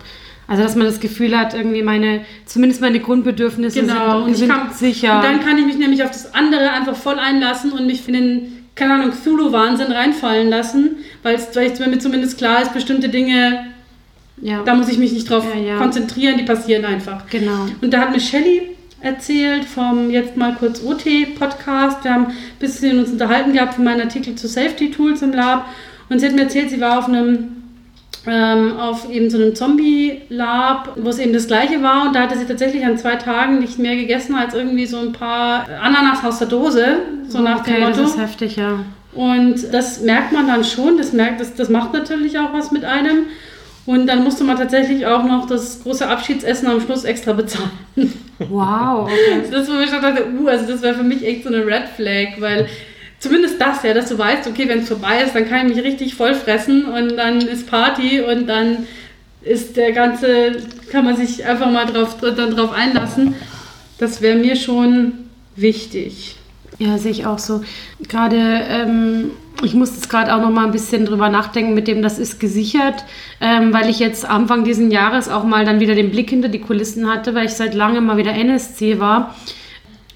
[SPEAKER 2] also dass man das Gefühl hat, irgendwie meine, zumindest meine Grundbedürfnisse
[SPEAKER 3] Genau,
[SPEAKER 2] sind, sind
[SPEAKER 3] kann,
[SPEAKER 2] sicher.
[SPEAKER 3] Und dann kann ich mich nämlich auf das andere einfach voll einlassen und mich in den, keine Ahnung, Cthulhu-Wahnsinn reinfallen lassen, weil es mir zumindest klar ist, bestimmte Dinge,
[SPEAKER 2] ja,
[SPEAKER 3] da muss ich mich nicht drauf
[SPEAKER 2] Ja,
[SPEAKER 3] konzentrieren, die passieren einfach.
[SPEAKER 2] genau.
[SPEAKER 3] Und da hat mir Shelley erzählt vom jetzt mal kurz OT-Podcast. Wir haben ein bisschen uns unterhalten gehabt für meinen Artikel zu Safety Tools im Lab. Und sie hat mir erzählt, sie war auf einem ähm, auf eben so einem Zombie-Lab, wo es eben das gleiche war. Und da hatte sie tatsächlich an zwei Tagen nicht mehr gegessen als irgendwie so ein paar Ananas aus der Dose, so nach
[SPEAKER 2] okay,
[SPEAKER 3] dem Motto.
[SPEAKER 2] das ist heftig, ja.
[SPEAKER 3] Und das merkt man dann schon, das, merkt, das, das macht natürlich auch was mit einem. Und dann musste man tatsächlich auch noch das große Abschiedsessen am Schluss extra bezahlen.
[SPEAKER 2] Wow, *laughs* okay.
[SPEAKER 3] Das mir schon dachte, uh, also das wäre für mich echt so eine Red Flag, weil zumindest das ja, dass du weißt, okay, wenn es vorbei ist, dann kann ich mich richtig voll fressen und dann ist Party und dann ist der ganze, kann man sich einfach mal drauf, dann drauf einlassen. Das wäre mir schon wichtig.
[SPEAKER 2] Ja, sehe ich auch so. Gerade, ähm, ich muss jetzt gerade auch noch mal ein bisschen drüber nachdenken, mit dem das ist gesichert, ähm, weil ich jetzt Anfang diesen Jahres auch mal dann wieder den Blick hinter die Kulissen hatte, weil ich seit langem mal wieder NSC war.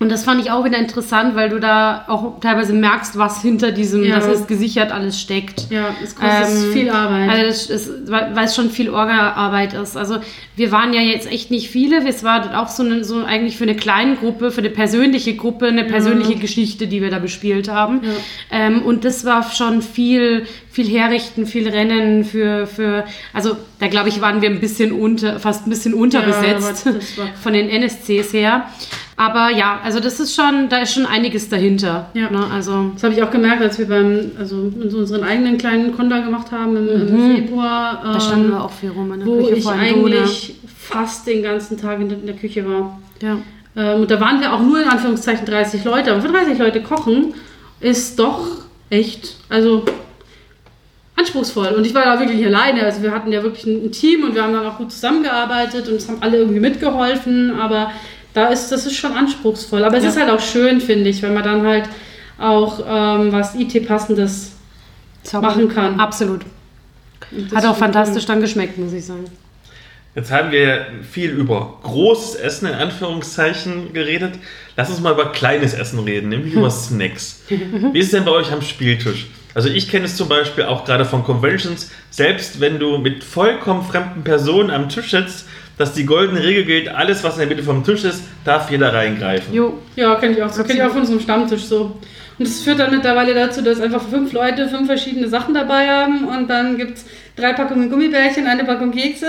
[SPEAKER 2] Und das fand ich auch wieder interessant, weil du da auch teilweise merkst, was hinter diesem,
[SPEAKER 3] Ja.
[SPEAKER 2] das ist gesichert, alles steckt.
[SPEAKER 3] Ja, es kostet
[SPEAKER 2] Ähm,
[SPEAKER 3] viel Arbeit.
[SPEAKER 2] Also das ist, weil es schon viel Orga-Arbeit ist. Also wir waren ja jetzt echt nicht viele. Es war auch so, eine, so eigentlich für eine kleine Gruppe, für eine persönliche Gruppe, eine persönliche Geschichte, die wir da bespielt haben. Ähm, und das war schon viel, viel Herrichten, viel Rennen für, für also da glaube ich, waren wir ein bisschen unter, fast ein bisschen unterbesetzt *laughs* von den NSCs her. Aber ja, also das ist schon, da ist schon einiges dahinter.
[SPEAKER 3] Ja.
[SPEAKER 2] Ne? Also
[SPEAKER 3] Das habe ich auch gemerkt, als wir beim, also unseren eigenen kleinen Konda gemacht haben im, im Februar.
[SPEAKER 2] da standen wir auch viel rum in der
[SPEAKER 3] wo
[SPEAKER 2] Küche
[SPEAKER 3] ich
[SPEAKER 2] allem du, ne?
[SPEAKER 3] eigentlich fast den ganzen Tag in der, in der Küche war.
[SPEAKER 2] Ja.
[SPEAKER 3] Ähm, und da waren wir auch nur in Anführungszeichen 30 Leute. Aber für 30 Leute kochen ist doch echt, also anspruchsvoll. Und ich war da wirklich alleine. Also wir hatten ja wirklich ein, ein Team und wir haben dann auch gut zusammengearbeitet und es haben alle irgendwie mitgeholfen. Aber da ist, das ist schon anspruchsvoll. Aber es
[SPEAKER 2] Ja.
[SPEAKER 3] ist halt auch schön, finde ich, wenn man dann halt auch ähm, was IT-passendes machen kann.
[SPEAKER 2] Absolut. Hat auch fantastisch dann geschmeckt, muss ich sagen.
[SPEAKER 1] Jetzt haben wir viel über großes Essen in Anführungszeichen geredet. Lass uns mal über kleines Essen reden, nämlich über *laughs* Snacks. Wie ist es denn bei euch am Spieltisch? Also ich kenne es zum Beispiel auch gerade von Conventions, selbst wenn du mit vollkommen fremden Personen am Tisch sitzt, dass die goldene Regel gilt, alles was in der Mitte vom Tisch ist, darf jeder reingreifen.
[SPEAKER 2] Jo,
[SPEAKER 3] Ja, kenne ich auch. So kenne ich auch von unserem Stammtisch so. Und das führt dann mittlerweile dazu, dass einfach fünf Leute fünf verschiedene Sachen dabei haben und dann gibt es drei Packungen Gummibärchen, eine Packung Kekse.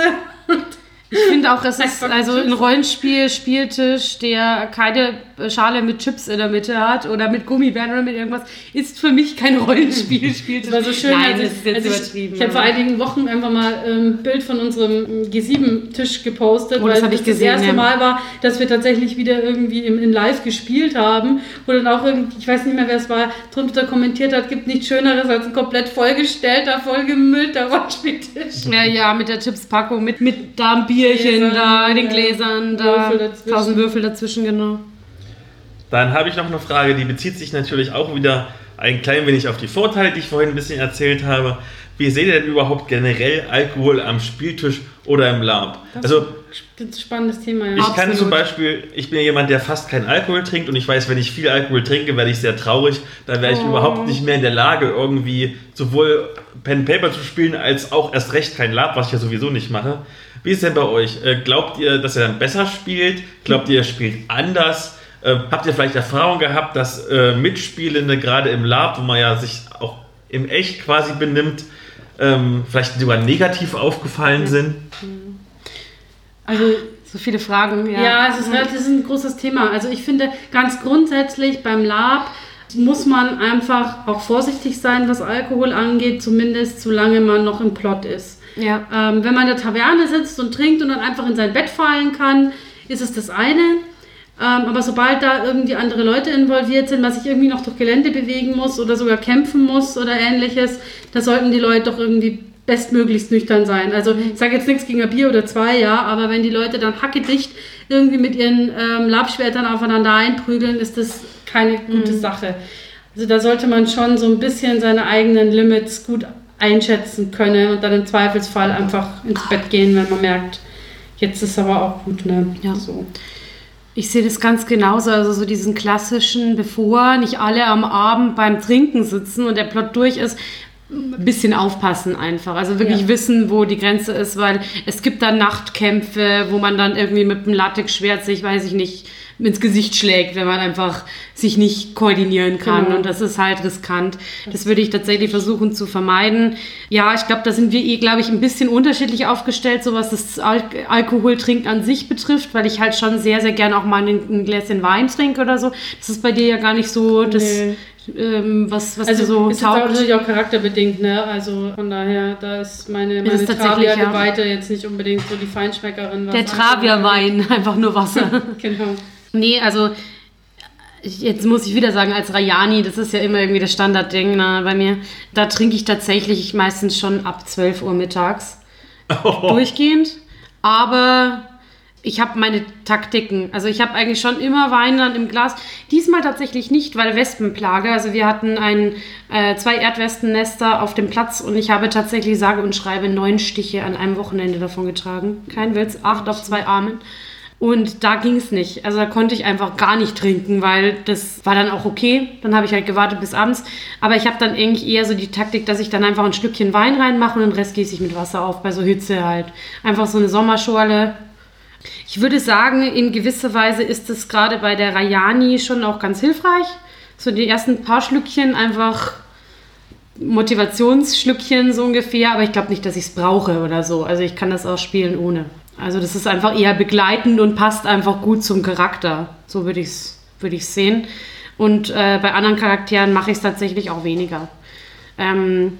[SPEAKER 3] *laughs*
[SPEAKER 2] ich finde auch, es ist also ein. Rollenspiel, Spieltisch, der keine Schale mit Chips in der Mitte hat oder mit Gummibären oder mit irgendwas, ist für mich kein Rollenspiel. *laughs* Spieltisch.
[SPEAKER 3] War so schön.
[SPEAKER 2] Nein,
[SPEAKER 3] als ich-
[SPEAKER 2] das ist jetzt
[SPEAKER 3] als ich,
[SPEAKER 2] übertrieben.
[SPEAKER 3] Ich habe vor einigen Wochen einfach mal ein Bild von unserem G7-Tisch gepostet,
[SPEAKER 2] Oh, das
[SPEAKER 3] weil
[SPEAKER 2] ich
[SPEAKER 3] das
[SPEAKER 2] gesehen,
[SPEAKER 3] das erste
[SPEAKER 2] ja.
[SPEAKER 3] Mal war, dass wir tatsächlich wieder irgendwie im, in Live gespielt haben. Wo dann auch irgendwie, ich weiß nicht mehr, wer es war, drunter kommentiert hat, gibt nichts Schöneres als ein komplett vollgestellter, vollgemüllter Rollenspieltisch.
[SPEAKER 2] Ja, ja, mit der Chipspackung, mit, mit da ein Bierchen,
[SPEAKER 3] Gläsern,
[SPEAKER 2] da, den. Gläsern, da,
[SPEAKER 3] Würfel
[SPEAKER 2] tausend Würfel dazwischen, genau.
[SPEAKER 1] Dann habe ich noch eine Frage, die bezieht sich natürlich auch wieder ein klein wenig auf die Vorteile, die ich vorhin ein bisschen erzählt habe. Wie seht ihr denn überhaupt generell Alkohol am Spieltisch oder im Lab? Also
[SPEAKER 3] Das ist ein spannendes Thema, ja.
[SPEAKER 1] ich kann
[SPEAKER 2] Absolut.
[SPEAKER 1] zum Beispiel, ich bin ja jemand, der fast keinen Alkohol trinkt und ich weiß, wenn ich viel Alkohol trinke, werde ich sehr traurig. Da wäre ich
[SPEAKER 2] Oh.
[SPEAKER 1] überhaupt nicht mehr in der Lage, irgendwie sowohl Pen Paper zu spielen, als auch erst recht kein Lab, was ich ja sowieso nicht mache. Wie ist denn bei euch? Äh, Glaubt ihr, dass ihr dann besser spielt? Glaubt ihr, ihr spielt anders? Äh, Habt ihr vielleicht Erfahrung gehabt, dass äh, Mitspielende gerade im Lab, wo man ja sich auch im Echt quasi benimmt, ähm, vielleicht sogar negativ aufgefallen sind?
[SPEAKER 3] Also
[SPEAKER 2] So viele Fragen, ja.
[SPEAKER 3] Ja, es ist, das ist ein großes Thema. Also ich finde ganz grundsätzlich beim Lab muss man einfach auch vorsichtig sein, was Alkohol angeht, zumindest solange man noch im Plot ist.
[SPEAKER 2] Ja.
[SPEAKER 3] Ähm, wenn man in der Taverne sitzt und trinkt und dann einfach in sein Bett fallen kann, ist es das eine. Ähm, aber sobald da irgendwie andere Leute involviert sind, was sich irgendwie noch durch Gelände bewegen muss oder sogar kämpfen muss oder ähnliches, da sollten die Leute doch irgendwie bestmöglichst nüchtern sein. Also ich sage jetzt nichts gegen ein Bier oder zwei, ja, aber wenn die Leute dann hackedicht irgendwie mit ihren ähm, Labschwertern aufeinander einprügeln, ist das keine gute Sache. Also da sollte man schon so ein bisschen seine eigenen Limits gut einschätzen können und dann im Zweifelsfall einfach ins Bett gehen, wenn man merkt, jetzt ist aber auch gut, ne?
[SPEAKER 2] Ja.
[SPEAKER 3] So.
[SPEAKER 2] Ich sehe das ganz genauso, also so diesen klassischen, bevor nicht alle am Abend beim Trinken sitzen und der Plot durch ist, ein bisschen aufpassen einfach. Also wirklich
[SPEAKER 3] Ja.
[SPEAKER 2] wissen, wo die Grenze ist, weil es gibt dann Nachtkämpfe, wo man dann irgendwie mit dem Latexschwert sich, weiß ich nicht, ins Gesicht schlägt, wenn man einfach sich nicht koordinieren kann.
[SPEAKER 3] Genau.
[SPEAKER 2] Und das ist halt riskant. Das würde ich tatsächlich versuchen zu vermeiden. Ja, ich glaube, da sind wir eh, glaube ich, ein bisschen unterschiedlich aufgestellt, so was das Al Alkoholtrinken an sich betrifft, weil ich halt schon sehr, sehr gern auch mal ein, ein Gläschen Wein trinke oder so. Das ist bei dir ja gar nicht so das,
[SPEAKER 3] Nee.
[SPEAKER 2] ähm, was, was
[SPEAKER 3] Also
[SPEAKER 2] so
[SPEAKER 3] ist jetzt auch
[SPEAKER 2] taugt.
[SPEAKER 3] natürlich auch charakterbedingt, ne? Also von daher, da ist meine, meine
[SPEAKER 2] tatsächlich, ja.
[SPEAKER 3] Jetzt nicht unbedingt so die Feinschmeckerin.
[SPEAKER 2] Der Travia-Wein, *laughs* einfach nur Wasser.
[SPEAKER 3] Genau.
[SPEAKER 2] Nee, also jetzt muss ich wieder sagen, als Rayani, das ist ja immer irgendwie das Standardding ne, bei mir, da trinke ich tatsächlich meistens schon ab 12 Uhr mittags *laughs* durchgehend. Aber ich habe meine Taktiken. Also ich habe eigentlich schon immer Wein dann im Glas. Diesmal tatsächlich nicht, weil Wespenplage. Also wir hatten ein, äh, zwei Erdwespennester auf dem Platz und ich habe tatsächlich sage und schreibe neun Stiche an einem Wochenende davon getragen. Kein Witz, acht auf zwei Armen. Und da ging es nicht. Also da konnte ich einfach gar nicht trinken, weil das war dann auch okay. Dann habe ich halt gewartet bis abends. Aber ich habe dann eigentlich eher so die Taktik, dass ich dann einfach ein Stückchen Wein reinmache und den Rest gieße ich mit Wasser auf, bei so Hitze halt. Einfach so eine Sommerschorle. Ich würde sagen, in gewisser Weise ist es gerade bei der Rayani schon auch ganz hilfreich. So die ersten paar Schlückchen einfach Motivationsschlückchen so ungefähr, aber ich glaube nicht, dass ich es brauche oder so. Also ich kann das auch spielen ohne. Also das ist einfach eher begleitend und passt einfach gut zum Charakter. So würde ich es würd ich's sehen. Und äh, bei anderen Charakteren mache ich es tatsächlich auch weniger. Ähm,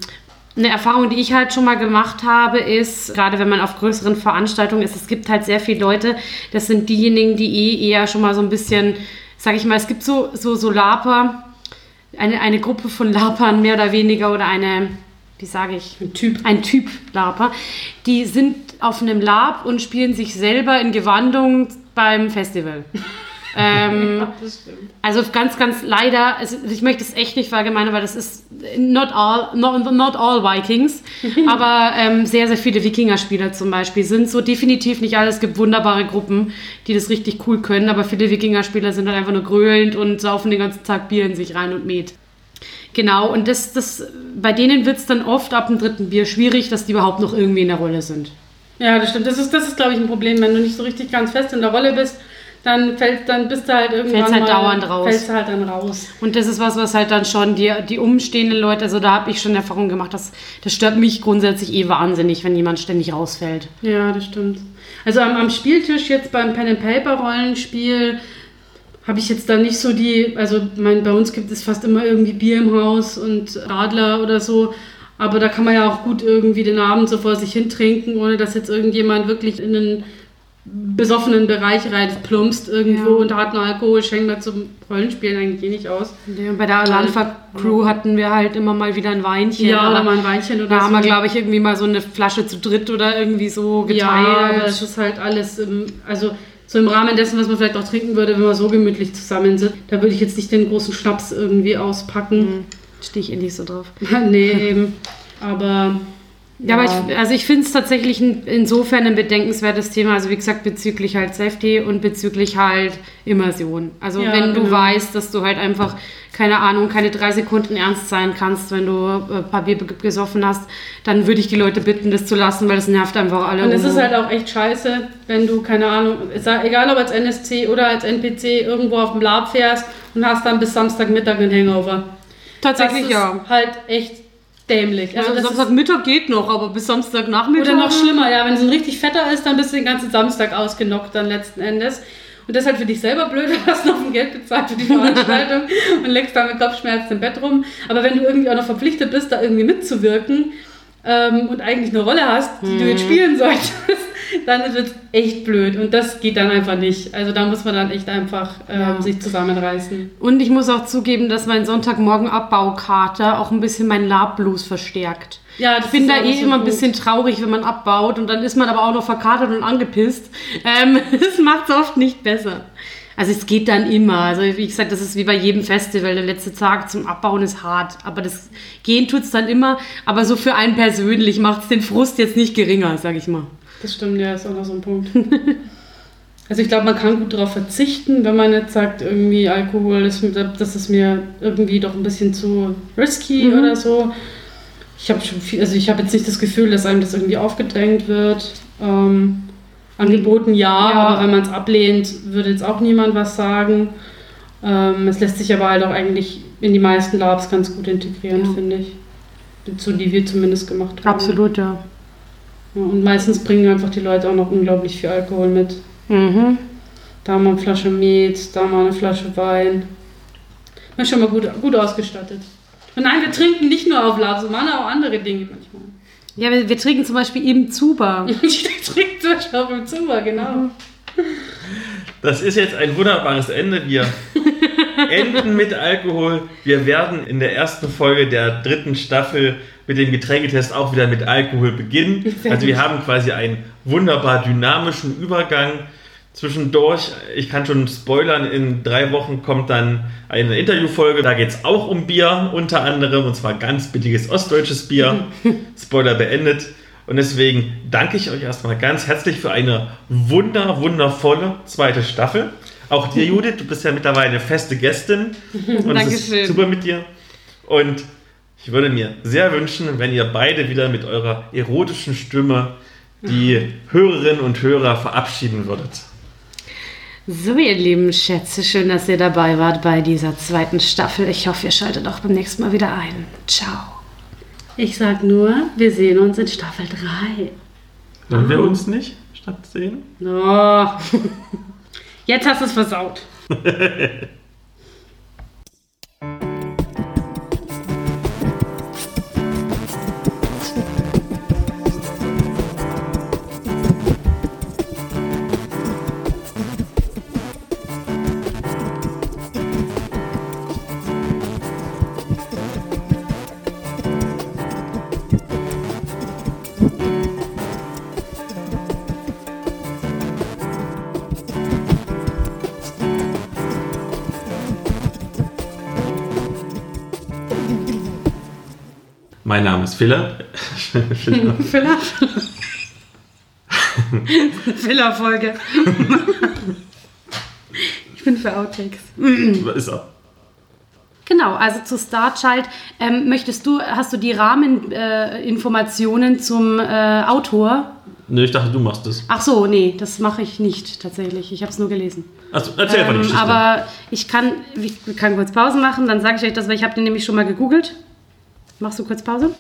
[SPEAKER 2] eine Erfahrung, die ich halt schon mal gemacht habe, ist, gerade wenn man auf größeren Veranstaltungen ist, es gibt halt sehr viele Leute, das sind diejenigen, die eh eher schon mal so ein bisschen, sag ich mal, es gibt so, so, so Laper, eine, eine Gruppe von Lapern mehr oder weniger oder eine, wie sage ich? Ein Typ. Ein Typ Laper. Die sind auf einem Lab und spielen sich selber in Gewandung beim Festival. *laughs* ähm, also ganz, ganz leider, also ich möchte es echt nicht verallgemeinern, weil das ist not all, not, not all Vikings, *laughs* aber ähm, sehr, sehr viele Wikinger-Spieler zum Beispiel sind so definitiv nicht alle. Es gibt wunderbare Gruppen, die das richtig cool können, aber viele Wikinger-Spieler sind halt einfach nur gröhlend und saufen den ganzen Tag Bier in sich rein und Met. Genau, und das, das, bei denen wird es dann oft ab dem dritten Bier schwierig, dass die überhaupt noch irgendwie in der Rolle sind.
[SPEAKER 3] Ja, das stimmt. Das ist, das ist glaube ich, ein Problem, wenn du nicht so richtig ganz fest in der Rolle bist dann fällt, dann bist du halt irgendwann
[SPEAKER 2] Fällst halt
[SPEAKER 3] mal,
[SPEAKER 2] dauernd raus.
[SPEAKER 3] Fällst du halt dann raus.
[SPEAKER 2] Und das ist was, was halt dann schon die, die umstehenden Leute, also da habe ich schon Erfahrung gemacht, dass, das stört mich grundsätzlich eh wahnsinnig, wenn jemand ständig rausfällt.
[SPEAKER 3] Ja, das stimmt. Also am, am Spieltisch jetzt beim Pen and Paper Rollenspiel habe ich jetzt da nicht so die, also mein, bei uns gibt es fast immer irgendwie Bier im Haus und Radler oder so. Aber da kann man ja auch gut irgendwie den Abend so vor sich hin trinken, ohne dass jetzt irgendjemand wirklich in einen besoffenen Bereich reinplumpst irgendwo
[SPEAKER 2] Ja.
[SPEAKER 3] und harten Alkohol schenkt man zum Rollenspielen eigentlich eh nicht aus.
[SPEAKER 2] Und bei der Alanfa-Crew hatten wir halt immer mal wieder ein Weinchen.
[SPEAKER 3] Ja, oder mal ein Weinchen oder
[SPEAKER 2] da
[SPEAKER 3] so.
[SPEAKER 2] haben wir, glaube ich, irgendwie mal so eine Flasche zu dritt oder irgendwie so geteilt.
[SPEAKER 3] Ja, aber es ist halt alles, im, also so im Rahmen dessen, was man vielleicht auch trinken würde, wenn man so gemütlich zusammen sitzt. Da würde ich jetzt nicht den großen Schnaps irgendwie auspacken.
[SPEAKER 2] Stehe ich eh nicht so drauf.
[SPEAKER 3] nee, eben. Aber.
[SPEAKER 2] Ja, aber ich, also ich finde es tatsächlich insofern ein bedenkenswertes Thema. Also wie gesagt, bezüglich halt Safety und bezüglich halt Immersion. Also
[SPEAKER 3] Ja,
[SPEAKER 2] wenn du
[SPEAKER 3] genau.
[SPEAKER 2] weißt, dass du halt einfach, keine Ahnung, keine drei Sekunden ernst sein kannst, wenn du äh, ein paar Bier gesoffen hast, dann würde ich die Leute bitten, das zu lassen, weil das nervt einfach alle.
[SPEAKER 3] Und es ist halt auch echt scheiße, wenn du, keine Ahnung, egal ob als NSC oder als NPC irgendwo auf dem Lab fährst und hast dann bis Samstagmittag einen Hangover.
[SPEAKER 2] Tatsächlich, ja.
[SPEAKER 3] halt echt dämlich.
[SPEAKER 2] Also
[SPEAKER 3] ist-
[SPEAKER 2] Samstagmittag geht noch, aber bis Samstagnachmittag.
[SPEAKER 3] Oder noch schlimmer, ja, wenn es ein richtig fetter ist, dann bist du den ganzen Samstag ausgenockt dann letzten Endes. Und das ist halt für dich selber blöd, *laughs* du hast noch ein Geld bezahlt für die Veranstaltung *laughs* und legst da mit Kopfschmerzen im Bett rum. Aber wenn du irgendwie auch noch verpflichtet bist, da irgendwie mitzuwirken ähm, und eigentlich eine Rolle hast, die du jetzt spielen solltest, *laughs* dann wird es echt blöd. Und das geht dann einfach nicht. Also da muss man dann echt einfach ähm,
[SPEAKER 2] Ja.
[SPEAKER 3] sich zusammenreißen.
[SPEAKER 2] Und ich muss auch zugeben, dass mein Sonntagmorgen-Abbaukarte auch ein bisschen meinen Lab-Blues verstärkt.
[SPEAKER 3] Ja, das
[SPEAKER 2] Ich bin da eh
[SPEAKER 3] so
[SPEAKER 2] immer ein bisschen traurig, wenn man abbaut und dann ist man aber auch noch verkatert und angepisst. Ähm, *laughs* das macht es oft nicht besser. Also es geht dann immer. Also wie gesagt, das ist wie bei jedem Festival. Der letzte Tag zum Abbauen ist hart. Aber das Gehen tut es dann immer. Aber so für einen persönlich macht es den Frust jetzt nicht geringer, sag ich mal.
[SPEAKER 3] Das stimmt, ja, ist auch noch so ein Punkt. *laughs* Also ich glaube, man kann gut darauf verzichten, wenn man jetzt sagt, irgendwie Alkohol, ist, das ist mir irgendwie doch ein bisschen zu risky
[SPEAKER 2] Mhm.
[SPEAKER 3] oder so. Ich habe schon viel, also ich habe jetzt nicht das Gefühl, dass einem das irgendwie aufgedrängt wird. Ähm, angeboten ja,
[SPEAKER 2] Ja.
[SPEAKER 3] aber wenn man es ablehnt, würde jetzt auch niemand was sagen. Ähm, es lässt sich aber halt auch eigentlich in die meisten Labs ganz gut integrieren,
[SPEAKER 2] Ja.
[SPEAKER 3] finde ich. So die wir zumindest gemacht haben.
[SPEAKER 2] Absolut, ja.
[SPEAKER 3] Ja, und meistens bringen einfach die Leute auch noch unglaublich viel Alkohol mit.
[SPEAKER 2] Mhm.
[SPEAKER 3] Da mal eine Flasche Met, da mal eine Flasche Wein. Man ist schon mal gut, gut ausgestattet. Und nein, wir trinken nicht nur auf Labs, wir machen auch andere Dinge manchmal.
[SPEAKER 2] Ja, wir, wir trinken zum Beispiel im Zuber. *laughs*
[SPEAKER 3] Ich trinke zum Beispiel auch im Zimmer, genau.
[SPEAKER 1] Das ist jetzt ein wunderbares Ende. Wir *laughs* enden mit Alkohol. Wir werden in der ersten Folge der dritten Staffel mit dem Getränketest auch wieder mit Alkohol beginnen. Also wir haben quasi einen wunderbar dynamischen Übergang. Zwischendurch, ich kann schon spoilern, in drei Wochen kommt dann eine Interviewfolge. Da geht es auch um Bier unter anderem und zwar ganz billiges ostdeutsches Bier. *laughs* Spoiler beendet. Und deswegen danke ich euch erstmal ganz herzlich für eine wunder, wundervolle zweite Staffel. Auch dir, Judith, du bist ja mittlerweile eine feste Gästin. *laughs* Und es ist
[SPEAKER 2] Dankeschön.
[SPEAKER 1] super mit dir. Und ich würde mir sehr wünschen, wenn ihr beide wieder mit eurer erotischen Stimme die Hörerinnen und Hörer verabschieden würdet.
[SPEAKER 2] So, ihr lieben Schätze, schön, dass ihr dabei wart bei dieser zweiten Staffel. Ich hoffe, ihr schaltet auch beim nächsten Mal wieder ein. Ciao.
[SPEAKER 3] Ich sag nur, wir sehen uns in Staffel 3.
[SPEAKER 1] Wollen wir uns nicht statt sehen?
[SPEAKER 3] Oh. *laughs* Jetzt hast du es versaut. *laughs*
[SPEAKER 1] Mein Name ist Philipp. *laughs* Philipp.
[SPEAKER 2] Filler? Filler-Folge. ich bin für Outtakes.
[SPEAKER 1] ist er.
[SPEAKER 2] Genau, also zu Starchild. Ähm, möchtest du, hast du die Rahmeninformationen äh, zum äh, Autor?
[SPEAKER 1] Nö, ich dachte, du machst es.
[SPEAKER 2] Ach so, nee, das mache ich nicht tatsächlich. Ich habe es nur gelesen.
[SPEAKER 1] Achso, erzähl einfach die
[SPEAKER 2] Ähm,
[SPEAKER 1] Geschichte.
[SPEAKER 2] aber ich kann, ich kann kurz Pause machen, dann sage ich euch das, weil ich habe den nämlich schon mal gegoogelt. Machst du kurz Pause?